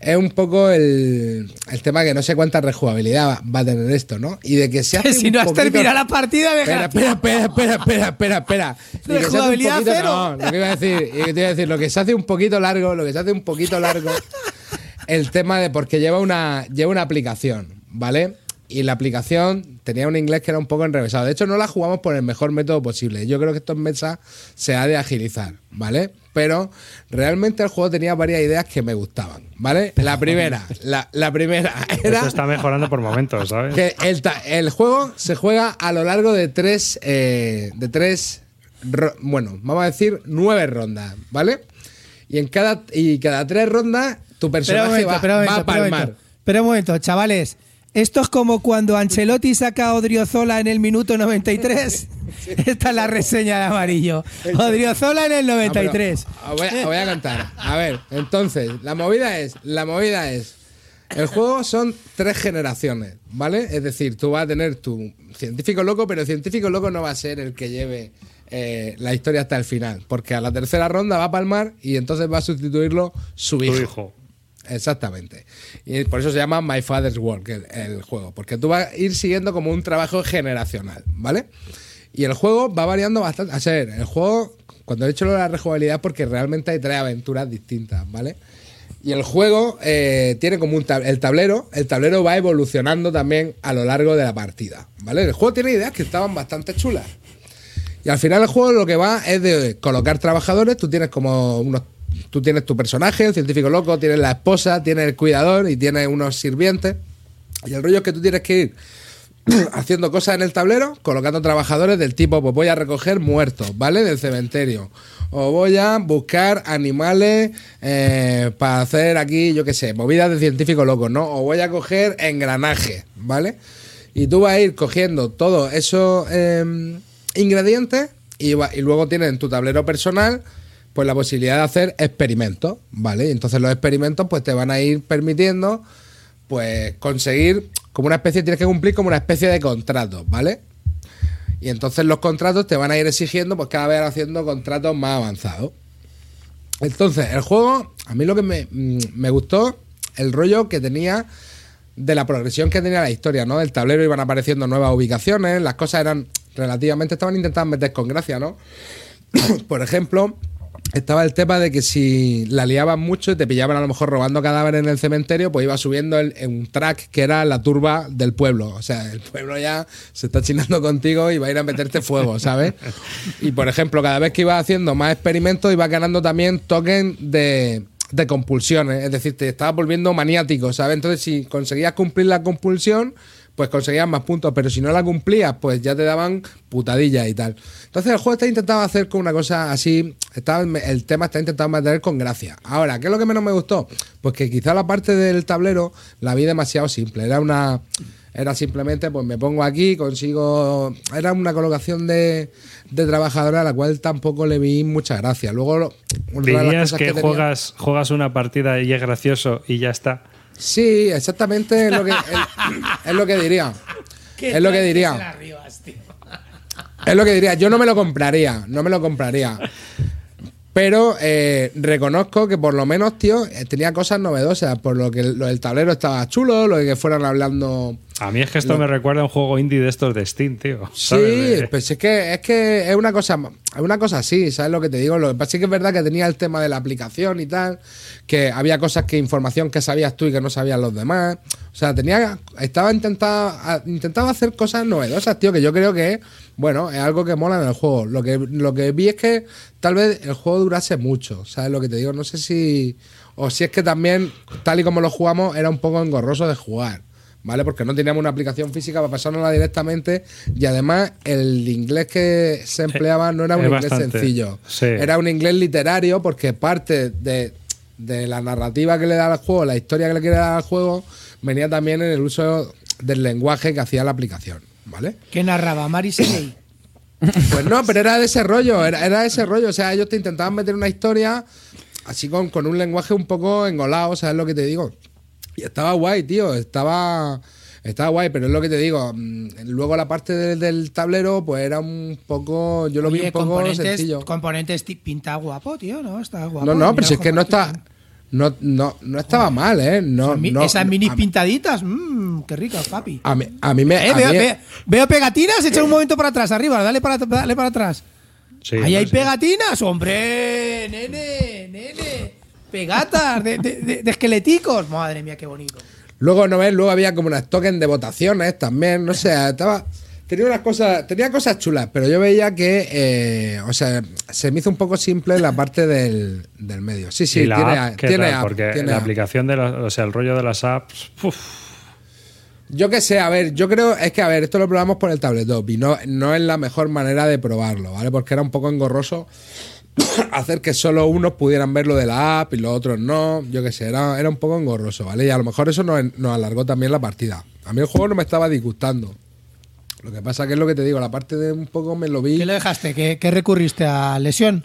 es un poco el, el tema que no sé cuánta rejugabilidad va, a tener esto, ¿no? Y de que se hace si un no has poquito- terminado la partida, deja. Espera, espera, espera, espera, espera, espera, espera. Y que Rejugabilidad poquito- cero. No, lo que iba a decir, y que te iba a decir, lo que se hace un poquito largo, lo que se hace un poquito largo, el tema de porque lleva una, lleva una aplicación, ¿vale? Y la aplicación tenía un inglés que era un poco enrevesado. De hecho, no la jugamos por el mejor método posible. Yo creo que esto en mesa se ha de agilizar, ¿vale? Pero realmente el juego tenía varias ideas que me gustaban, ¿vale? La primera, la, la primera era Esto está mejorando por momentos, ¿sabes? que el, el juego se juega a lo largo de tres, eh, de tres, bueno, vamos a decir nueve rondas, ¿vale? Y en cada y cada tres rondas tu personaje momento, va, a palmar. Espera un momento, chavales. Esto es como cuando Ancelotti saca a Odriozola en el minuto 93. Esta es la reseña de amarillo. Odriozola en el Ah, pero 93. os voy, a- os voy a contar. A ver, entonces, la movida es, la movida es, el juego son tres generaciones, ¿vale? Es decir, tú vas a tener tu científico loco, pero el científico loco no va a ser el que lleve eh, la historia hasta el final, porque a la tercera ronda va a palmar y entonces va a sustituirlo su Tu hijo. Exactamente. Y por eso se llama My Father's Work el, juego, porque tú vas a ir siguiendo como un trabajo generacional, ¿vale? Y el juego va variando bastante. A ser, el juego, cuando he hecho lo de la rejugabilidad, porque realmente hay tres aventuras distintas, ¿vale? Y el juego eh, tiene como un tab- el tablero, el tablero va evolucionando también a lo largo de la partida, ¿vale? El juego tiene ideas que estaban bastante chulas. Y al final el juego lo que va es de colocar trabajadores. Tú tienes como unos. Tú tienes tu personaje, el científico loco, tienes la esposa, tienes el cuidador y tienes unos sirvientes. Y el rollo es que tú tienes que ir haciendo cosas en el tablero, colocando trabajadores del tipo, pues voy a recoger muertos, ¿vale? Del cementerio. O voy a buscar animales eh, para hacer aquí, yo qué sé, movidas de científico loco, ¿no? O voy a coger engranajes, ¿vale? Y tú vas a ir cogiendo todos esos eh, ingredientes y, y luego tienes en tu tablero personal pues la posibilidad de hacer experimentos, ¿vale? Entonces los experimentos pues te van a ir permitiendo pues conseguir como una especie, tienes que cumplir como una especie de contrato, ¿vale? Y entonces los contratos te van a ir exigiendo pues cada vez haciendo contratos más avanzados. Entonces, el juego, a mí lo que me, mm, me gustó, el rollo que tenía de la progresión que tenía la historia, ¿no? Del tablero iban apareciendo nuevas ubicaciones, las cosas eran relativamente, estaban intentando meter con gracia, ¿no? Por ejemplo, estaba el tema de que si la liaban mucho y te pillaban a lo mejor robando cadáveres en el cementerio, pues iba subiendo en un track que era la turba del pueblo. O sea, el pueblo ya se está chinando contigo y va a ir a meterte fuego, ¿sabes? Y por ejemplo, cada vez que ibas haciendo más experimentos, ibas ganando también token de, de compulsiones. Es decir, te estabas volviendo maniático, ¿sabes? Entonces, si conseguías cumplir la compulsión, pues conseguías más puntos, pero si no la cumplías, pues ya te daban putadillas y tal. Entonces el juego está intentando hacer con una cosa así, está, el tema está intentando mantener con gracia. Ahora, ¿qué es lo que menos me gustó? Pues que quizá la parte del tablero la vi demasiado simple, era una... Era simplemente, pues me pongo aquí, consigo... Era una colocación de, de trabajadora a la cual tampoco le vi mucha gracia. Luego, una de las Dirías cosas que, tenía- juegas, juegas una partida y es gracioso y ya está. Sí, exactamente es lo que, es, es lo que diría. Es lo que diría. Es lo que diría. Yo no me lo compraría. No me lo compraría. Pero eh, reconozco que por lo menos, tío, eh, tenía cosas novedosas. Por lo que lo del tablero estaba chulo, lo de que fueran hablando. A mí es que esto Lo- me recuerda a un juego indie de estos de Steam, tío. Sí. De- pues es que es que es una cosa, es una cosa así, ¿sabes lo que te digo? Lo que pasa es que es verdad que tenía el tema de la aplicación y tal, que había cosas que información que sabías tú y que no sabían los demás. O sea, tenía estaba intentando intentaba hacer cosas novedosas, tío, que yo creo que bueno, es algo que mola en el juego. Lo que lo que vi es que tal vez el juego durase mucho, ¿sabes lo que te digo? No sé si o si es que también tal y como lo jugamos era un poco engorroso de jugar. ¿Vale? Porque no teníamos una aplicación física para pasárnosla directamente y además el inglés que se empleaba no era un es inglés bastante, sencillo, sí. era un inglés literario porque parte de, de la narrativa que le da al juego, la historia que le quiere dar al juego, venía también en el uso del lenguaje que hacía la aplicación, ¿vale? ¿Qué narraba? Mari Shelley. Pues no, pero era de ese rollo, era, era de ese rollo. O sea, ellos te intentaban meter una historia así con, con un lenguaje un poco engolado, ¿sabes lo que te digo? Y estaba guay, tío, estaba, estaba guay, pero es lo que te digo. mm, Luego la parte del, del tablero, pues era un poco, yo lo vi un poco componentes, sencillo. componentes pinta guapo, tío, ¿no? Está guapo. No, no, pero si es que no está, no, no, no estaba mal, ¿eh? No, Esas mi- no, Esas minis pintaditas, mmm, qué ricas, papi. a mí, a mí me... Eh, a veo, mí- ve- veo pegatinas, echa un momento para atrás, arriba, dale para, dale para atrás. Sí, Ahí hay sí. pegatinas, hombre, nene, nene. Pegatas de, de- de- de esqueleticos. Madre mía, qué bonito. Luego, ¿no ves? Luego había como unas tokens de votaciones también, no sé, estaba... Tenía unas cosas, tenía cosas chulas, pero yo veía que, eh, o sea, se me hizo un poco simple la parte del, del medio. Sí, sí, y la tiene, app, ¿qué tiene tal? app, Porque tiene la app. aplicación de la- o sea, el rollo de las apps, uf, Yo qué sé, a ver, yo creo, es que, a ver, esto lo probamos por el tabletop y no, no es la mejor manera de probarlo, ¿vale? Porque era un poco engorroso hacer que solo unos pudieran ver lo de la app y los otros no, yo qué sé, era, era un poco engorroso, ¿vale? Y a lo mejor eso nos, nos alargó también la partida. A mí el juego no me estaba disgustando. Lo que pasa que es lo que te digo, la parte de un poco me lo vi... ¿Qué le dejaste? ¿Qué, qué recurriste a lesión?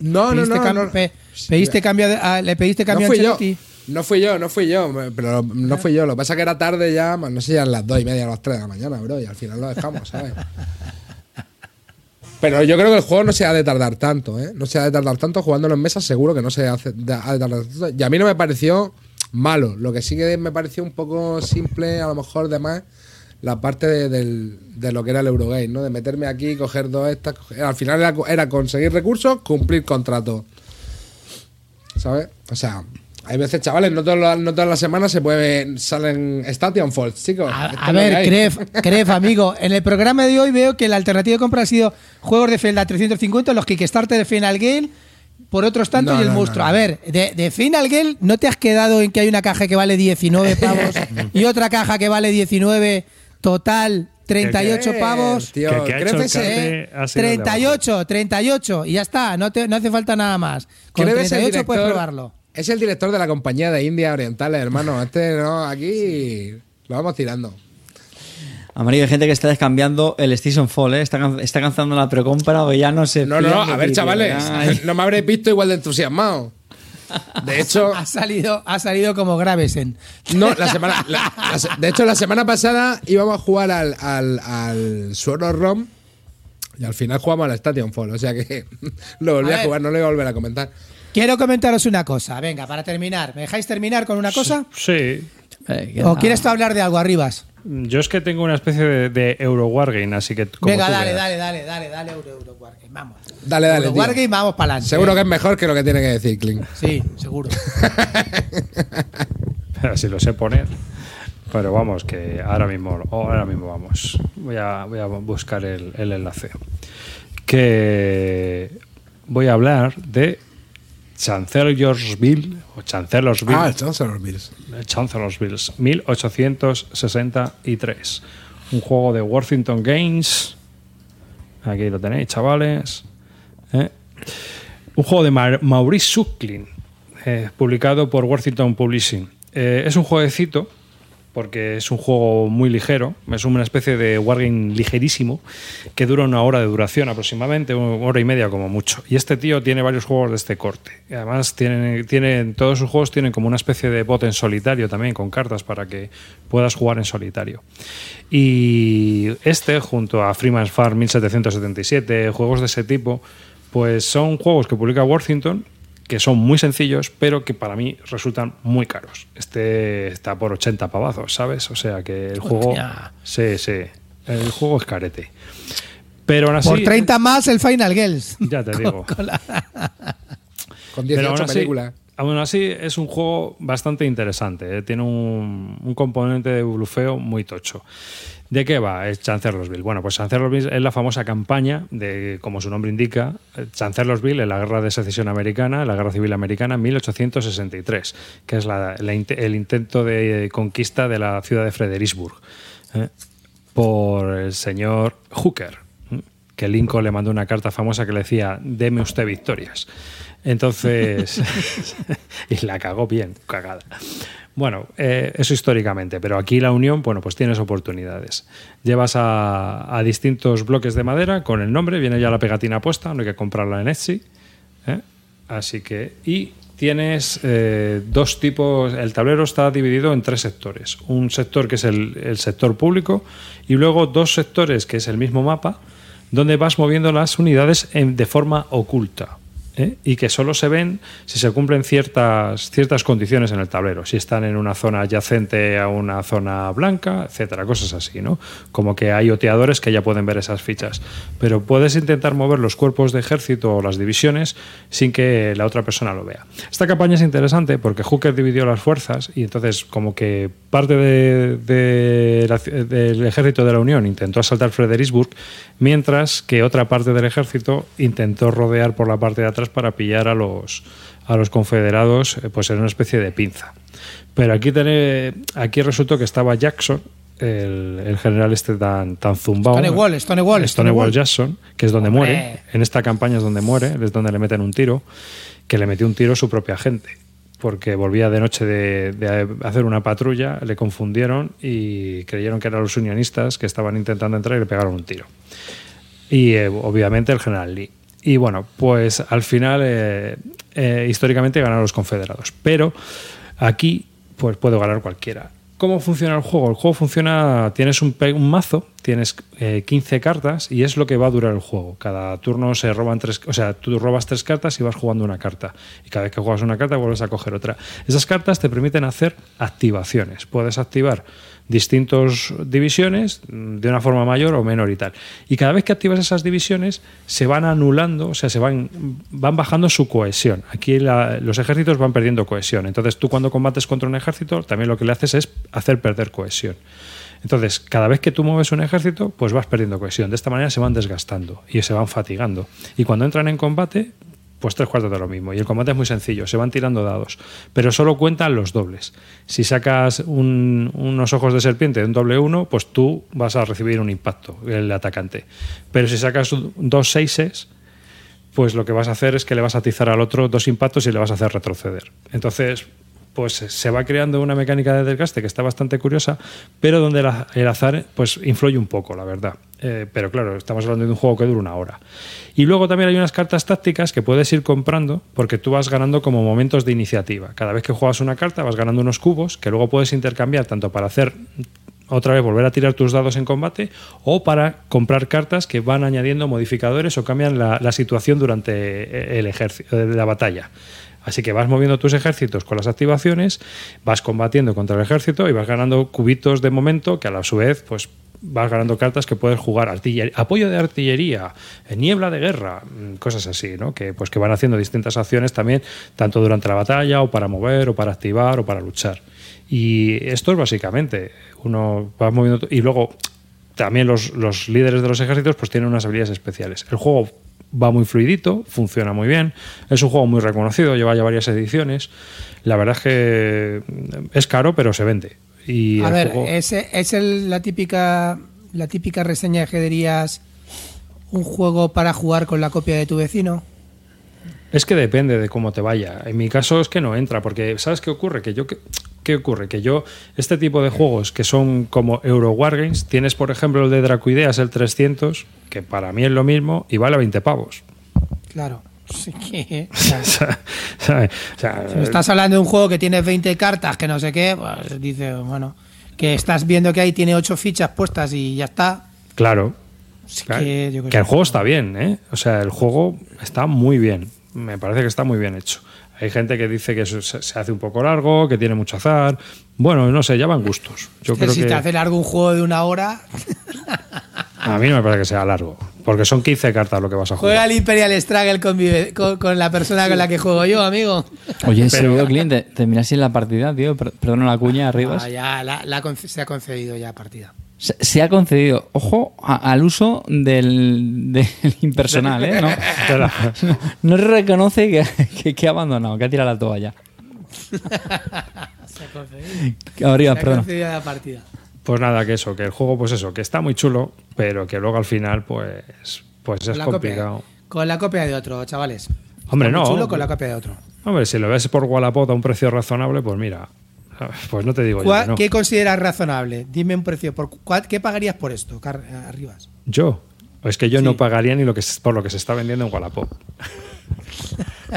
No, no, ¿Pediste no, no. pe- pediste cambio de- a- ¿Le pediste No cambio fui a yo. Ancelotti? No fui yo, no fui yo, pero no fui yo. Lo que pasa es que era tarde ya, más no sé, ya las dos y media, a las tres de la mañana, bro, y al final lo dejamos, ¿sabes? Pero yo creo que el juego no se ha de tardar tanto, ¿eh? No se ha de tardar tanto jugándolo en mesa, seguro que no se ha de tardar tanto. Y a mí no me pareció malo, lo que sí que me pareció un poco simple, a lo mejor de más, la parte de, lo que era el Eurogame, ¿no? De meterme aquí, coger dos estas, al final era, era conseguir recursos, cumplir contrato. ¿sabes? O sea, hay veces, chavales, no, todas las- no todas las semanas se puede, salen Station Falls, chicos. A, ver. Cref, Cref, amigo, en el programa de hoy veo que la alternativa de compra ha sido juegos de Zelda 350, los Kickstarter de Final Game, por otros tantos No, y el no, monstruo. no. A ver, de, de Final Game, ¿no te has quedado en que hay una caja que vale 19 pavos y otra caja que vale 19, total 38 ¿Qué? pavos? Tío, el créfese, carte- ¿eh? ha sido el de 38, 38 y ya está, no, te, no hace falta nada más. Con Creves el 38 puedes probarlo. Es el director de la compañía de India Orientales, hermano. Este no, aquí lo vamos tirando. Amarillo, hay gente que está descambiando el Station Fall, ¿eh? Está, está cancelando la precompra o ya no se No, no, de a ver, chavales, Ay. no me habréis visto igual de entusiasmado. De hecho, Ha salido, ha salido como Gravesen. no, la semana, la- la se- de hecho, la semana pasada íbamos a jugar al, al, al Suero ROM y al final jugamos al Station Fall. O sea que lo volví A a, jugar, no lo iba a volver a comentar. Quiero comentaros una cosa. Venga, para terminar. ¿Me dejáis terminar con una cosa? sí. Eh, ¿O quieres tú hablar de algo, Arribas? Yo es que tengo una especie de, de Euro Wargame, así que. como Venga, tú dale, dale, dale, dale, dale, Euro, Euro Wargame, vamos. Dale, dale, Euro tío. Wargame, vamos para adelante. Seguro que es mejor que lo que tiene que decir Clint. Sí, seguro. si lo sé poner. Pero vamos, que ahora mismo, ahora mismo vamos. Voy a, voy a buscar el, el enlace. Que voy a hablar de Chancellorsville o Chancellorsville. Ah, el Chancellor Bills. Chancellorsville 1863. Un juego de Worthington Games. Aquí lo tenéis, chavales. ¿Eh? Un juego de Maurice Sucklin, eh, publicado por Worthington Publishing. Eh, es un jueguecito, porque es un juego muy ligero, es una especie de wargame ligerísimo, que dura una hora de duración aproximadamente, una hora y media como mucho. Y este tío tiene varios juegos de este corte. Y además, tiene, todos sus juegos tienen como una especie de bot en solitario también, con cartas para que puedas jugar en solitario. Y este, junto a Freeman's Farm 1777, juegos de ese tipo, pues son juegos que publica Worthington que son muy sencillos, pero que para mí resultan muy caros. Este está por 80 pavazos, ¿sabes? O sea que el juego. Hostia. Sí, sí. El juego es carete. Pero aún así. Por 30 más el Final Girls. Ya te digo. Con Pero 18 aún así, películas. aún así es un juego bastante interesante. ¿eh? Tiene un, un componente de blufeo muy tocho. ¿De qué va? Chancellorsville. Bueno, pues Chancellorsville es la famosa campaña de, como su nombre indica, Chancellorsville en la Guerra de Secesión Americana, la Guerra Civil Americana en 1863, que es la- la el intento de conquista de la ciudad de Fredericksburg ¿eh? por el señor Hooker, ¿eh? que Lincoln le mandó una carta famosa que le decía, deme usted victorias. Entonces, y la cagó bien, cagada. Bueno, eh, eso históricamente, pero aquí la Unión, bueno, pues tienes oportunidades. Llevas a, a distintos bloques de madera con el nombre, viene ya la pegatina puesta, no hay que comprarla en Etsy. ¿eh? Así que, y tienes eh, dos tipos, el tablero está dividido en tres sectores. Un sector que es el, el sector público y luego dos sectores que es el mismo mapa, donde vas moviendo las unidades en- de forma oculta. ¿Eh? y que solo se ven si se cumplen ciertas, ciertas condiciones en el tablero, si están en una zona adyacente a una zona blanca, etcétera, cosas así, ¿no? Como que hay oteadores que ya pueden ver esas fichas, pero puedes intentar mover los cuerpos de ejército o las divisiones sin que la otra persona lo vea. Esta campaña es interesante porque Hooker dividió las fuerzas y entonces como que parte de- del ejército de la Unión intentó asaltar Fredericksburg, mientras que otra parte del ejército intentó rodear por la parte de atrás para pillar a los, a los confederados eh, pues en una especie de pinza. Pero aquí, tené- aquí resultó que estaba Jackson, el, el general este tan, tan zumbao. Stonewall, Stonewall, Stonewall Stonewall. Jackson, que es donde Hombre. muere. En esta campaña es donde muere, es donde le meten un tiro, que le metió un tiro a su propia gente. Porque volvía de noche de, de hacer una patrulla, le confundieron y creyeron que eran los unionistas que estaban intentando entrar y le pegaron un tiro. Y eh, obviamente el general Lee. Y bueno, pues al final eh, eh, históricamente ganaron los confederados. Pero aquí pues puede ganar cualquiera. ¿Cómo funciona el juego? El juego funciona, tienes un mazo, tienes eh, 15 cartas y es lo que va a durar el juego. Cada turno se roban tres, o sea, tú robas tres cartas y vas jugando una carta. Y cada vez que juegas una carta vuelves a coger otra. Esas cartas te permiten hacer activaciones. Puedes activar distintas divisiones mm, de una forma mayor o menor y tal. Y cada vez que activas esas divisiones se van anulando, o sea, se van, van bajando su cohesión. Aquí los ejércitos van perdiendo cohesión. Entonces tú cuando combates contra un ejército también lo que le haces es hacer perder cohesión. Entonces, cada vez que tú mueves un ejército, pues vas perdiendo cohesión. De esta manera se van desgastando y se van fatigando. Y cuando entran en combate, pues tres cuartos de lo mismo. Y el combate es muy sencillo, se van tirando dados. Pero solo cuentan los dobles. Si sacas un- unos ojos de serpiente de un doble uno, pues tú vas a recibir un impacto, el atacante. Pero si sacas dos seises, pues lo que vas a hacer es que le vas a atizar al otro dos impactos y le vas a hacer retroceder. Entonces, pues se va creando una mecánica de desgaste que está bastante curiosa, pero donde el azar pues influye un poco, la verdad. Eh, pero claro, estamos hablando de un juego que dura una hora. Y luego también hay unas cartas tácticas que puedes ir comprando porque tú vas ganando como momentos de iniciativa. Cada vez que juegas una carta vas ganando unos cubos que luego puedes intercambiar tanto para hacer otra vez volver a tirar tus dados en combate o para comprar cartas que van añadiendo modificadores o cambian la, situación durante el ejército, la batalla. Así que vas moviendo tus ejércitos con las activaciones, vas combatiendo contra el ejército y vas ganando cubitos de momento que a la su vez, pues vas ganando cartas que puedes jugar apoyo de artillería, eh, niebla de guerra, mm, cosas así, ¿no? Que pues que van haciendo distintas acciones también, tanto durante la batalla o para mover o para activar o para luchar. Y esto es básicamente, uno va moviendo y luego también los, los líderes de los ejércitos pues tienen unas habilidades especiales. El juego va muy fluidito, funciona muy bien, es un juego muy reconocido, lleva ya varias ediciones. La verdad es que es caro, pero se vende. Y A ver, juego- es, es el- la típica la típica reseña que dirías un juego para jugar con la copia de tu vecino. Es que depende de cómo te vaya. En mi caso es que no entra, porque ¿sabes qué ocurre? Que yo que- ¿Qué ocurre? Que yo, este tipo de juegos que son como Euro Wargames, tienes por ejemplo el de Dracuideas, el 300, que para mí es lo mismo y vale 20 pavos. Claro. Sí que- O sea, ¿sabes? O sea, Si me estás hablando de un juego que tiene 20 cartas, que no sé qué, pues dice, bueno, que estás viendo que ahí tiene 8 fichas puestas y ya está. Claro. Sí Claro. que yo Que el juego está bien, ¿eh? O sea, el juego está muy bien. Me parece que está muy bien hecho. Hay gente que dice que eso se se hace un poco largo, que tiene mucho azar. Bueno, no sé, ya van gustos. Yo que creo si que te hace largo un juego de una hora, a mí no me parece que sea largo, porque son 15 cartas lo que vas a juega jugar. el Imperial Struggle con, mi- con, con la persona con la que juego yo, amigo. Oye, en Pero- serio, Clint, te, te miras en la partida, tío. Per- Perdona la cuña arriba. Ah, ya, la- la conce- se ha concedido ya partida. Se, ha concedido, ojo, a- al uso del, del impersonal, ¿eh? No, no reconoce que, que, que ha abandonado, que ha tirado la toalla. Se ha concedido. Arriba, Se ha perdón. concedido la partida. Pues nada, que eso, que el juego, pues eso, que está muy chulo, pero que luego al final, pues, pues es Con complicado. Copia, con la copia de otro, chavales. Hombre, Está muy no. chulo con la copia de otro. Hombre, si lo ves por Wallapop a un precio razonable, pues mira, pues no te digo yo ¿Cuál- que no. ¿Qué consideras razonable? Dime un precio. Por, cuál- ¿Qué pagarías por esto, Car- Arribas? Yo. Es que yo Sí. no pagaría ni lo que por lo que se está vendiendo en Wallapop.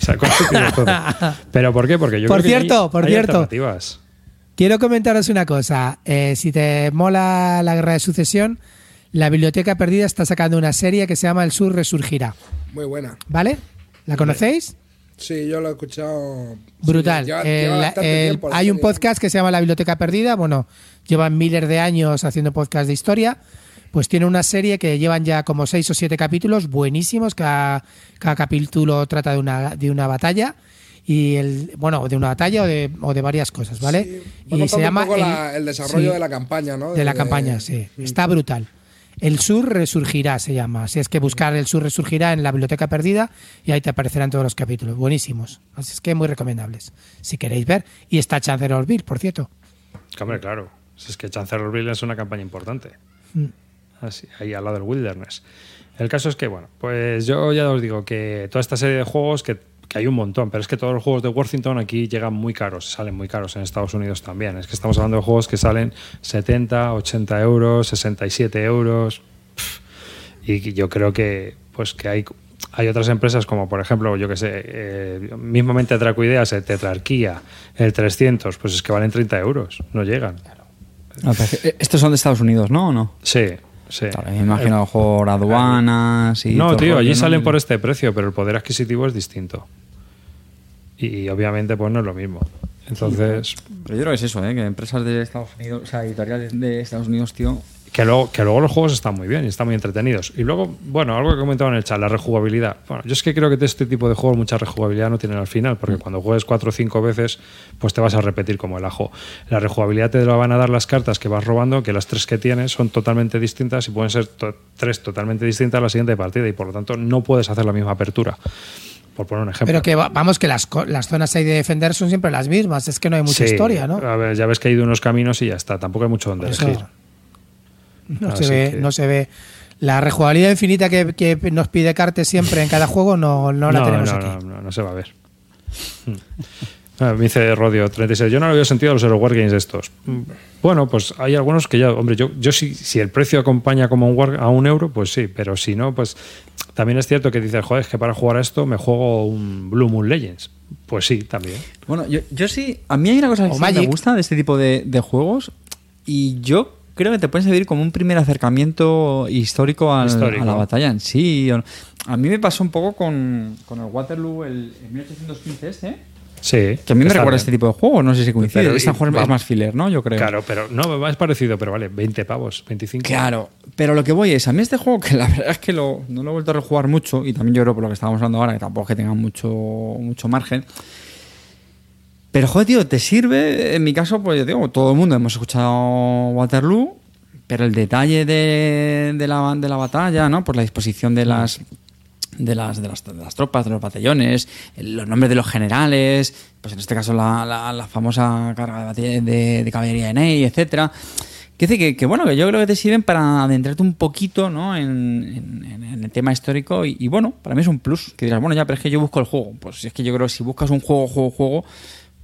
o sea, todo. ¿Pero por qué? Porque yo Por creo que hay- cierto, por hay cierto. alternativas. Quiero comentaros una cosa. Eh, si te mola la guerra de sucesión, la Biblioteca Perdida está sacando una serie que se llama El Sur Resurgirá. Muy buena. ¿Vale? ¿La conocéis? Sí, yo lo he escuchado. Brutal. Sí, lleva- El- lleva bastante el- tiempo la hay un podcast que se llama La Biblioteca Perdida. Bueno, llevan miles de años haciendo podcast de historia. Pues tiene una serie que llevan ya como seis o siete capítulos buenísimos. Cada, cada capítulo trata de una, de una batalla. Y el, bueno, de una batalla o de, o de varias cosas, ¿vale? Sí, y se llama un poco el, la- el desarrollo sí, de la campaña, ¿no? de la campaña, sí. Está brutal. El Sur Resurgirá se llama. Si es que buscar El Sur Resurgirá en la Biblioteca Perdida y ahí te aparecerán todos los capítulos. Buenísimos. Así es que muy recomendables. Si queréis ver. Y está Chancellorsville, por cierto. Hombre, claro. Si es que Chancellorsville es una campaña importante. Mm. Así, ahí al lado del Wilderness. El caso es que, bueno, pues yo ya os digo que toda esta serie de juegos, que, que hay un montón, pero es que todos los juegos de Worthington aquí llegan muy caros, salen muy caros en Estados Unidos también. Es que estamos hablando de juegos que salen 70, 80 euros, 67 euros. Y yo creo que, pues, que hay, hay otras empresas como, por ejemplo, yo que sé, eh, mismamente Dracoideas, el Tetrarquía, el 300, pues es que valen 30 euros, no llegan. Ah, pero que- Estos son de Estados Unidos, ¿no? ¿O no? Sí, sí. Claro, me imagino a lo mejor aduanas y. No, todo tío, allí ¿no? salen por este precio, pero el poder adquisitivo es distinto. Y obviamente, pues no es lo mismo. Entonces, Pero yo creo que es eso, ¿eh? Que empresas de Estados Unidos, o sea, editoriales de Estados Unidos, tío. Que luego, que luego los juegos están muy bien y están muy entretenidos. Y luego, bueno, algo que he comentado en el chat, la rejugabilidad. Bueno, yo es que creo que de este tipo de juegos mucha rejugabilidad no tienen al final, porque cuando juegues cuatro o cinco veces, pues te vas a repetir como el ajo. La rejugabilidad te la van a dar las cartas que vas robando, que las tres que tienes son totalmente distintas y pueden ser to- tres totalmente distintas a la siguiente partida, y por lo tanto no puedes hacer la misma apertura. Por poner un ejemplo. Pero que va- vamos, que las, las zonas ahí de defender son siempre las mismas. Es que no hay mucha Sí, historia, ¿no? A ver, ya ves que hay de unos caminos y ya está. Tampoco hay mucho donde Por eso elegir. No Así se, ve, que- no se ve. La rejugabilidad infinita que, que nos pide Cartes siempre en cada juego no, no la tenemos no, aquí. no, no, no se va a ver. Mm. Ah, Me dice Rodio 36. Yo no le había sentido a los Euro Wargames estos. Bueno, pues hay algunos que ya, hombre, yo, yo sí, si el precio acompaña como un war- a un euro, pues sí, pero si no, pues también es cierto que dices, joder, es que para jugar a esto me juego un Blue Moon Legends. Pues sí, también. Bueno, yo, yo sí. A mí hay una cosa que sí me gusta de este tipo de, de juegos. Y yo creo que te pueden servir como un primer acercamiento histórico, al- Histórico. a la batalla en sí. a mí me pasó un poco con, con el Waterloo, el, el 1815 este, Sí. que a mí me recuerda bien. este tipo de juego, no sé si coincide. Pero, Esta juego es más filler, ¿no? Yo creo. Claro, pero no, es parecido, pero vale, 20 pavos, 25. Claro, pero lo que voy es, a mí este juego, que la verdad es que lo, no lo he vuelto a rejugar mucho, y también yo creo por lo que estábamos hablando ahora, que tampoco es que tenga mucho, mucho margen. Pero, joder, tío, te sirve, en mi caso, pues yo digo, todo el mundo hemos escuchado Waterloo, pero el detalle de, de la, de la batalla, ¿no? Por la disposición de las, de las, de las, de las tropas, de los batallones, los nombres de los generales, pues en este caso la, la- la famosa carga de, de, de caballería de Ney, etcétera. Que dice que, bueno, que yo creo que te sirven para adentrarte un poquito ¿no? en el tema histórico y, y, bueno, para mí es un plus. Que dirás, bueno, ya, pero es que yo busco el juego. Pues es que yo creo que si buscas un juego, juego, juego,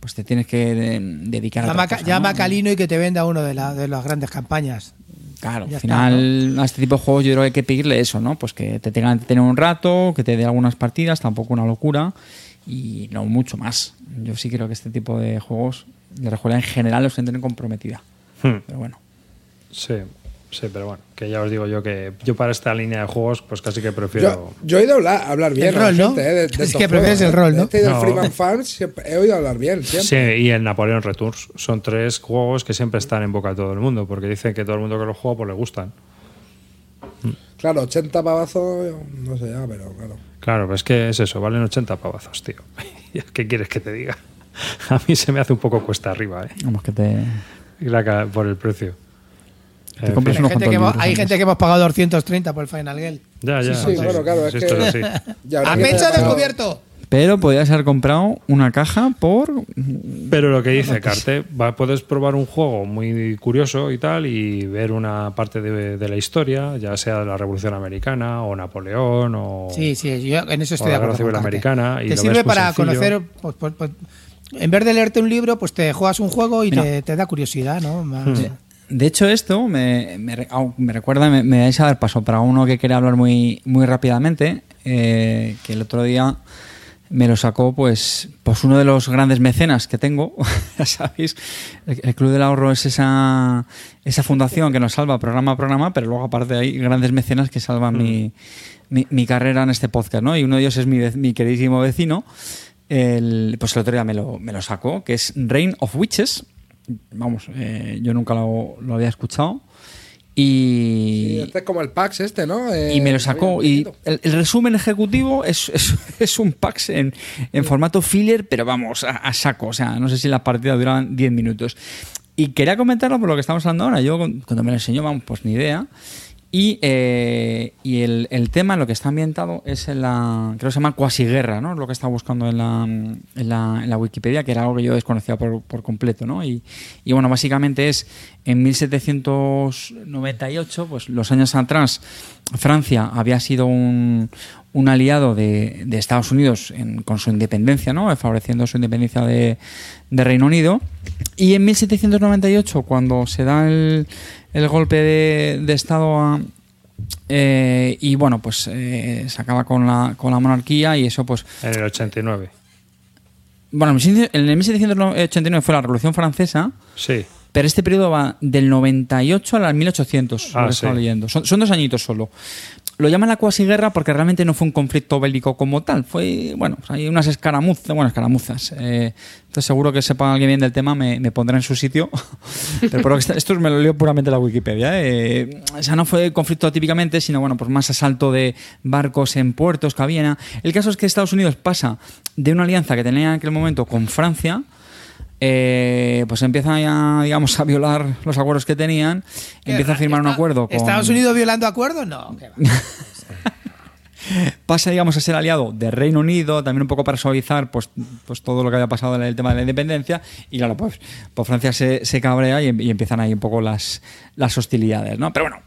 pues te tienes que eh, dedicar a Llama, otra cosa, llama ¿no? a Calino y que te venda uno de, la- de las grandes campañas. Claro, Ya al está, final a este tipo de juegos yo creo que hay que pedirle eso, ¿no? Pues que te tengan que tener un rato, que te dé algunas partidas, tampoco una locura y no mucho más. Yo sí creo que este tipo de juegos de rejuela en general los tienen comprometida. Hmm. Pero bueno. Sí, sí, pero bueno, que ya os digo yo que yo para esta línea de juegos, pues casi que prefiero. Yo, yo he oído hablar, hablar bien. El rol, ¿no? gente, eh, de- de Es que prefieres el rol. ¿no? Este del No. Freeman Farms siempre- he oído hablar bien, siempre. Sí, y el Napoleon Returns. Son tres juegos que siempre están en boca de todo el mundo, porque dicen que todo el mundo que los juega pues le gustan. Claro, 80 pavazos, no sé ya, pero claro. Claro, pues es que es eso, valen 80 pavazos, tío. ¿Qué quieres que te diga? A mí se me hace un poco cuesta arriba, ¿eh? Vamos que te... Por el precio. Te En compras fin. unos Hay gente, que hemos, hay gente que hemos pagado 230 por el Final Girl. Ya, ya. Sí, sí, bueno, claro, es que- así. ¡A pecho descubierto! Pero podrías haber comprado una caja por... Pero lo que dice Carte, va, puedes probar un juego muy curioso y tal y ver una parte de, de la historia, ya sea de la Revolución Americana o Napoleón o... Sí, sí, yo en eso estoy de la acuerdo. Guerra Civil con Carte. Americana y te lo sirre ves muy para conocer, pues, pues, pues, en vez de leerte un libro, pues te juegas un juego y te, te da curiosidad, ¿no? Más-. De hecho, esto me, recuerda, me, me vais a dar paso para uno que quería hablar muy, muy rápidamente, eh, que el otro día me lo sacó pues, pues uno de los grandes mecenas que tengo, ya sabéis, el, el Club del Ahorro es esa, esa fundación que nos salva programa a programa, pero luego aparte hay grandes mecenas que salvan mi, mi, mi carrera en este podcast, ¿no? Y uno de ellos es mi, mi queridísimo vecino, el, pues el otro día me lo, me lo sacó, que es Reign of Witches. Vamos, eh, yo nunca lo, lo había escuchado. Sí, Y, este es como el PAX este, ¿no? Eh, y me lo sacó. Y el, el resumen ejecutivo es, es, es un PAX en, en formato filler, pero vamos, a, a saco. O sea, no sé si las partidas duraban 10 minutos. Y quería comentarlo por lo que estamos hablando ahora. Yo, cuando me lo enseñó, vamos, pues ni idea. Y, eh, y el, el tema, lo que está ambientado es en la. Creo que se llama cuasi guerra, ¿no? Lo que estaba buscando en la, en la, Wikipedia, que era algo que yo desconocía por, completo, ¿no? Y, bueno, básicamente es en 1798, pues los años atrás, Francia había sido un, un aliado de, Estados Unidos en- con su independencia, ¿no? Favoreciendo su independencia de, de Reino Unido. Y en 1798, cuando se da el, el golpe de, de Estado a, eh, y bueno, pues eh, se acaba con la, con la monarquía y eso pues... En el 89. Bueno, en 17- en el 1789 fue la Revolución Francesa, Sí. pero este periodo va del 98 al 1800, Ah, lo estado sí. leyendo. Son, son dos añitos solo. Lo llaman la cuasi guerra porque realmente no fue un conflicto bélico como tal. Fue, bueno, pues hay unas escaramuzas, bueno, escaramuzas. Eh, entonces seguro que sepa alguien bien del tema, me, me pondrá en su sitio. Pero por lo que esto me lo leo puramente en la Wikipedia. ¿eh? o sea, no fue conflicto típicamente, sino bueno, pues más asalto de barcos en puertos había. El caso es que Estados Unidos pasa de una alianza que tenía en aquel momento con Francia, eh, pues empiezan ya, digamos, a violar los acuerdos que tenían, empieza a firmar un ¿Está- acuerdo con... ¿Estados Unidos violando acuerdos? No. qué va. pasa, digamos, a ser aliado de Reino Unido, también un poco para suavizar pues, pues todo lo que había pasado en el tema de la independencia, y claro, pues, pues Francia se, se cabrea y, y empiezan ahí un poco las, las hostilidades, ¿no? Pero bueno,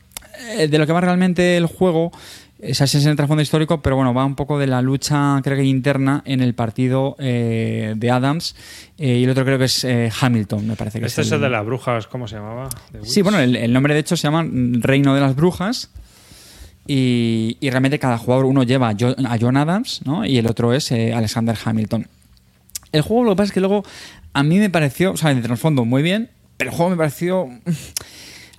eh, de lo que va realmente el juego, ese es el trasfondo histórico, pero bueno, va un poco de la lucha, creo que interna, en el partido eh, de Adams, eh, y el otro creo que es eh, Hamilton, me parece que Este es el de las brujas, ¿cómo se llamaba? Sí, bueno, el, el nombre de hecho se llama Reino de las Brujas. Y, y realmente cada jugador, uno lleva a Jo- a John Adams, ¿no? Y el otro es Alexander Hamilton. El juego lo que pasa es que luego a mí me pareció, o sea, de trasfondo muy bien, pero el juego me pareció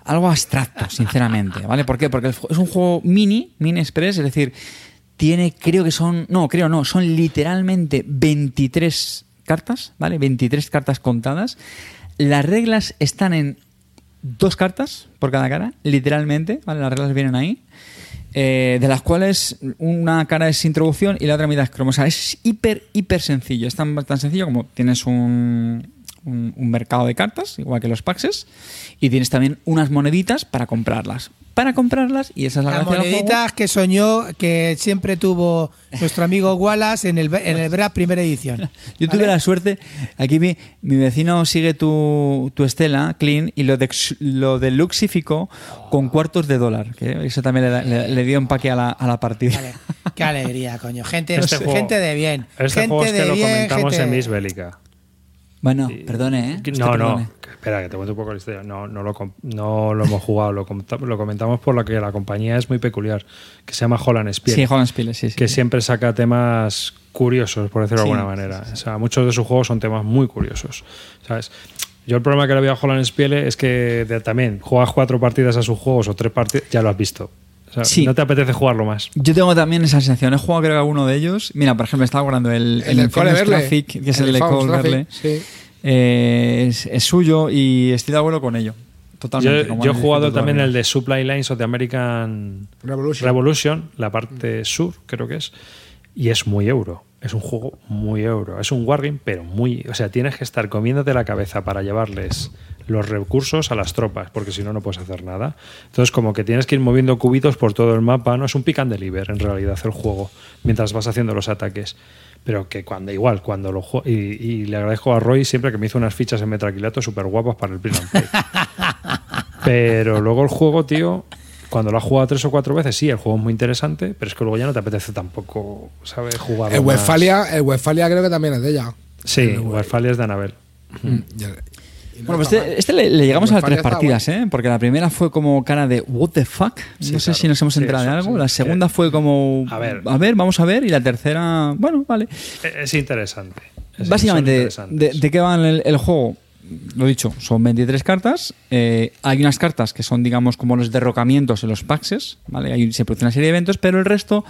algo abstracto, sinceramente, ¿vale? ¿Por qué? Porque es un juego mini, mini express, es decir, tiene, creo que son, no, creo no, son literalmente 23 cartas, ¿vale? 23 cartas contadas. Las reglas están en dos cartas por cada cara, literalmente, ¿vale? Las reglas vienen ahí. eh, de las cuales una cara es introducción y la otra mitad es cromo. O sea, es hiper, hiper sencillo. Es tan sencillo como tienes un, un, un mercado de cartas, igual que los paxes, y tienes también unas moneditas para comprarlas. Para comprarlas, y esa es la Las juego. moneditas que soñó, que siempre tuvo nuestro amigo Wallace en el, en el BRAP primera edición. Yo tuve ¿Vale? la suerte, aquí mi, mi vecino sigue tu, tu estela, Clean, y lo, de, lo de Luxifico con cuartos de dólar, que eso también le, le- le dio empaque a la, a la partida. Vale. Qué alegría, coño. Gente, Este juego- gente de bien. Este gente juego es de que lo bien, comentamos gente en de- Miss Bélica. Bueno, perdone, ¿eh? No, perdone. no, espera, que te cuento un poco la historia. No, no, lo, no lo hemos jugado, lo, lo comentamos por lo que la compañía es muy peculiar, que se llama Holland Spiel, Sí, Holland Spiele, sí, sí. que siempre saca temas curiosos, por decirlo de alguna manera. O sea, muchos de sus juegos son temas muy curiosos, ¿sabes? Yo el problema que le veo a Holland Spiel es que de- también juegas cuatro partidas a sus juegos o tres partidas, ya lo has visto. O sea, Sí. No te apetece jugarlo más. Yo tengo también esa sensación. He jugado creo que alguno de ellos. Mira, por ejemplo, estaba guardando el, El Verle. Traffic, que es el, El de Cole sí. Eh, es, es suyo y estoy de acuerdo con ello. Totalmente. Yo, como yo he jugado también el de Supply Lines of the American Revolution. Revolution, la parte sur, creo que es, y es muy euro. Es un juego muy euro. Es un wargame, pero muy. O sea, tienes que estar comiéndote la cabeza para llevarles los recursos a las tropas, porque si no, no puedes hacer nada. Entonces, como que tienes que ir moviendo cubitos por todo el mapa. No es un pick and deliver, en realidad, el juego, mientras vas haciendo los ataques. Pero que cuando, igual, cuando lo juego. Y, y le agradezco a Roy siempre que me hizo unas fichas en Metraquilato súper guapas para el play. Pero luego el juego, tío, cuando lo has jugado tres o cuatro veces, sí, el juego es muy interesante, pero es que luego ya no te apetece tampoco, ¿sabes? Jugar. El Westfalia, el Westfalia creo que también es de ella. Sí, El Westfalia es de Anabel. No Bueno, pues este, este le, le llegamos a las tres partidas, ¿eh? Porque la primera fue como cara de what the fuck. Sí, no sé claro. si nos hemos Sí, enterado de eso, algo. sí. La segunda fue como A ver. vamos a ver. Y la tercera, bueno, vale. E- Es interesante. Es- Básicamente, de, de qué va el, el juego? Lo dicho, son 23 cartas. Eh, hay unas cartas que son, digamos, como los derrocamientos en los paxes, ¿vale? Ahí se produce una serie de eventos, pero el resto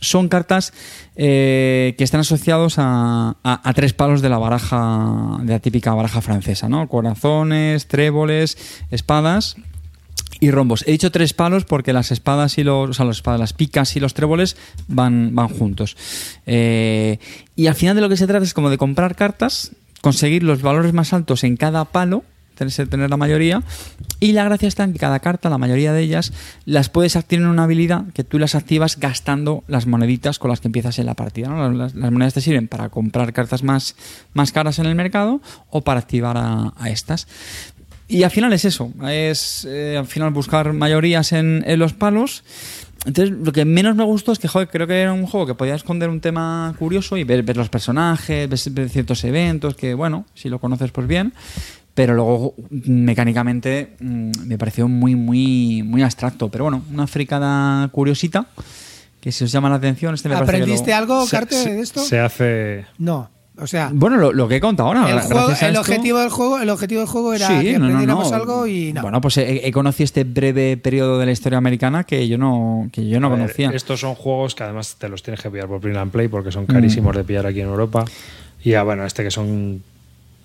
son cartas eh, que están asociados a, a- a tres palos de la baraja, de la típica baraja francesa, ¿no? Corazones, tréboles, espadas y rombos. He dicho tres palos porque las espadas y los, o sea, las, espadas, las picas y los tréboles van, van juntos. Eh, y al final de lo que se trata es como de comprar cartas, conseguir los valores más altos en cada palo, tener, la mayoría, y la gracia está en que cada carta, la mayoría de ellas, las puedes activar en una habilidad que tú las activas gastando las moneditas con las que empiezas en la partida. Las, monedas te sirven para comprar cartas más, más caras en el mercado o para activar a- estas. Y al final es eso, es eh, al final buscar mayorías en los palos. Entonces, lo que menos me gustó es que, joder, creo que era un juego que podía esconder un tema curioso y ver, ver los personajes, ver, ver ciertos eventos, que bueno, si lo conoces, pues bien. Pero luego, mecánicamente, mm, me pareció muy, muy, muy abstracto. Pero bueno, una fricada curiosita que si os llama la atención, este me parece que ¿Aprendiste lo- algo, Carte, de esto? Se hace. No. O sea, Bueno, lo, lo que he contado ahora. el, juego- esto- objetivo del juego, el objetivo del juego era que no, no, aprendiéramos no. algo y no. Bueno, pues he, he conocido este breve periodo de la historia americana que yo no, que yo no ver, conocía. estos son juegos que además te los tienes que pillar por print and play porque Mm. son carísimos de pillar aquí en Europa. Y ya, bueno, este que son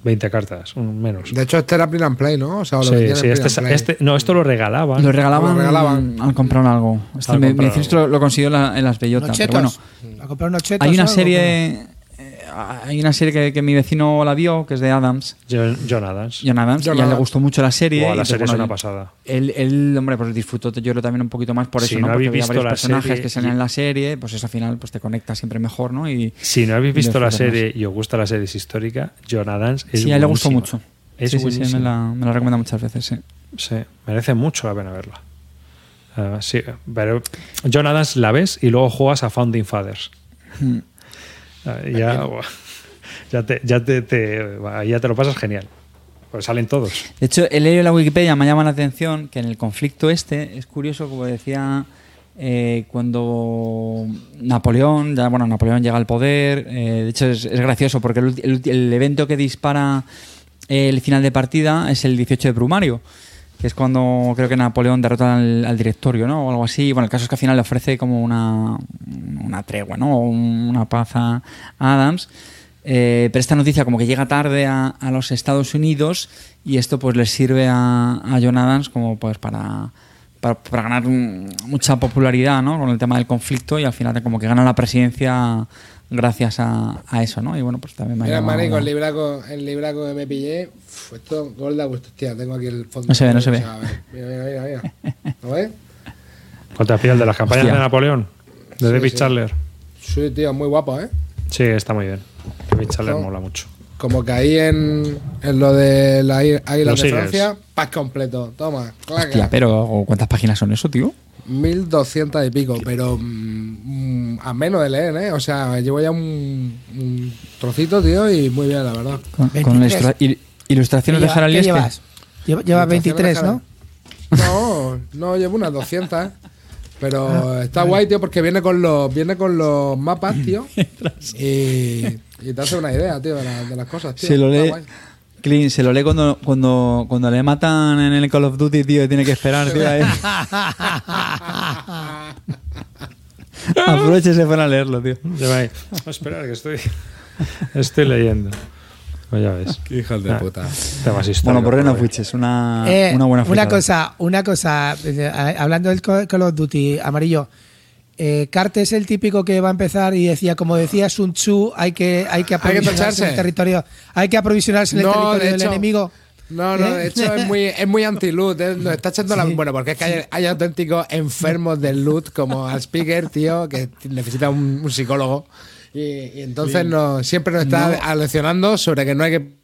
20 cartas, un menos. De hecho, este era print and play, ¿no? O sea, lo Sí, sí, este, and es- play. este- no, esto lo regalaban. Lo regalaban, Lo regalaban. al comprar algo. Este Al me, comprar me algo. lo, lo consiguió la- en las bellotas. Pero bueno, A comprar unos chetos hay una serie. Hay una serie que, que mi vecino la vio, que es de Adams. John, John Adams. John Adams, John y a él le gustó mucho la serie. La serie es una pasada. Él, él, hombre, pues disfrutó yo creo también un poquito más por Si eso, no ¿no? habéis Porque había visto varios personajes serie que salen y- en la serie, pues eso al final pues te conecta siempre mejor, ¿no? Y Si no habéis visto la serie y os gusta la serie histórica, John Adams es sí, a él le gustó mucho. Es sí, sí, me la, me la recomienda muchas veces, sí. Sí, merece mucho la pena verla. Ah, sí, pero John Adams la ves y luego juegas a Founding Fathers. Ah, ya, ya, te, ya, te, ya te lo pasas genial. Pues salen todos. De hecho, he leído en la Wikipedia, me llama la atención que en el conflicto este es curioso, como decía, eh, cuando Napoleón, ya, bueno, Napoleón llega al poder, eh, de hecho es, es gracioso porque el, el el evento que dispara el final de partida es el 18 de Brumario. Que es cuando creo que Napoleón derrota al, directorio, ¿no? O algo así. Bueno, el caso es que al final le ofrece como una, una tregua, ¿no? O Una paz a Adams. Eh, pero esta noticia como que llega tarde a, los Estados Unidos y esto pues les sirve a, John Adams como pues para, para, ganar mucha popularidad ¿no? con el tema del conflicto y al final como que gana la presidencia gracias a, a eso, ¿no? Y bueno, pues también me ha Mira, llamado marico, la- el libraco, el libraco que me pillé. uf, esto, gorda, pues hostia, tengo aquí el fondo. No se ve, no se ve. Mira, mira, mira, mira. ¿Lo ves? ¿Cuál te hacía el de las campañas Hostia. de Napoleón? De Sí, David sí. Chandler. Sí, tío, muy guapo, ¿eh? Sí, está muy bien. David Chandler No. mola mucho. Como caí en, en lo de la Águila de. Francia, pack completo. Toma, claca. Hostia, pero ¿cuántas páginas son eso, tío? 1200 y pico, pero mm, mm, a menos de leer, ¿eh? O sea, llevo ya un, un trocito, tío, y muy bien, la verdad. Con, con 23. ilustra- il- ilustraciones de ¿Qué Harald lleva- ¿Qué Lieste. llevas? Lleva- Llevas 23, ¿no? No, no, llevo unas 200, ¿eh? Pero está guay, tío, porque viene con los, viene con los mapas, tío. y, y te hace una idea, tío, de, la- de las cosas, tío. Se lo Está lee. Clint, se lo lee cuando, cuando, cuando le matan en el Call of Duty, tío, y tiene que esperar, tío. ahí. Aproveche y se pone a leerlo, tío. Lleva ahí. Oh, espera, que estoy, estoy leyendo. Pues ya ves. Qué hijos de Ah, puta. Temas históricos. Bueno, ¿por qué no fuiches? Una, Eh, una buena una cosa, una cosa, eh, hablando del Call of Duty amarillo, eh, Carte es el típico que va a empezar y decía, como decía Sun Tzu, hay que, hay que aprovisionarse en el territorio, hay que aprovisionarse en el No, territorio de del hecho- enemigo. No, no, ¿Eh? de hecho es muy, es muy anti-loot. ¿eh? Nos está echando la. Bueno, porque es que hay, hay auténticos enfermos del loot, como al speaker, tío, que necesita un, un psicólogo. Y, y entonces no, siempre nos está aleccionando sobre que no hay que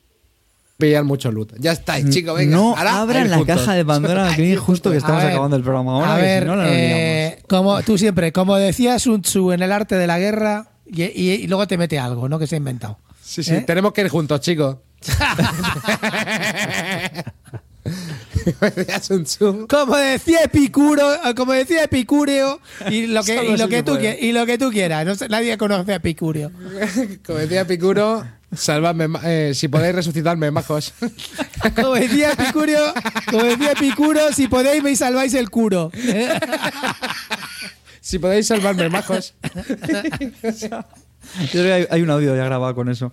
pillar mucho loot. Ya estáis, chicos, venga. no ahora abran la juntos. caja de Pandora, justo que estamos A ver, acabando el programa ahora. a que si ver, no, la eh, como tú siempre, como decía Sun Tzu en el arte de la guerra, y, y- y luego te mete algo, ¿no? Que se ha inventado. Sí, sí, ¿Eh? tenemos que ir juntos, chicos. Como decía Epicuro, como decía Epicúreo, y lo que, y lo que tú y lo que tú quieras. No sé, nadie conoce a Epicúreo. Como decía Picuro, salvadme, ma- eh, si podéis resucitarme, majos. Como decía Epicúreo, como decía Epicuro, si podéis me salváis el curo. ¿eh? si podéis salvarme, majos. Yo creo que hay, hay un audio ya grabado con eso.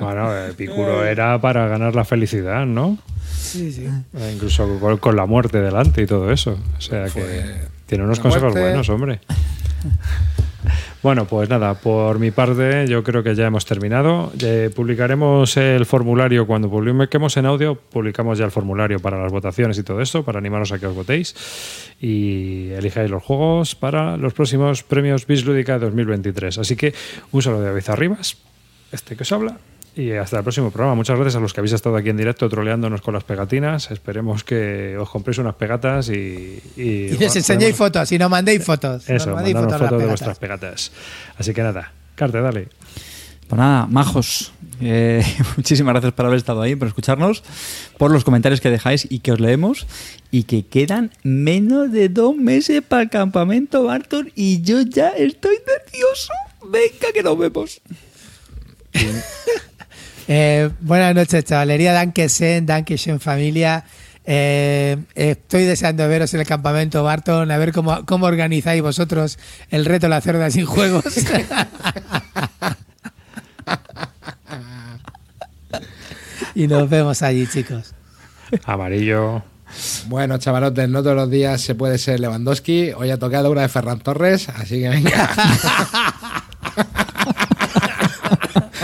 Bueno, Epicuro era para ganar la felicidad, ¿no? Sí, sí. Eh, Incluso con, con la muerte delante y todo eso. O sea que tiene unos consejos muerte- buenos, hombre. Bueno, pues nada, por mi parte yo creo que ya hemos terminado. Eh, publicaremos el formulario cuando publiquemos en audio, publicamos ya el formulario para las votaciones y todo esto, para animaros a que os votéis y elijáis los juegos para los próximos premios Bis Lúdica 2023. Así que un saludo de David Arribas, este que os habla. Y hasta el próximo programa. Muchas gracias a los que habéis estado aquí en directo troleándonos con las pegatinas. Esperemos que os compréis unas pegatas y... Y, Y les bueno, enseñéis podemos- fotos y nos mandéis fotos. eso, nos mandéis fotos, fotos de vuestras pegatas. pegatas. Así que nada, Carte, dale. Pues nada, majos. eh, muchísimas gracias por haber estado ahí, por escucharnos, por los comentarios que dejáis y que os leemos. Y que quedan menos de dos meses para el campamento Barton y yo ya estoy nervioso. Venga, que nos vemos. Eh, buenas noches, chavalería. Dankeschön, Dankeschön, familia. Eh, estoy deseando veros en el campamento Barton, a ver cómo, cómo organizáis vosotros el reto La Cerda sin juegos. y nos vemos allí, chicos. Amarillo. Bueno, chavalotes, no todos los días se puede ser Lewandowski. Hoy ha tocado una de Ferran Torres, así que venga.